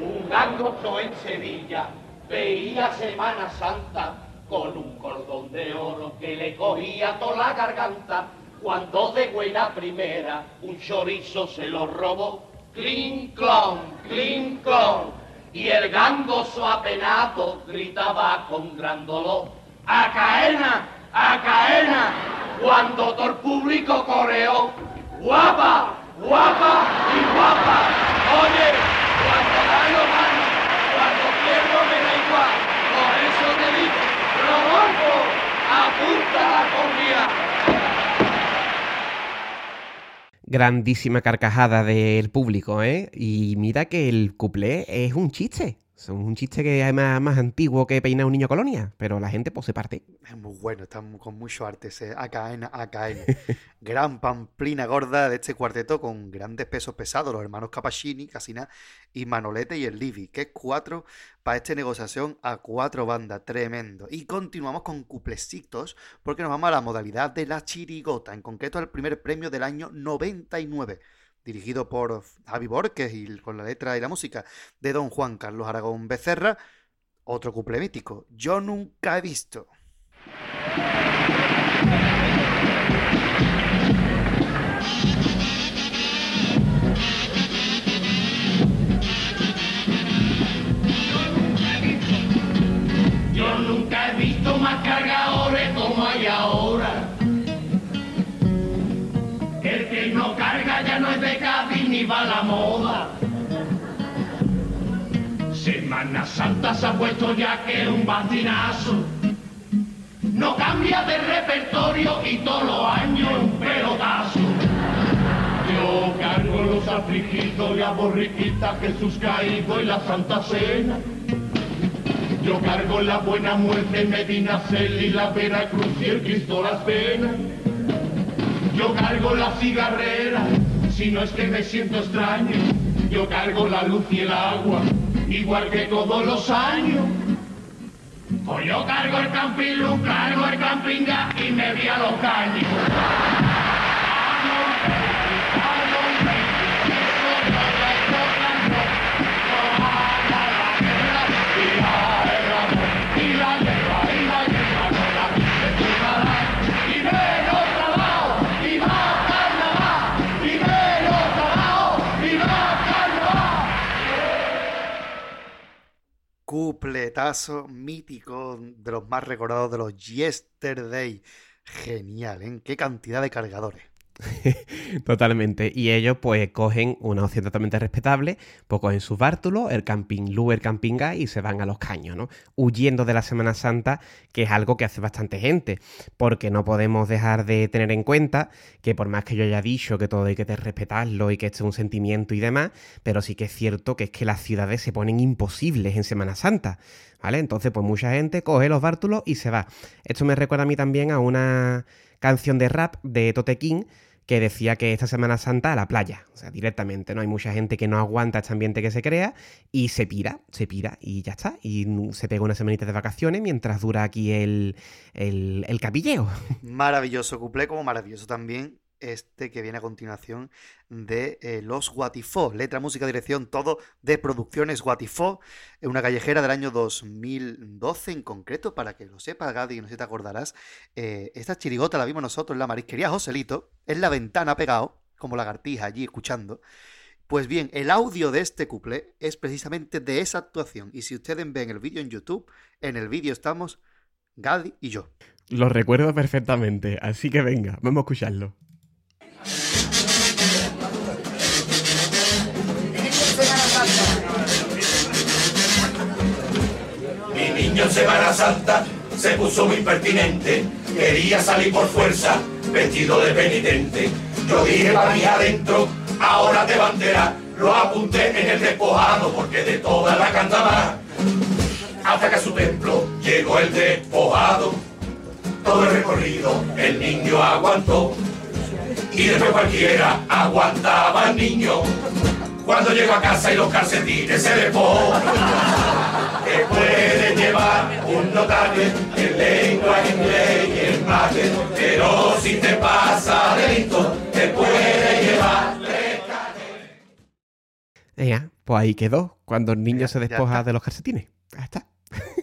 Un gangoso en Sevilla veía Semana Santa con un cordón de oro que le cogía toda la garganta. Cuando de buena primera un chorizo se lo robó, clink clon, clink clon. Y el gangoso apenado gritaba con gran dolor, ¡A caena! ¡A caena! Cuando todo el público coreó, ¡guapa! ¡guapa! y guapa! Oye, cuando gano, gano, cuando pierdo me da igual. Por eso te digo, Grandísima carcajada del público, ¿eh? Y mira que el couplé es un chiste. Es un chiste que es más, más antiguo que peinar un niño colonia, pero la gente pues se parte. Es muy bueno, está con mucho arte ese AKN, AKN. Gran pamplina gorda de este cuarteto con grandes pesos pesados, los hermanos Capacini, Casina y Manolete y el Livi, que es cuatro para esta negociación a cuatro bandas, tremendo. Y continuamos con cuplecitos porque nos vamos a la modalidad de la chirigota, en concreto al primer premio del año 99 dirigido por Javi Borges y con la letra y la música de don Juan Carlos Aragón Becerra, otro cuple mítico, yo nunca he visto. Cádiz ni va a la moda. Semana Santa se ha puesto ya que un bacinazo. No cambia de repertorio y todos los años un pelotazo. Yo cargo los afligidos y a borriquitas Jesús caído y la Santa Cena. Yo cargo la buena muerte, Medina Cel y la Veracruz y el Cristo las penas. Yo cargo la cigarrera, si no es que me siento extraño. Yo cargo la luz y el agua, igual que todos los años. Pues yo cargo el camping cargo el camping y me vi a los caños. Cupletazo mítico de los más recordados de los Yesterday. Genial, ¿eh? Qué cantidad de cargadores. Totalmente. Y ellos pues cogen una opción totalmente respetable, pues cogen sus bártulos, el camping Lu, el camping y se van a los caños, ¿no? Huyendo de la Semana Santa, que es algo que hace bastante gente, porque no podemos dejar de tener en cuenta que por más que yo haya dicho que todo hay que respetarlo y que este es un sentimiento y demás, pero sí que es cierto que es que las ciudades se ponen imposibles en Semana Santa. ¿Vale? Entonces, pues mucha gente coge los bártulos y se va. Esto me recuerda a mí también a una canción de rap de Tote King que decía que esta Semana Santa a la playa, o sea, directamente, ¿no? Hay mucha gente que no aguanta este ambiente que se crea y se pira, se pira y ya está. Y se pega una semanita de vacaciones mientras dura aquí el, el, el capilleo. Maravilloso, cuplé como maravilloso también este que viene a continuación de eh, Los Guatifó. Letra, música, dirección, todo de Producciones Guatifó, una callejera del año 2012 en concreto, para que lo sepa Gadi, no sé si te acordarás. Eh, esta chirigota la vimos nosotros en la marisquería Joselito, en la ventana pegado, como lagartija allí escuchando. Pues bien, el audio de este couple es precisamente de esa actuación. Y si ustedes ven el vídeo en YouTube, en el vídeo estamos Gadi y yo. Lo recuerdo perfectamente, así que venga, vamos a escucharlo. Semana Santa se puso muy pertinente, quería salir por fuerza, vestido de penitente. Yo dije para mí adentro, ahora te bandera, lo apunté en el despojado porque de toda la cantaba. Hasta que a su templo llegó el despojado, todo el recorrido el niño aguantó y después cualquiera aguantaba el niño. Cuando llegó a casa y los calcetines se despojó. Que puede llevar un notable en lengua, en inglés y en mate, pero si te pasa delito, te puede llevar tres Venga, pues ahí quedó, cuando el niño Ya- se despoja de los calcetines. Ya está.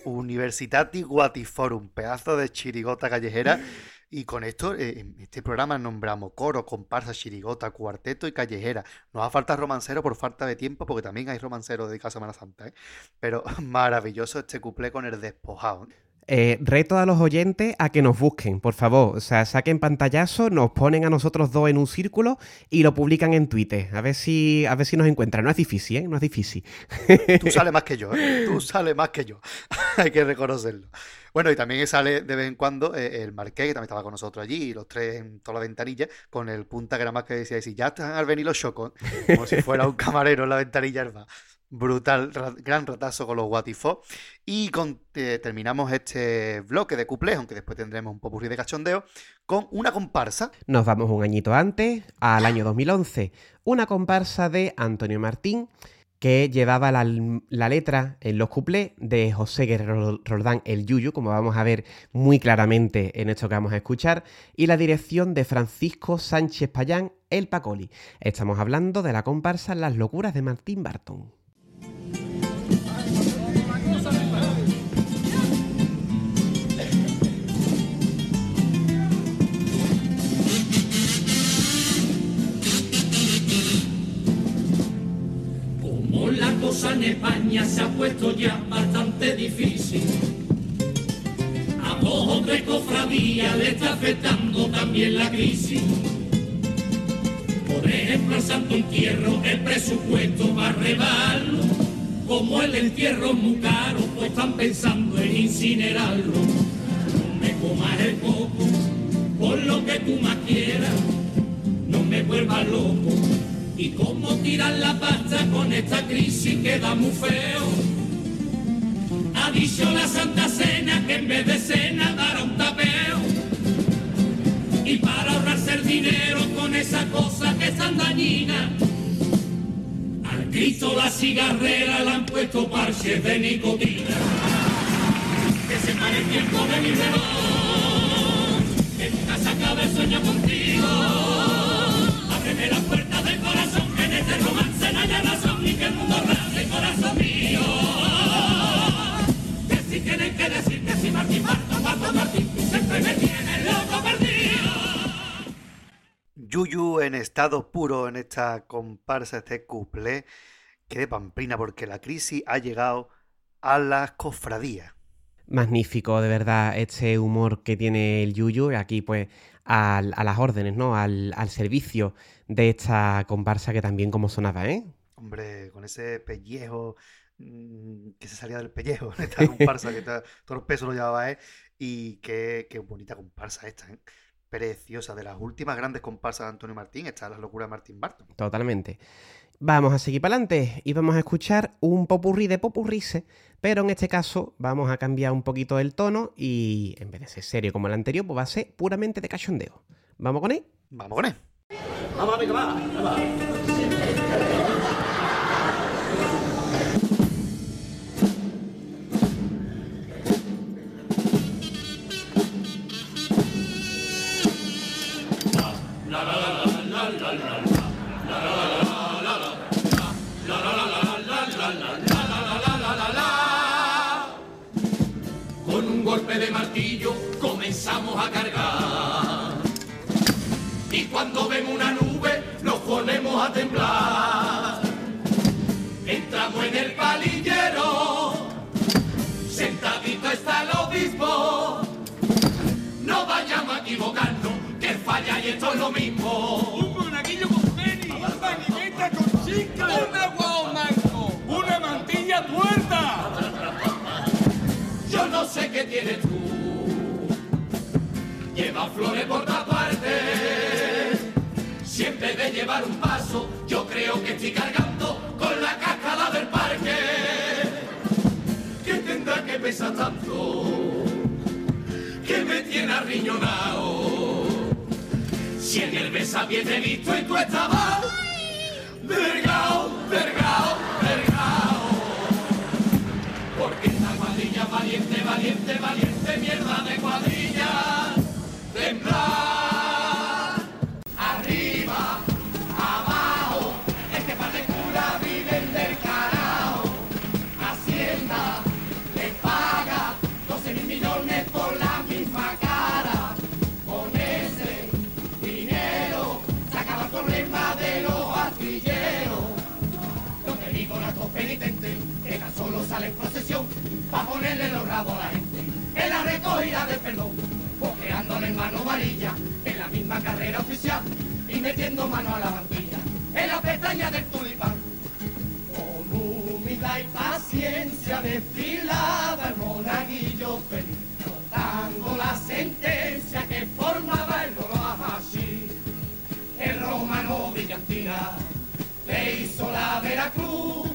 Universitati Guatiforum, pedazo de chirigota callejera. Y con esto, eh, en este programa nombramos coro, comparsa, chirigota, cuarteto y callejera. Nos va a faltar romancero por falta de tiempo, porque también hay romancero de Semana Santa, ¿eh? Pero maravilloso este cuplé con el despojado. Eh, reto a los oyentes a que nos busquen, por favor. O sea, saquen pantallazo, nos ponen a nosotros dos en un círculo y lo publican en Twitter. A ver si, a ver si nos encuentran. No es difícil, ¿eh? No es difícil. Tú sales más que yo, ¿eh? Tú sales más que yo. Hay que reconocerlo. Bueno, y también sale de vez en cuando eh, el Marqués, que también estaba con nosotros allí, y los tres en toda la ventanilla, con el punta que era más que decía, si ya están al venir los chocos, como si fuera un camarero en la ventanilla. hermano. Brutal, ra- gran ratazo con los Watifó. Y con- eh, terminamos este bloque de cuplés, aunque después tendremos un popurrí de cachondeo, con una comparsa. Nos vamos un añito antes, al año 2011. Una comparsa de Antonio Martín que llevaba la, la letra en los cuplés de José Guerrero Roldán, el Yuyu, como vamos a ver muy claramente en esto que vamos a escuchar, y la dirección de Francisco Sánchez Payán, el Pacoli. Estamos hablando de la comparsa Las locuras de Martín Barton. La cosa en España se ha puesto ya bastante difícil. A dos o tres cofradías le está afectando también la crisis. Por ejemplo, al Santo Entierro el presupuesto va a rebarlo. Como el entierro es muy caro, pues están pensando en incinerarlo. No me comas el coco, por lo que tú más quieras no me vuelvas loco. Y cómo tirar la pasta con esta crisis queda muy feo. Ha dicho la Santa Cena que en vez de cena dará un tapeo. Y para ahorrarse el dinero con esa cosa que es tan dañina. Al Cristo la cigarrera le han puesto parches de nicotina. Que se pare el tiempo de mi reloj. Que nunca se acabe el sueño contigo. Ábreme del corazón, que en romance no haya razón, y que el mundo rasgue el corazón mío. Que si tienen que decir que si Martín Marto, Marto Martín, siempre me tiene loco perdido. Yuyu en estado puro en esta comparsa, este cuplé, que de pamplina, porque la crisis ha llegado a las cofradías. Magnífico, de verdad, este humor que tiene el Yuyu. Y Aquí, pues, al- a las órdenes, ¿no? Al, al servicio de esta comparsa que también como sonaba, ¿eh? Hombre, con ese pellejo mm, que se salía del pellejo esta comparsa, que ta- todo el peso lo llevaba él. Y qué, qué bonita comparsa esta, ¿eh? Preciosa, de las últimas grandes comparsas de Antonio Martín, está la locura de Martín Barton. Totalmente. Vamos a seguir para adelante y vamos a escuchar un popurrí de popurrise, pero en este caso vamos a cambiar un poquito el tono y en vez de ser serio como el anterior, pues va a ser puramente de cachondeo. ¿Vamos con él? Vamos con él. Vamos, amigo, va, va. Con un golpe de martillo comenzamos a cargar. Cuando vemos una nube nos ponemos a temblar. Entramos en el palillero, sentadito está el obispo. No vayamos a equivocarnos, que falla y esto es lo mismo. Un monaguillo con peni, una manigueta con chica, una guau manco, una mantilla tuerta. Yo no sé qué tienes tú. Lleva flores por todas partes. Siempre de llevar un paso, yo creo que estoy cargando con la cascada del parque. Que tendrá que pesar tanto, que me tiene arriñonado. Si en el besapié te visto y tú estabas delgado, delgado, delgado. Porque esta cuadrilla valiente, valiente, valiente, mierda de cuadrilla. Temblar. Procesión pa' ponerle los rabos a la gente en la recogida del perdón, boqueándole en mano varilla en la misma carrera oficial y metiendo mano a la mantilla en la pestaña del tulipán. Con humildad y paciencia desfilaba el monaguillo feliz, notando la sentencia que formaba el así. El romano brillantina le hizo la Veracruz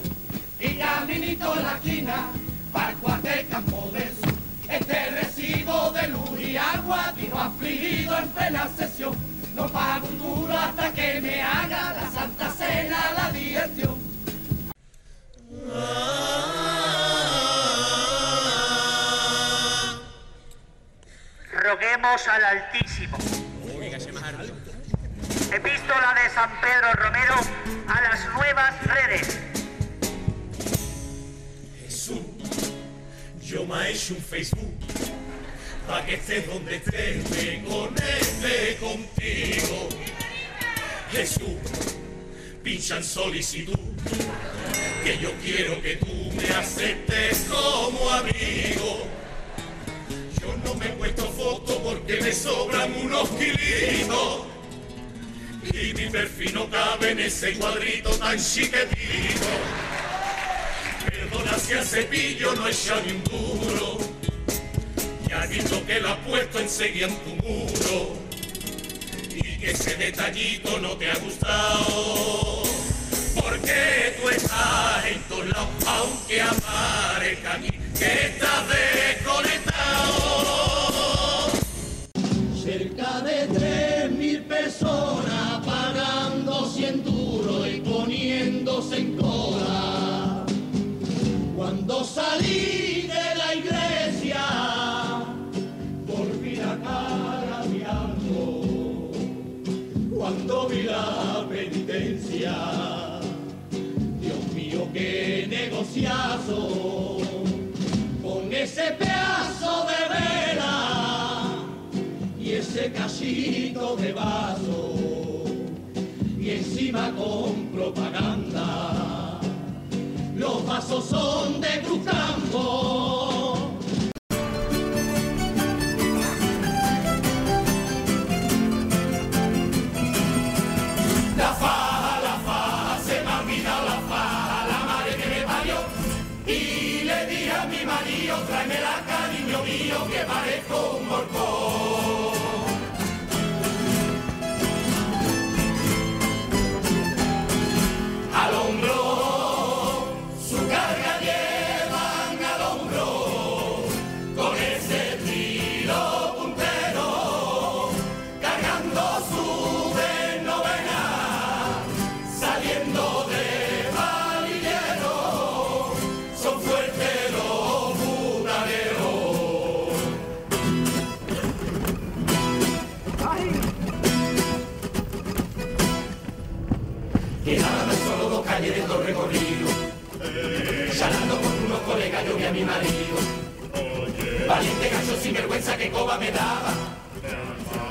y caminito en la esquina cuartel campo del sur. Este recibo de luz y agua vino afligido en plena sesión. No pago un duro hasta que me haga la Santa Cena la dirección. Roguemos al Altísimo. Epístola de San Pedro Romero a las nuevas redes. Yo me he hecho un Facebook para que estés donde estés, me conecte contigo. Jesús, pincha en solicitud, que yo quiero que tú me aceptes como amigo. Yo no me he puesto foto porque me sobran unos kilitos. Y mi perfil no cabe en ese cuadrito tan chiquitito. Perdona si al cepillo no echa ni un duro. Ya he visto que la has puesto enseguida en tu muro. Y que ese detallito no te ha gustado. Porque tú estás en todos lados, aunque aparezca aquí que estás desconectado. Cerca de tres mil personas pagando cien duros y poniéndose en cola. Con ese pedazo de vela y ese cachito de vaso y encima con propaganda. Los vasos son de Cruz. Vergüenza que coba me daba.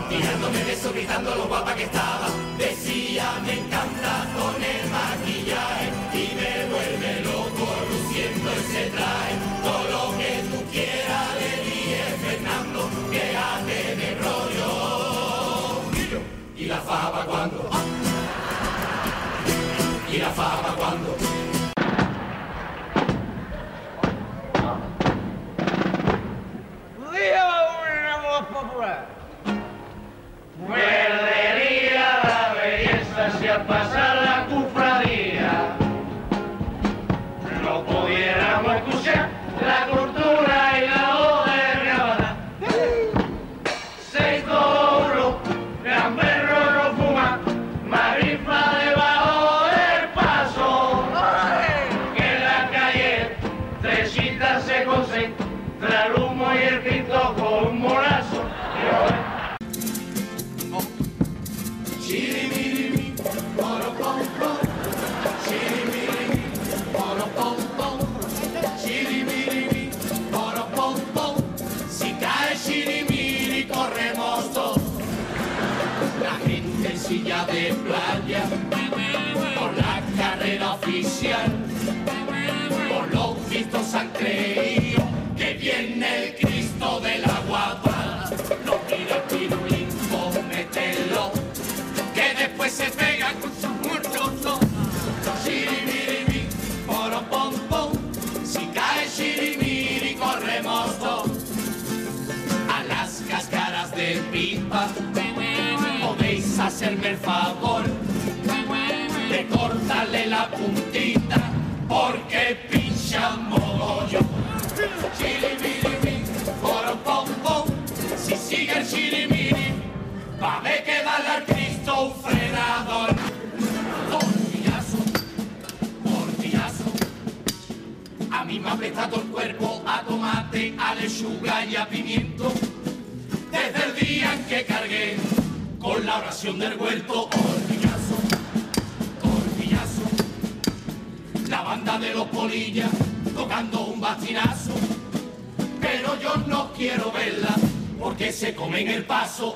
Tirándome de eso, gritando lo guapa que estaba. Decía, me encanta con el maquillaje y me vuelve loco luciendo ese traje. Todo lo que tú quieras le dije, Fernando, quédate de rollo. ¿y la faba cuando? ¿Y la faba cuando? Perdería la belleza si al pasar la cufradía creído que viene el Cristo de la guapa. No tira el pirulín, mételo que después se pega con sus muertos. Chirimiri, poro pom pom, si cae chirimiri corremos todos. A las cascaras de pipa, podéis hacerme el favor de cortarle la puntita, porque pincha va a haber que darle al Cristo un frenador. Portillazo, portillazo. A mí me ha apretado el cuerpo a tomate, a lechuga y a pimiento. Desde el día en que cargué con la oración del huerto. Portillazo, portillazo. La banda de los polillas tocando un bastinazo. Pero yo no quiero verla porque se comen el paso.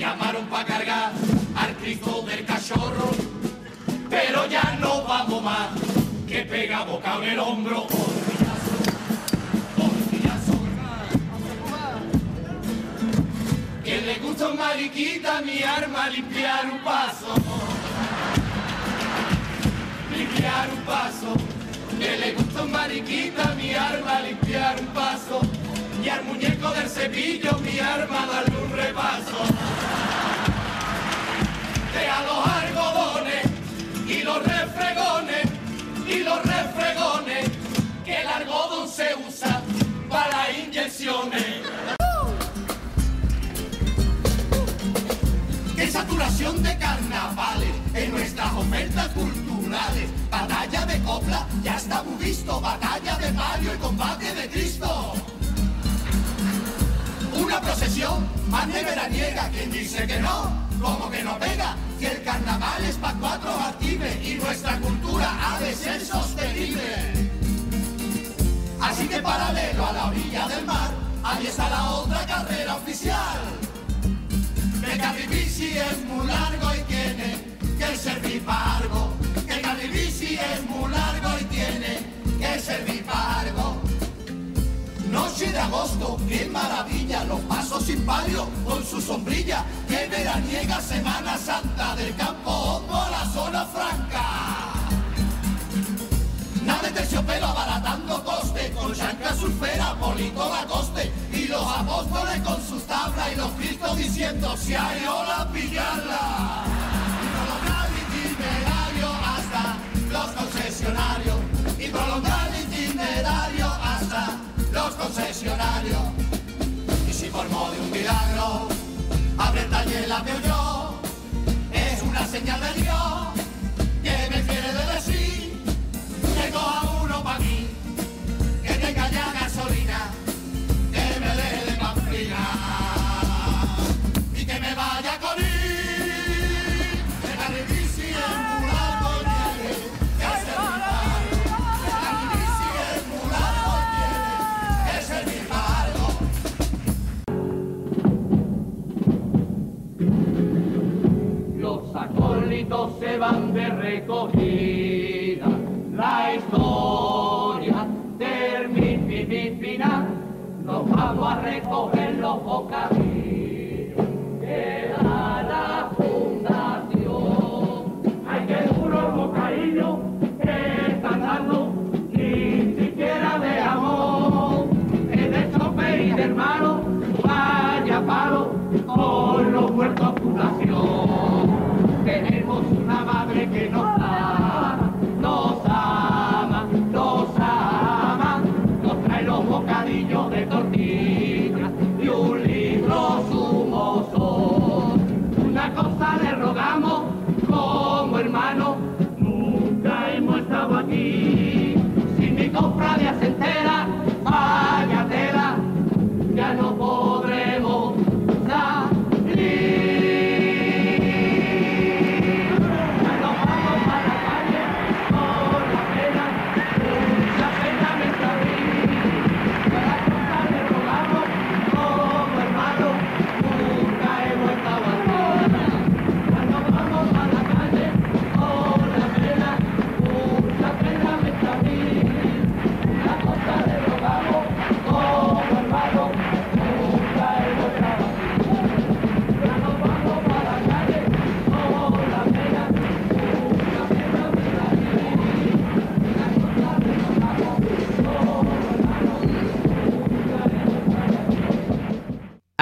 Llamaron para cargar al Cristo del cachorro. Pero ya no vamos más, que pega boca en el hombro. Que le gusta un mariquita mi arma limpiar un paso. Limpiar un paso. Que le gusta un mariquita mi arma limpiar un paso. Y al muñeco del cepillo mi arma darle un repaso. Deja los algodones y los refregones y los refregones. Que el algodón se usa para inyecciones. ¡Qué saturación de carnavales en nuestras ofertas culturales! Batalla de copla, ya está visto. Batalla de Mario y combate de Cristo. Una procesión más de veraniega, quien dice que no, como que no pega. Si el carnaval es pa' cuatro active y nuestra cultura ha de ser sostenible. Así que paralelo a la orilla del mar, ahí está la otra carrera oficial. Que Carribici es muy largo y tiene que servir para algo. Que Carribici es muy largo y tiene Noche de agosto, qué maravilla, los pasos sin palio con su sombrilla. Qué veraniega Semana Santa del campo Hondo a la zona franca. Nada de terciopelo abaratando coste, con chanca surfera, polito la coste, y los apóstoles con sus tablas y los cristos diciendo si hay ola pillarla. Y prolongar el itinerario hasta los concesionarios, y prolongar el itinerario los concesionarios. Y si modo de un milagro, abre el taller la veo yo, es una señal de Dios que me quiere de decir que coja uno pa' mí, que tenga ya recogida la historia del mi, final. Nos vamos a recoger los bocadillos Se entera, vaya tela, ya no podremos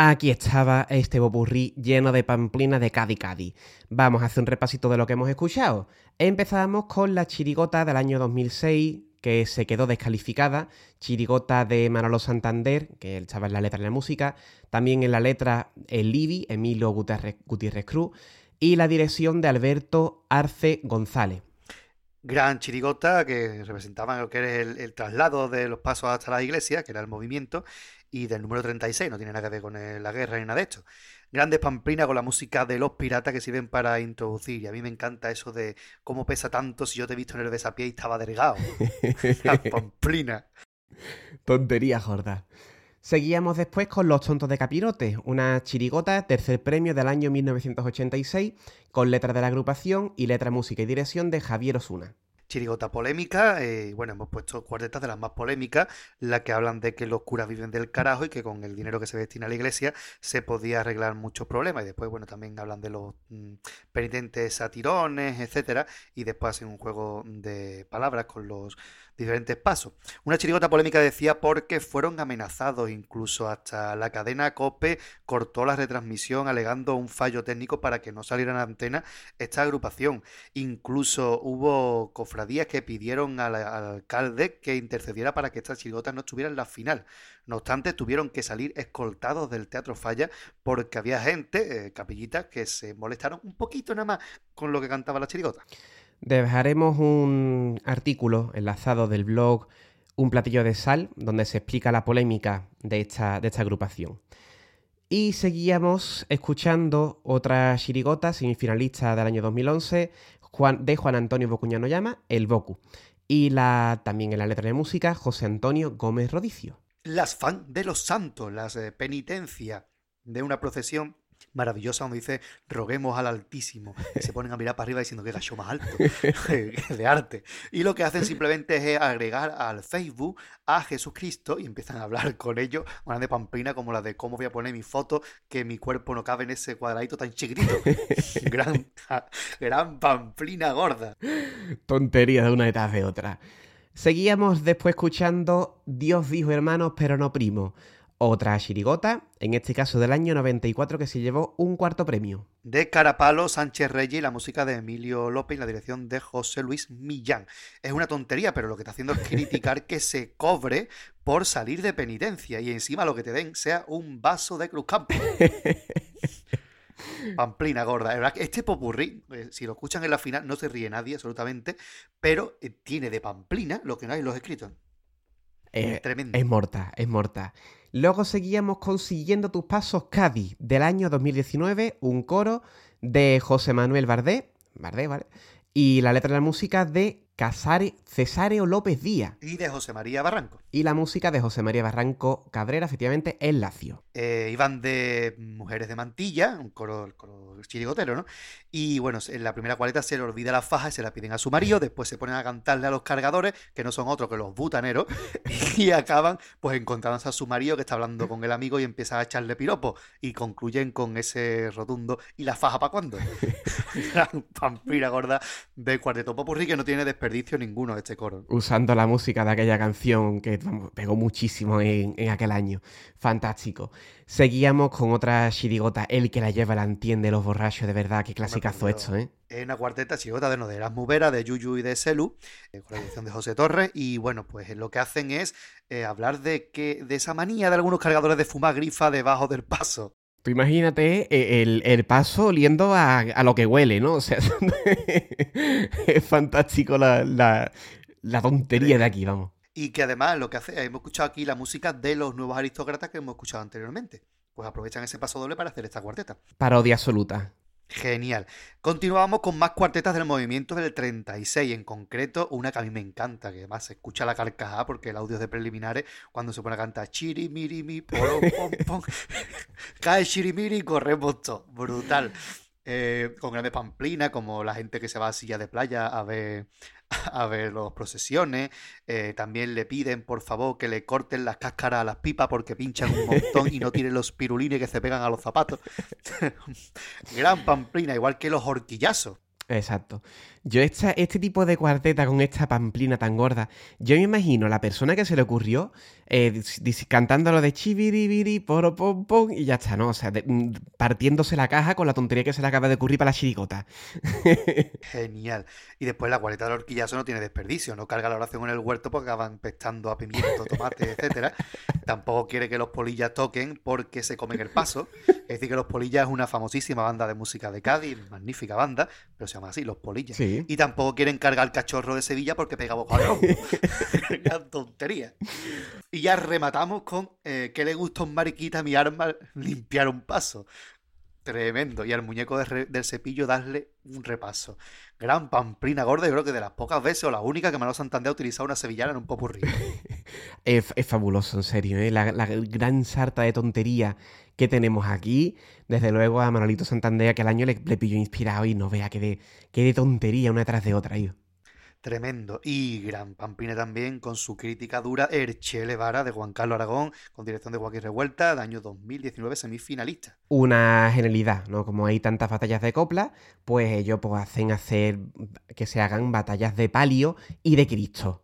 Aquí estaba este bopurrí lleno de pamplina de Cádiz Cádiz. Vamos a hacer un repasito de lo que hemos escuchado. Empezamos con la chirigota del año 2006, que se quedó descalificada. Chirigota de Manolo Santander, que estaba en la letra y la música. También en la letra el Libi, Emilio Gutiérrez, Gutiérrez Cruz. Y la dirección de Alberto Arce González. Gran chirigota que representaba lo que era el, el traslado de los pasos hasta la iglesia, que era el movimiento, y del número 36, no tiene nada que ver con el- la guerra ni nada de esto. Grandes pamplinas con la música de los piratas que sirven para introducir. Y a mí me encanta eso de cómo pesa tanto si yo te he visto en el besapié y estaba delgado. La pamplina. Tontería gorda. Seguíamos después con Los Tontos de Capirote, una chirigota, tercer premio del año 1986, con letra de la agrupación y letra, música y dirección de Javier Osuna. Chirigota polémica, eh, bueno, hemos puesto cuartetas de las más polémicas, las que hablan de que los curas viven del carajo y que con el dinero que se destina a la iglesia se podía arreglar muchos problemas. Y después, bueno, también hablan de los mm, penitentes satirones, etcétera, y después hacen un juego de palabras con los diferentes pasos. Una chirigota polémica decía porque fueron amenazados, incluso hasta la cadena COPE cortó la retransmisión alegando un fallo técnico para que no saliera en antena esta agrupación. Incluso hubo cofradías que pidieron al, al alcalde que intercediera para que esta chirigota no estuviera en la final. No obstante, tuvieron que salir escoltados del Teatro Falla porque había gente, eh, capillitas, que se molestaron un poquito nada más con lo que cantaba la chirigota. Dejaremos un artículo enlazado del blog Un platillo de sal, donde se explica la polémica de esta, de esta agrupación. Y seguíamos escuchando otra chirigota semifinalista del año 2011 Juan, de Juan Antonio Bocuñano Llama, El Bocu. Y la, también en la letra de música, José Antonio Gómez Rodicio. Las fan de los santos, las eh, penitencias de una procesión maravillosa donde dice roguemos al Altísimo y se ponen a mirar para arriba diciendo que gallo más alto de arte y lo que hacen simplemente es agregar al Facebook a Jesucristo y empiezan a hablar con ellos una de pamplina como la de cómo voy a poner mi foto que mi cuerpo no cabe en ese cuadradito tan chiquitito gran, gran pamplina gorda Tontería de una detrás de otra. Seguíamos después escuchando Dios dijo hermanos, pero no primo. Otra chirigota, en este caso del año 94, que se llevó un cuarto premio. de Carapalo, Sánchez Reyes y la música de Emilio López y la dirección de José Luis Millán. Es una tontería, pero lo que está haciendo es criticar que se cobre por salir de penitencia y encima lo que te den sea un vaso de Cruz Campo. Pamplina gorda. Es verdad que este popurrí, eh, si lo escuchan en la final, no se ríe nadie absolutamente, pero eh, tiene de Pamplina lo que no hay en los escritos. Eh, Tremendo. Es morta, es morta. Luego seguíamos con Siguiendo tus pasos Cádiz, del año 2019, un coro de José Manuel Bardé, Bardé, ¿vale? Y la letra de la música de Casare, Cesáreo López Díaz. Y de José María Barranco. Y la música de José María Barranco Cabrera, efectivamente, el Lacio. Eh, iban de Mujeres de Mantilla, un coro, el coro chirigotero, ¿no? Y bueno, en la primera cuareta se le olvida la faja y se la piden a su marido, después se ponen a cantarle a los cargadores, que no son otros que los butaneros, y acaban pues encontrándose a su marido que está hablando con el amigo y empieza a echarle piropo, y concluyen con ese rotundo, ¿y la faja para cuándo? Gran pampira gorda de cuarteto popurrí que no tiene desperdicio ninguno este coro. Usando la música de aquella canción que vamos, pegó muchísimo en, en aquel año. Fantástico. Seguíamos con otra chirigota, El que la lleva la entiende, los borrachos, de verdad, qué clasicazo pero- esto, ¿eh? Es una cuarteta chirigota de, no, de Erasmus Vera, de Yuyu y de Selu, eh, con la dirección de José Torres. Y bueno, pues lo que hacen es eh, hablar de que de esa manía de algunos cargadores de fumar grifa debajo del paso. Tú imagínate eh, el, el paso oliendo a, a lo que huele, ¿no? O sea, es fantástico la, la- la tontería de aquí, vamos. Y que además lo que hace, hemos escuchado aquí la música de los nuevos aristócratas que hemos escuchado anteriormente. Pues aprovechan ese paso doble para hacer esta cuarteta. Parodia absoluta. Genial. Continuamos con más cuartetas del movimiento del 36, en concreto una que a mí me encanta, que además se escucha la carcajada porque el audio es de preliminares cuando se pone a cantar chirimirimi, poro, pom, pom. cae chirimiri y corremos todo. Brutal. Eh, con grandes pamplinas, como la gente que se va a silla de playa a ver, a ver las procesiones. Eh, también le piden, por favor, que le corten las cáscaras a las pipas porque pinchan un montón y no tienen los pirulines que se pegan a los zapatos. Gran pamplina, igual que los horquillazos. Exacto. Yo esta, este tipo de cuarteta con esta pamplina tan gorda, yo me imagino la persona que se le ocurrió eh, dis- dis- cantando lo de chibiribiri, poro pom pom y ya está, ¿no? O sea, de- mm, partiéndose la caja con la tontería que se le acaba de ocurrir para la chirigota. Genial. Y después la cuareta del horquillazo no tiene desperdicio, no carga la oración en el huerto porque acaban pestando a pimiento, tomate, etcétera. Tampoco quiere que los polillas toquen porque se comen el paso. Es decir, que los polillas es una famosísima banda de música de Cádiz, magnífica banda, pero se llama así, los polillas. Sí. Y tampoco quieren cargar el cachorro de Sevilla porque pega bocadón. Gran tontería. Y ya rematamos con eh, ¿qué le gusta a un mariquita a mi arma limpiar un paso? Tremendo. Y al muñeco de re- del cepillo darle un repaso. Gran pamplina gorda, yo creo que de las pocas veces o la única que Manolo Santander ha utilizado una sevillana en un popurrí. Es, es fabuloso, en serio, ¿eh? la, la gran sarta de tontería que tenemos aquí. Desde luego a Manolito Santander, que el año le, le pilló inspirado y no vea que de, qué de tontería una tras de otra. Tremendo. Y gran pamplina también con su crítica dura Erchele Vara de Juan Carlos Aragón, con dirección de Joaquín Revuelta, de año 2019, semifinalista. Una genialidad, ¿no? Como hay tantas batallas de copla, pues ellos pues, hacen hacer que se hagan batallas de palio y de Cristo.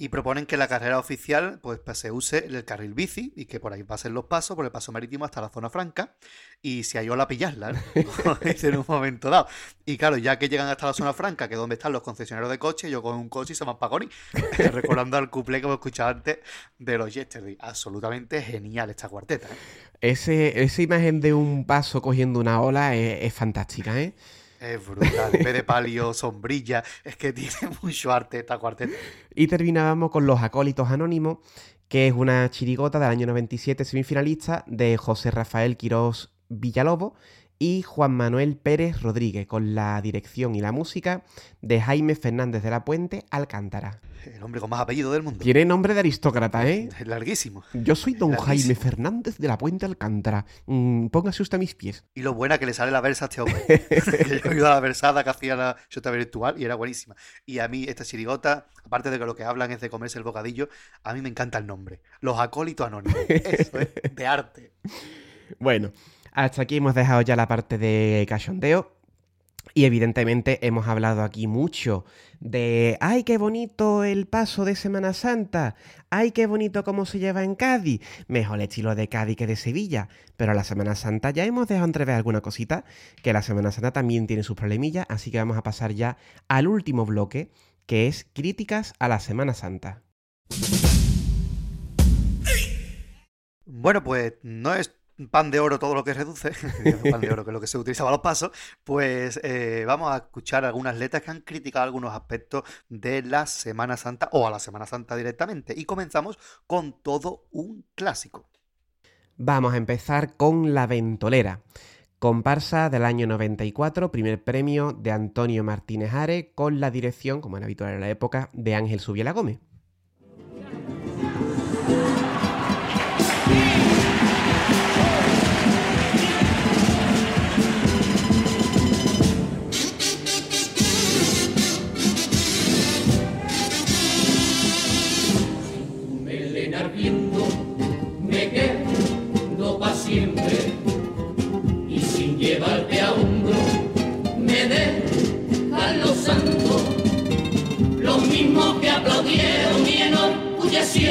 Y proponen que la carrera oficial pues, pues, se use el carril bici y que por ahí pasen los pasos, por el paso marítimo hasta la zona franca. Y si hay ola, pillarla, ¿no? En un momento dado. Y claro, ya que llegan hasta la zona franca, que es donde están los concesionarios de coche, yo con un coche y se me apagoni. Recordando al cuplé que hemos escuchado antes de los Yesterday. Absolutamente genial esta cuarteta. ¿eh? Ese, esa imagen de un paso cogiendo una ola es fantástica, ¿eh? Es brutal. De palio, sombrilla. Es que tiene mucho arte esta cuarteta. Y terminábamos con Los Acólitos Anónimos, que es una chirigota del año 97 semifinalista de José Rafael Quirós Villalobos y Juan Manuel Pérez Rodríguez, con la dirección y la música de Jaime Fernández de la Puente Alcántara. El hombre con más apellido del mundo. Tiene nombre de aristócrata, ¿eh? Es larguísimo. Yo soy don Larguísimo. Jaime Fernández de la Puente Alcántara. Mm, póngase usted a mis pies. Y lo buena que le sale la versa a este hombre. yo he oído la versada que hacía la Shota virtual y era buenísima. Y a mí, esta chirigota, aparte de que lo que hablan es de comerse el bocadillo, a mí me encanta el nombre. Los acólitos anónimos. Eso es de arte. Bueno, hasta aquí hemos dejado ya la parte de cachondeo. Y evidentemente hemos hablado aquí mucho de, ay, qué bonito el paso de Semana Santa, ay, qué bonito cómo se lleva en Cádiz, mejor el estilo de Cádiz que de Sevilla, pero la Semana Santa ya hemos dejado entrever alguna cosita, que la Semana Santa también tiene sus problemillas, así que vamos a pasar ya al último bloque, que es críticas a la Semana Santa. Bueno, pues no es pan de oro todo lo que reduce, pan de oro que es lo que se utilizaba a los pasos, pues eh, vamos a escuchar algunas letras que han criticado algunos aspectos de la Semana Santa o a la Semana Santa directamente. Y comenzamos con todo un clásico. Vamos a empezar con La Ventolera. Comparsa del año 94, primer premio de Antonio Martínez Are, con la dirección, como era habitual en la época, de Ángel Subiela Gómez.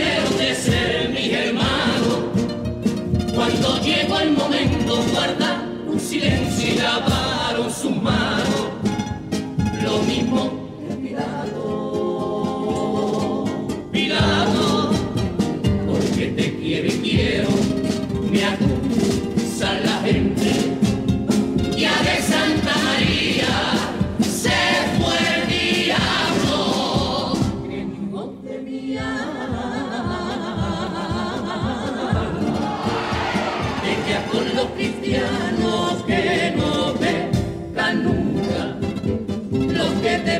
Enorgullecieron de ser mis hermanos cuando llegó el momento guarda un silencio y lavaron sus manos lo mismo que Pilato. Pilato porque te quiero y quiero,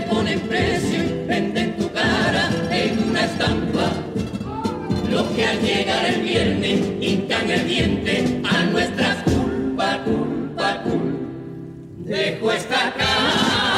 ponen precio y venden tu cara en una estampa. Los que al llegar el viernes hincan el diente a nuestra culpa, culpa, culpa. Dejo esta casa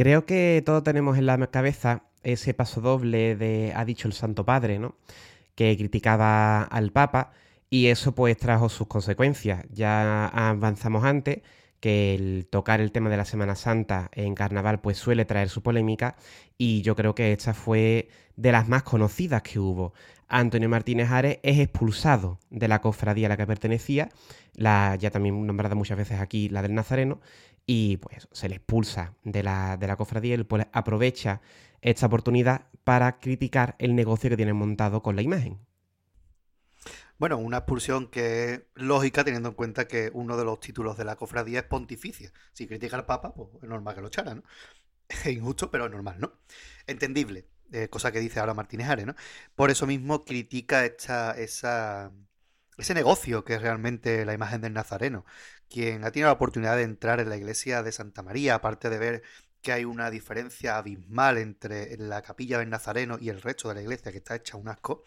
Creo que todos tenemos en la cabeza ese paso doble de ha dicho el Santo Padre, ¿no? Que criticaba al Papa y eso pues trajo sus consecuencias. Ya avanzamos antes que el tocar el tema de la Semana Santa en carnaval pues suele traer su polémica y yo creo que esta fue de las más conocidas que hubo. Antonio Martínez Ares es expulsado de la cofradía a la que pertenecía, la ya también nombrada muchas veces aquí, la del Nazareno, y pues se le expulsa de la, de la cofradía y pues aprovecha esta oportunidad para criticar el negocio que tienen montado con la imagen. Bueno, una expulsión que es lógica teniendo en cuenta que uno de los títulos de la cofradía es pontificia. Si critica al Papa, pues es normal que lo echara, ¿no? Es injusto, pero es normal, ¿no? Entendible, eh, cosa que dice ahora Martínez Ares, ¿no? Por eso mismo critica esta, esa, ese negocio que es realmente la imagen del Nazareno. Quien ha tenido la oportunidad de entrar en la iglesia de Santa María, aparte de ver que hay una diferencia abismal entre la capilla del Nazareno y el resto de la iglesia, que está hecha un asco,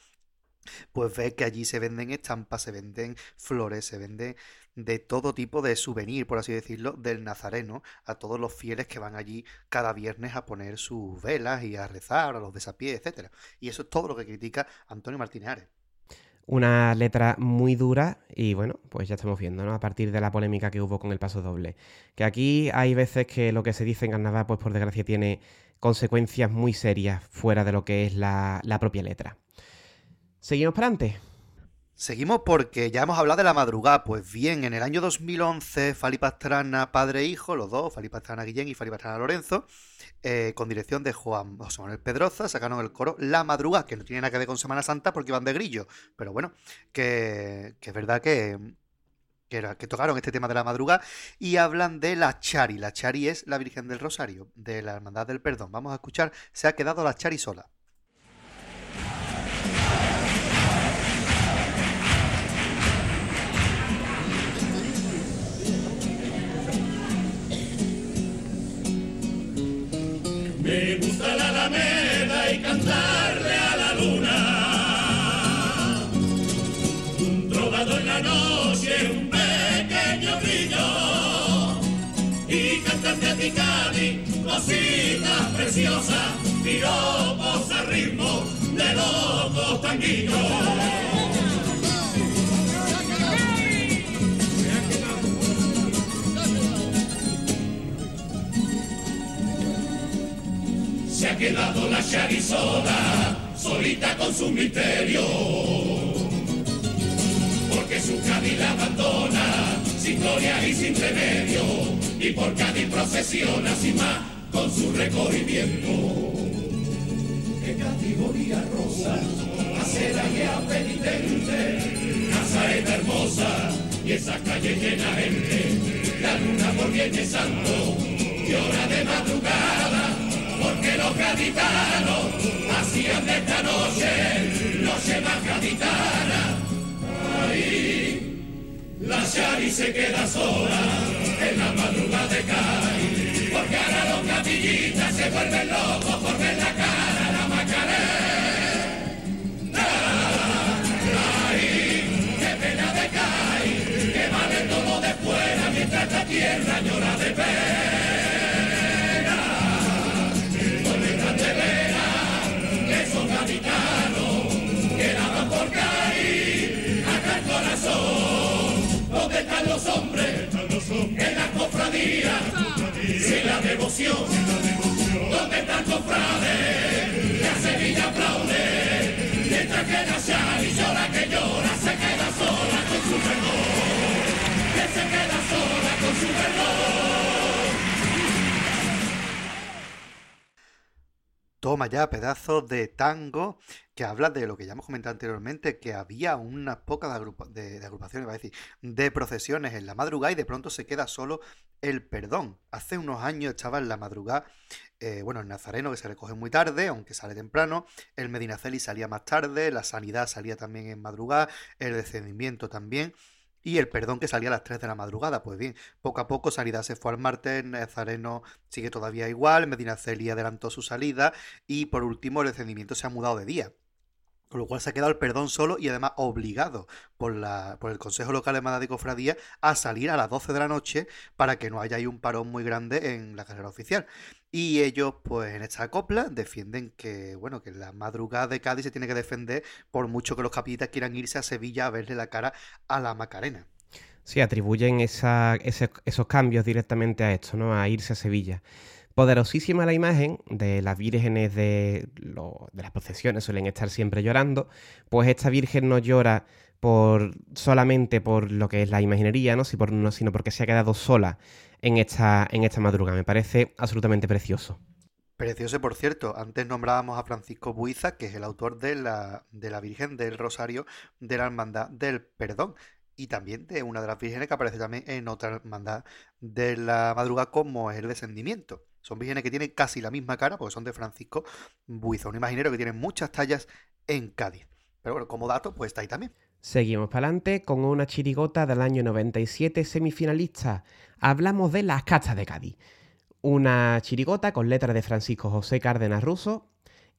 pues ve que allí se venden estampas, se venden flores, se venden de todo tipo de souvenir, por así decirlo, del Nazareno a todos los fieles que van allí cada viernes a poner sus velas y a rezar, a los desapiés, etcétera. Y eso es todo lo que critica Antonio Martínez. Una letra muy dura y bueno, pues ya estamos viendo, ¿no? A partir de la polémica que hubo con el paso doble. Que aquí hay veces que lo que se dice en carnaval, pues por desgracia tiene consecuencias muy serias fuera de lo que es la, la propia letra. ¿Seguimos para adelante? Seguimos porque ya hemos hablado de la madrugada. Pues bien, en el año 2011, Fali Pastrana, padre e hijo, los dos, Fali Pastrana Guillén y Fali Pastrana Lorenzo, eh, con dirección de Juan José Manuel Pedroza, sacaron el coro La Madrugada, que no tiene nada que ver con Semana Santa porque iban de grillo. Pero bueno, que, es verdad que, que, era, que tocaron este tema de la madrugada y hablan de la Chari. La Chari es la Virgen del Rosario, de la Hermandad del Perdón. Vamos a escuchar, se ha quedado la Chari sola. Me gusta la alameda y cantarle a la luna. Un trovador en la noche, un pequeño brillo. Y cantarte a ti, Cádiz, cositas preciosas, piropos a ritmo de locos tanguillos. Quedado la Shari sola, solita con su misterio. Porque su Cádiz la abandona, sin gloria y sin remedio, y por Cádiz procesiona sin más con su recorrimiento. Que categoría rosa, acera y a penitente, casa hermosa, y esa calle llena gente, la luna por viernes santo, llora de madrugada, porque los gaditanos hacían de esta noche, noche más gaditana. Ahí, la Shari se queda sola en la madrugada de Cádiz, porque ahora los gatillitas se vuelven locos por ver la cara la Macarena. Ay, qué pena de Cádiz, que vale todo de fuera mientras esta tierra llora de pena. ¿Dónde están los hombres? En la cofradía, sin la devoción. ¿Dónde están cofrades? Que a Sevilla aplaude. Mientras que la Shari llora que llora, se queda sola con su perdón. Que se queda sola con su perdón. Toma ya pedazos de tango que habla de lo que ya hemos comentado anteriormente, que había unas pocas de, agrupaciones, va a decir, de procesiones en la madrugada y de pronto se queda solo el perdón. Hace unos años estaba en la madrugada, eh, bueno, el nazareno que se recoge muy tarde, aunque sale temprano, el Medinaceli salía más tarde, la sanidad salía también en madrugada, el descendimiento también. Y el perdón que salía a las 3 de la madrugada. Pues bien, poco a poco Sanidad se fue al martes, Nazareno sigue todavía igual, Medinaceli adelantó su salida y por último el descendimiento se ha mudado de día. Con lo cual se ha quedado el perdón solo y además obligado por, la, por el Consejo Local de Hermandad de Cofradía a salir a las 12 de la noche para que no haya ahí un parón muy grande en la carrera oficial. Y ellos, pues en esta copla, defienden que, bueno, que la madrugada de Cádiz se tiene que defender por mucho que los capillitas quieran irse a Sevilla a verle la cara a la Macarena. Sí, atribuyen esa- ese- esos cambios directamente a esto, ¿no? A irse a Sevilla. Poderosísima la imagen de las vírgenes de, las procesiones, suelen estar siempre llorando. Pues esta virgen no llora por solamente por lo que es la imaginería, ¿no? Sino porque se ha quedado sola en esta, en esta madrugada. Me parece absolutamente precioso. Precioso, por cierto. Antes nombrábamos a Francisco Buiza, que es el autor de la, de la Virgen del Rosario de la Hermandad del Perdón. Y también de una de las vírgenes que aparece también en otra hermandad de la madrugada, como es el descendimiento. Son vírgenes que tienen casi la misma cara, porque son de Francisco Buiza, un imaginero que tiene muchas tallas en Cádiz. Pero bueno, como dato, pues está ahí también. Seguimos para adelante con una chirigota del año 97 semifinalista. Hablamos de las cachas de Cádiz. Una chirigota con letras de Francisco José Cárdenas Russo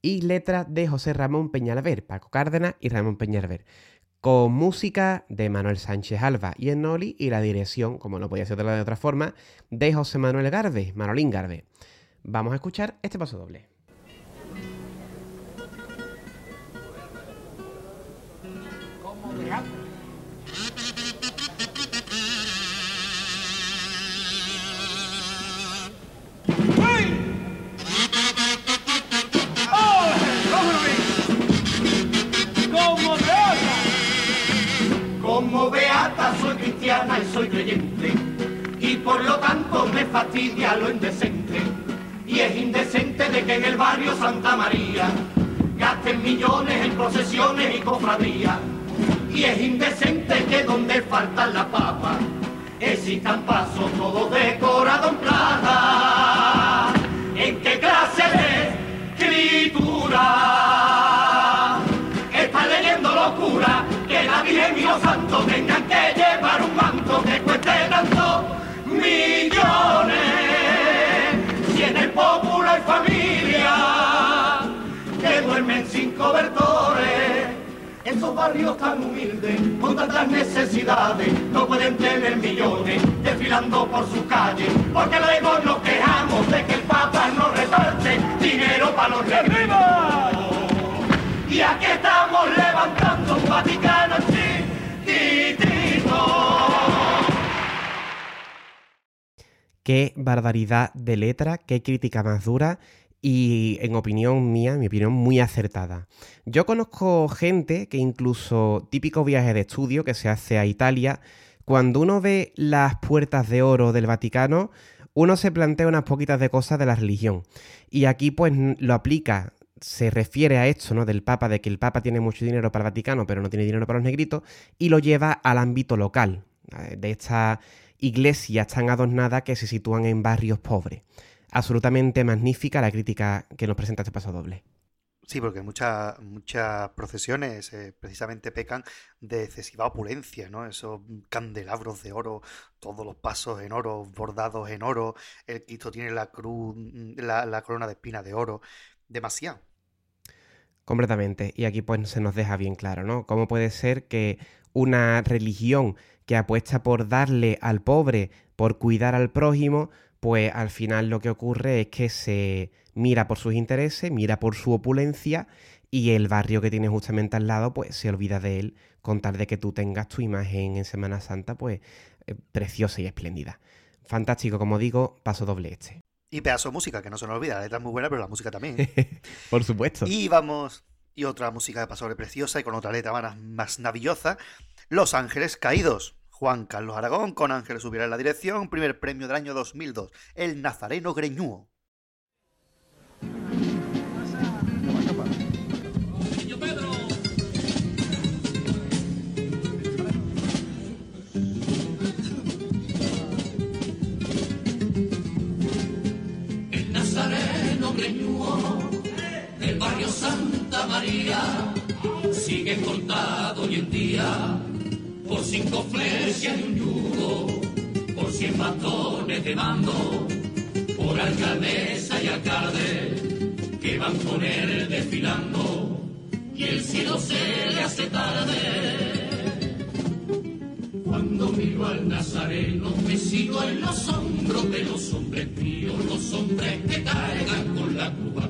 y letras de José Ramón Peñalver, Paco Cárdenas y Ramón Peñalver. Con música de Manuel Sánchez Alba y Enoli y la dirección, como no podía ser de otra forma, de José Manuel Garbe, Manolín Garbe. Vamos a escuchar este paso doble. ¡Como Beata soy cristiana y soy creyente, y por lo tanto me fastidia lo indecente. Y es indecente de que en el barrio Santa María gasten millones en procesiones y cofradías. Y es indecente que donde faltan las papas existan pasos todos decorados en plata. ¿En qué clase de escritura? Virgen y los santos tengan que llevar un manto que cueste tanto millones. Si en el pueblo hay familia que duermen sin cobertores. Esos barrios tan humildes, con tantas necesidades, no pueden tener millones desfilando por sus calles, porque luego nos quejamos de que el Papa no reparte dinero para los ricos. Y aquí estamos levantando un Vaticano. Qué barbaridad de letra, qué crítica más dura y en opinión mía, mi opinión muy acertada. Yo conozco gente que incluso típico viaje de estudio que se hace a Italia, cuando uno ve las puertas de oro del Vaticano, uno se plantea unas poquitas de cosas de la religión. Y aquí pues lo aplica, se refiere a esto, ¿no? Del Papa, de que el Papa tiene mucho dinero para el Vaticano, pero no tiene dinero para los negritos, y lo lleva al ámbito local, eh, de estas iglesias tan adornadas que se sitúan en barrios pobres absolutamente magnífica la crítica que nos presenta este paso doble. Sí, porque muchas muchas procesiones eh, precisamente pecan de excesiva opulencia, ¿no? Esos candelabros de oro, todos los pasos en oro, bordados en oro, el Cristo tiene la cruz, la, la corona de espina de oro, demasiado. Completamente. Y aquí pues se nos deja bien claro, ¿no? ¿Cómo puede ser que una religión que apuesta por darle al pobre, por cuidar al prójimo, pues al final lo que ocurre es que se mira por sus intereses, mira por su opulencia y el barrio que tiene justamente al lado pues se olvida de él con tal de que tú tengas tu imagen en Semana Santa pues eh, preciosa y espléndida. Fantástico, como digo, paso doble este. Y pedazo de música, que no se nos olvida, la letra es muy buena, pero la música también. por supuesto. Y vamos, y otra música de paso doble preciosa y con otra letra más, más navillosa, Los Ángeles Caídos. Juan Carlos Aragón con Ángeles Subiera en la dirección, primer premio del año 2002, El Nazareno Greñúo. Sigue cortado hoy en día por cinco flechas y un yugo, por cien bastones de mando, por alcaldesa y alcalde que van con él desfilando y el cielo se le hace tarde. Cuando miro al Nazareno me sigo en los hombros de los hombres míos, los hombres que cargan con la cuba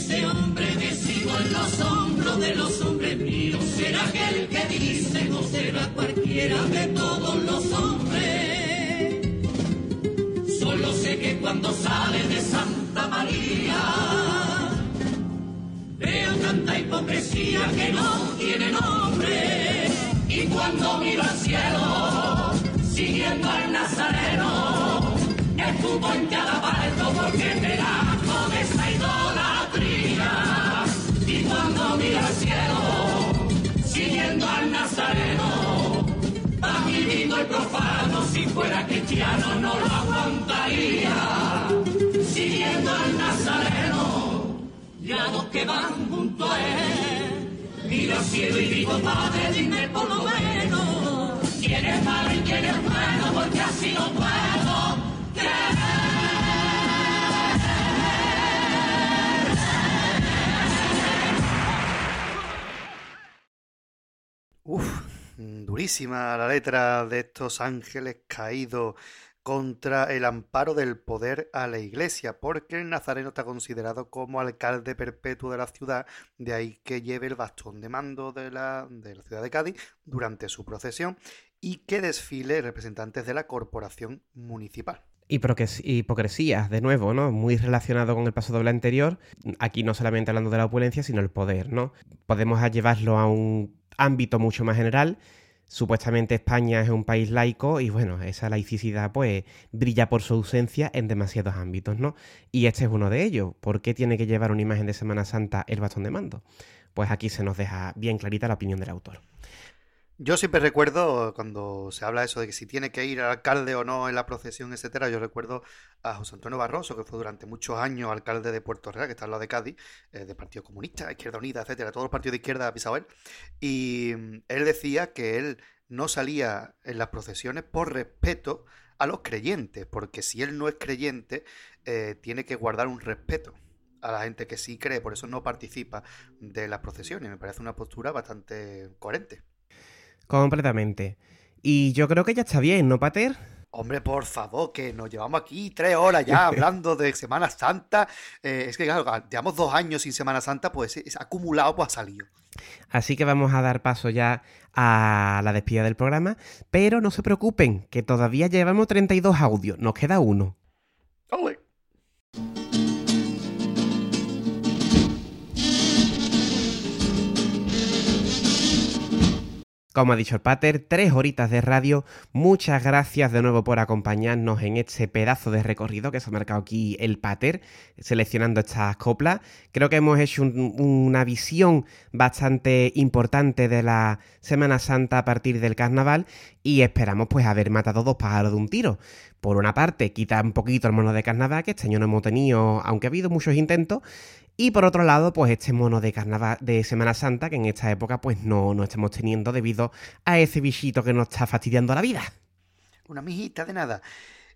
ese hombre sigo en los hombros de los hombres míos será aquel que dice o será cualquiera de todos los hombres. Solo sé que cuando sale de Santa María veo tanta hipocresía que no tiene nombre. Y cuando miro al cielo, siguiendo al Nazareno, escupo en cada parto porque me da Y cuando miro al cielo, siguiendo al Nazareno, va viviendo el profano, si fuera cristiano no lo aguantaría. Siguiendo al Nazareno, ya los que van junto a él, miro al cielo y digo, Padre, dime por lo menos, quién es malo y quién es bueno, porque así lo puedo Uf, durísima la letra de estos ángeles caídos contra el amparo del poder a la iglesia, porque el nazareno está considerado como alcalde perpetuo de la ciudad, de ahí que lleve el bastón de mando de la, de la ciudad de Cádiz durante su procesión y que desfile representantes de la corporación municipal. Hipocresías, de nuevo, ¿no? Muy relacionado con el paso doble anterior. Aquí no solamente hablando de la opulencia, sino el poder, ¿no? Podemos llevarlo a un ámbito mucho más general. Supuestamente España es un país laico y bueno, esa laicidad pues brilla por su ausencia en demasiados ámbitos, ¿no? Y este es uno de ellos. ¿Por qué tiene que llevar una imagen de Semana Santa el bastón de mando? Pues aquí se nos deja bien clarita la opinión del autor. Yo siempre recuerdo cuando se habla eso de que si tiene que ir al alcalde o no en la procesión, etcétera, yo recuerdo a José Antonio Barroso, que fue durante muchos años alcalde de Puerto Real, que está al lado de Cádiz, eh, de Partido Comunista, Izquierda Unida, etcétera, todos los partidos de izquierda ha pisado él. Y mm, él decía que él no salía en las procesiones por respeto a los creyentes, porque si él no es creyente, eh, tiene que guardar un respeto a la gente que sí cree, por eso no participa de las procesiones. Me parece una postura bastante coherente. Completamente. Y yo creo que ya está bien, ¿no, Pater? Hombre, por favor, que nos llevamos aquí tres horas ya hablando de Semana Santa. Eh, es que, claro, llevamos dos años sin Semana Santa, pues es acumulado, pues ha salido. Así que vamos a dar paso ya a la despedida del programa, pero no se preocupen, que todavía llevamos 32 audios, nos queda uno. ¡Ole! Como ha dicho el Pater, tres horitas de radio. Muchas gracias de nuevo por acompañarnos en este pedazo de recorrido que se ha marcado aquí el Pater, seleccionando estas coplas. Creo que hemos hecho un- una visión bastante importante de la Semana Santa a partir del carnaval y esperamos pues haber matado dos pájaros de un tiro. Por una parte, quita un poquito el mono de carnaval, que este año no hemos tenido, aunque ha habido muchos intentos, y por otro lado, pues este mono de carnaval de Semana Santa, que en esta época pues no, no estamos teniendo debido a ese bichito que nos está fastidiando la vida. Una mijita de nada.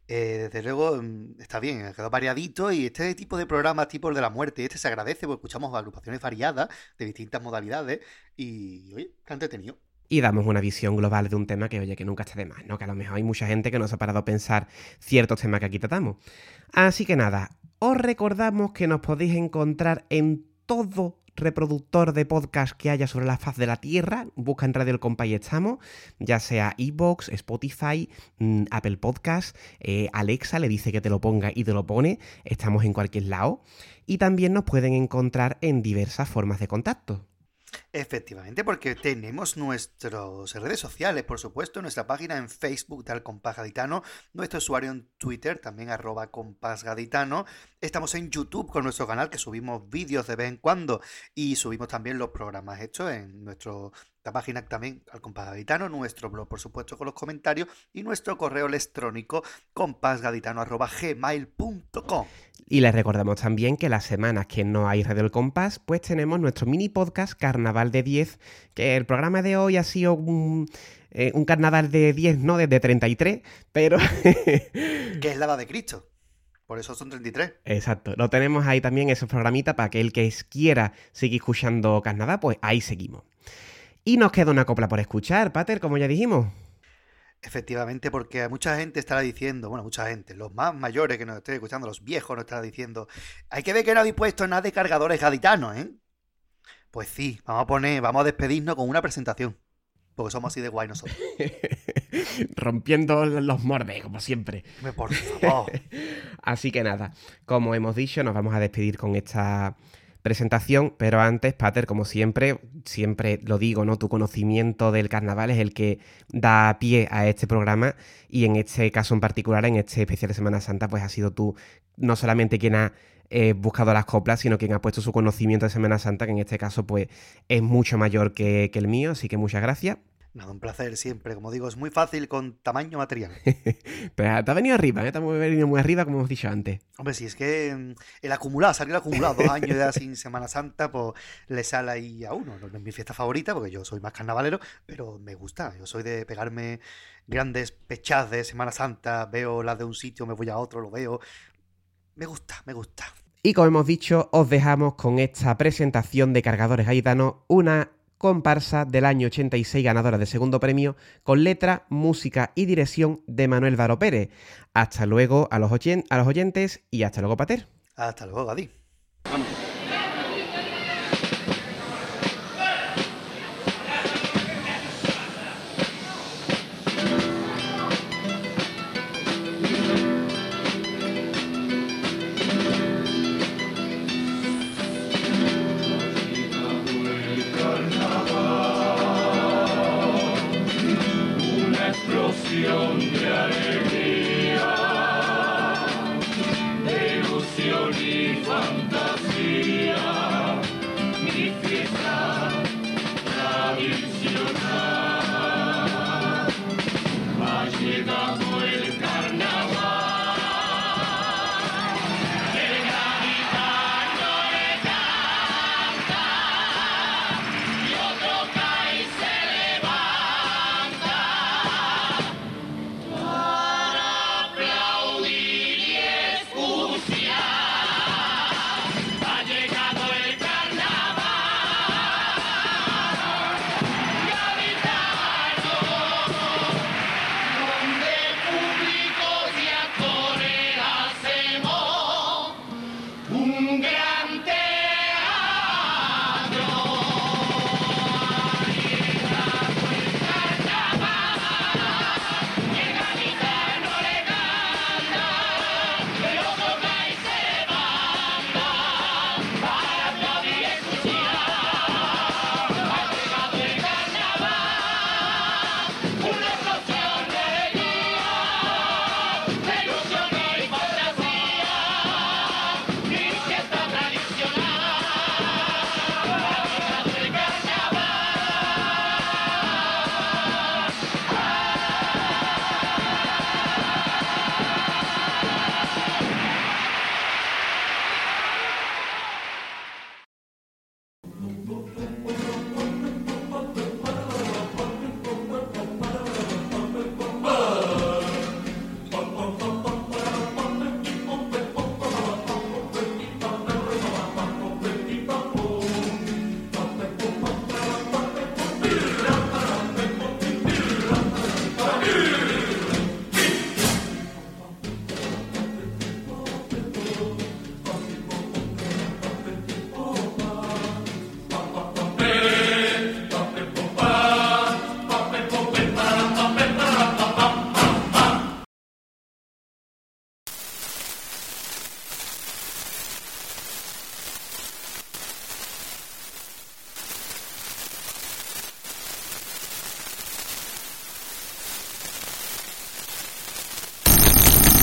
Eh, desde luego mm, está bien, ha quedado variadito y este tipo de programas tipo el de la muerte, este se agradece porque escuchamos agrupaciones variadas de distintas modalidades y, oye, qué entretenido. Y damos una visión global de un tema que, oye, que nunca está de más, ¿no? Que a lo mejor hay mucha gente que no se ha parado a pensar ciertos temas que aquí tratamos. Así que nada, os recordamos que nos podéis encontrar en todo reproductor de podcast que haya sobre la faz de la Tierra. Busca en Radio El Compa y estamos, ya sea Evox, Spotify, mm, Apple Podcast, eh, Alexa le dice que te lo ponga y te lo pone. Estamos en cualquier lado. Y también nos pueden encontrar en diversas formas de contacto. Efectivamente, porque tenemos nuestras redes sociales, por supuesto, nuestra página en Facebook, tal Compás Gaditano, nuestro usuario en Twitter, también arroba Compás Gaditano. Estamos en YouTube con nuestro canal, que subimos vídeos de vez en cuando y subimos también los programas hechos en nuestro la página también al Compás Gaditano, nuestro blog, por supuesto, con los comentarios y nuestro correo electrónico compásgaditano.gmail.com. Y les recordamos también que las semanas que no hay Radio El Compás, pues tenemos nuestro mini podcast Carnaval de 10, que el programa de hoy ha sido un, eh, un carnaval de 10, no desde 33, pero... Que es la edad de Cristo. Por eso son 33. Exacto, lo tenemos ahí también, esos programitas, para que el que quiera seguir escuchando carnaval, pues ahí seguimos. Y nos queda una copla por escuchar, Pater, como ya dijimos. Efectivamente, porque mucha gente estará diciendo, bueno, mucha gente, los más mayores que nos estén escuchando, los viejos nos estarán diciendo, hay que ver que no habéis puesto nada de cargadores gaditanos, ¿eh? Pues sí, vamos a poner, vamos a despedirnos con una presentación. Porque somos así de guay nosotros. Rompiendo los mordes, como siempre. Por favor. Así que nada, como hemos dicho, nos vamos a despedir con esta presentación, pero antes, Pater, como siempre, siempre lo digo, ¿no? Tu conocimiento del carnaval es el que da pie a este programa y en este caso en particular, en este especial de Semana Santa, pues ha sido tú no solamente quien ha eh, buscado las coplas, sino quien ha puesto su conocimiento de Semana Santa, que en este caso pues es mucho mayor que, que el mío, así que muchas gracias. Nada, un placer siempre. Como digo, es muy fácil con tamaño material. Pero te ha venido arriba, ¿eh? te ha venido muy arriba, como hemos dicho antes. Hombre, si es que mm, el acumulado, salir acumulado dos años ya sin Semana Santa, pues le sale ahí a uno. No es mi fiesta favorita, porque yo soy más carnavalero, pero me gusta. Yo soy de pegarme grandes pechadas de Semana Santa, veo las de un sitio, me voy a otro, lo veo. Me gusta, me gusta. Y como hemos dicho, os dejamos con esta presentación de Cargadores Gaitanos, una comparsa del año 86 ganadora de segundo premio con letra, música y dirección de Manuel Varo Pérez. Hasta luego a los, oyen- a los oyentes y hasta luego, Pater. Hasta luego, Gadi. Vamos.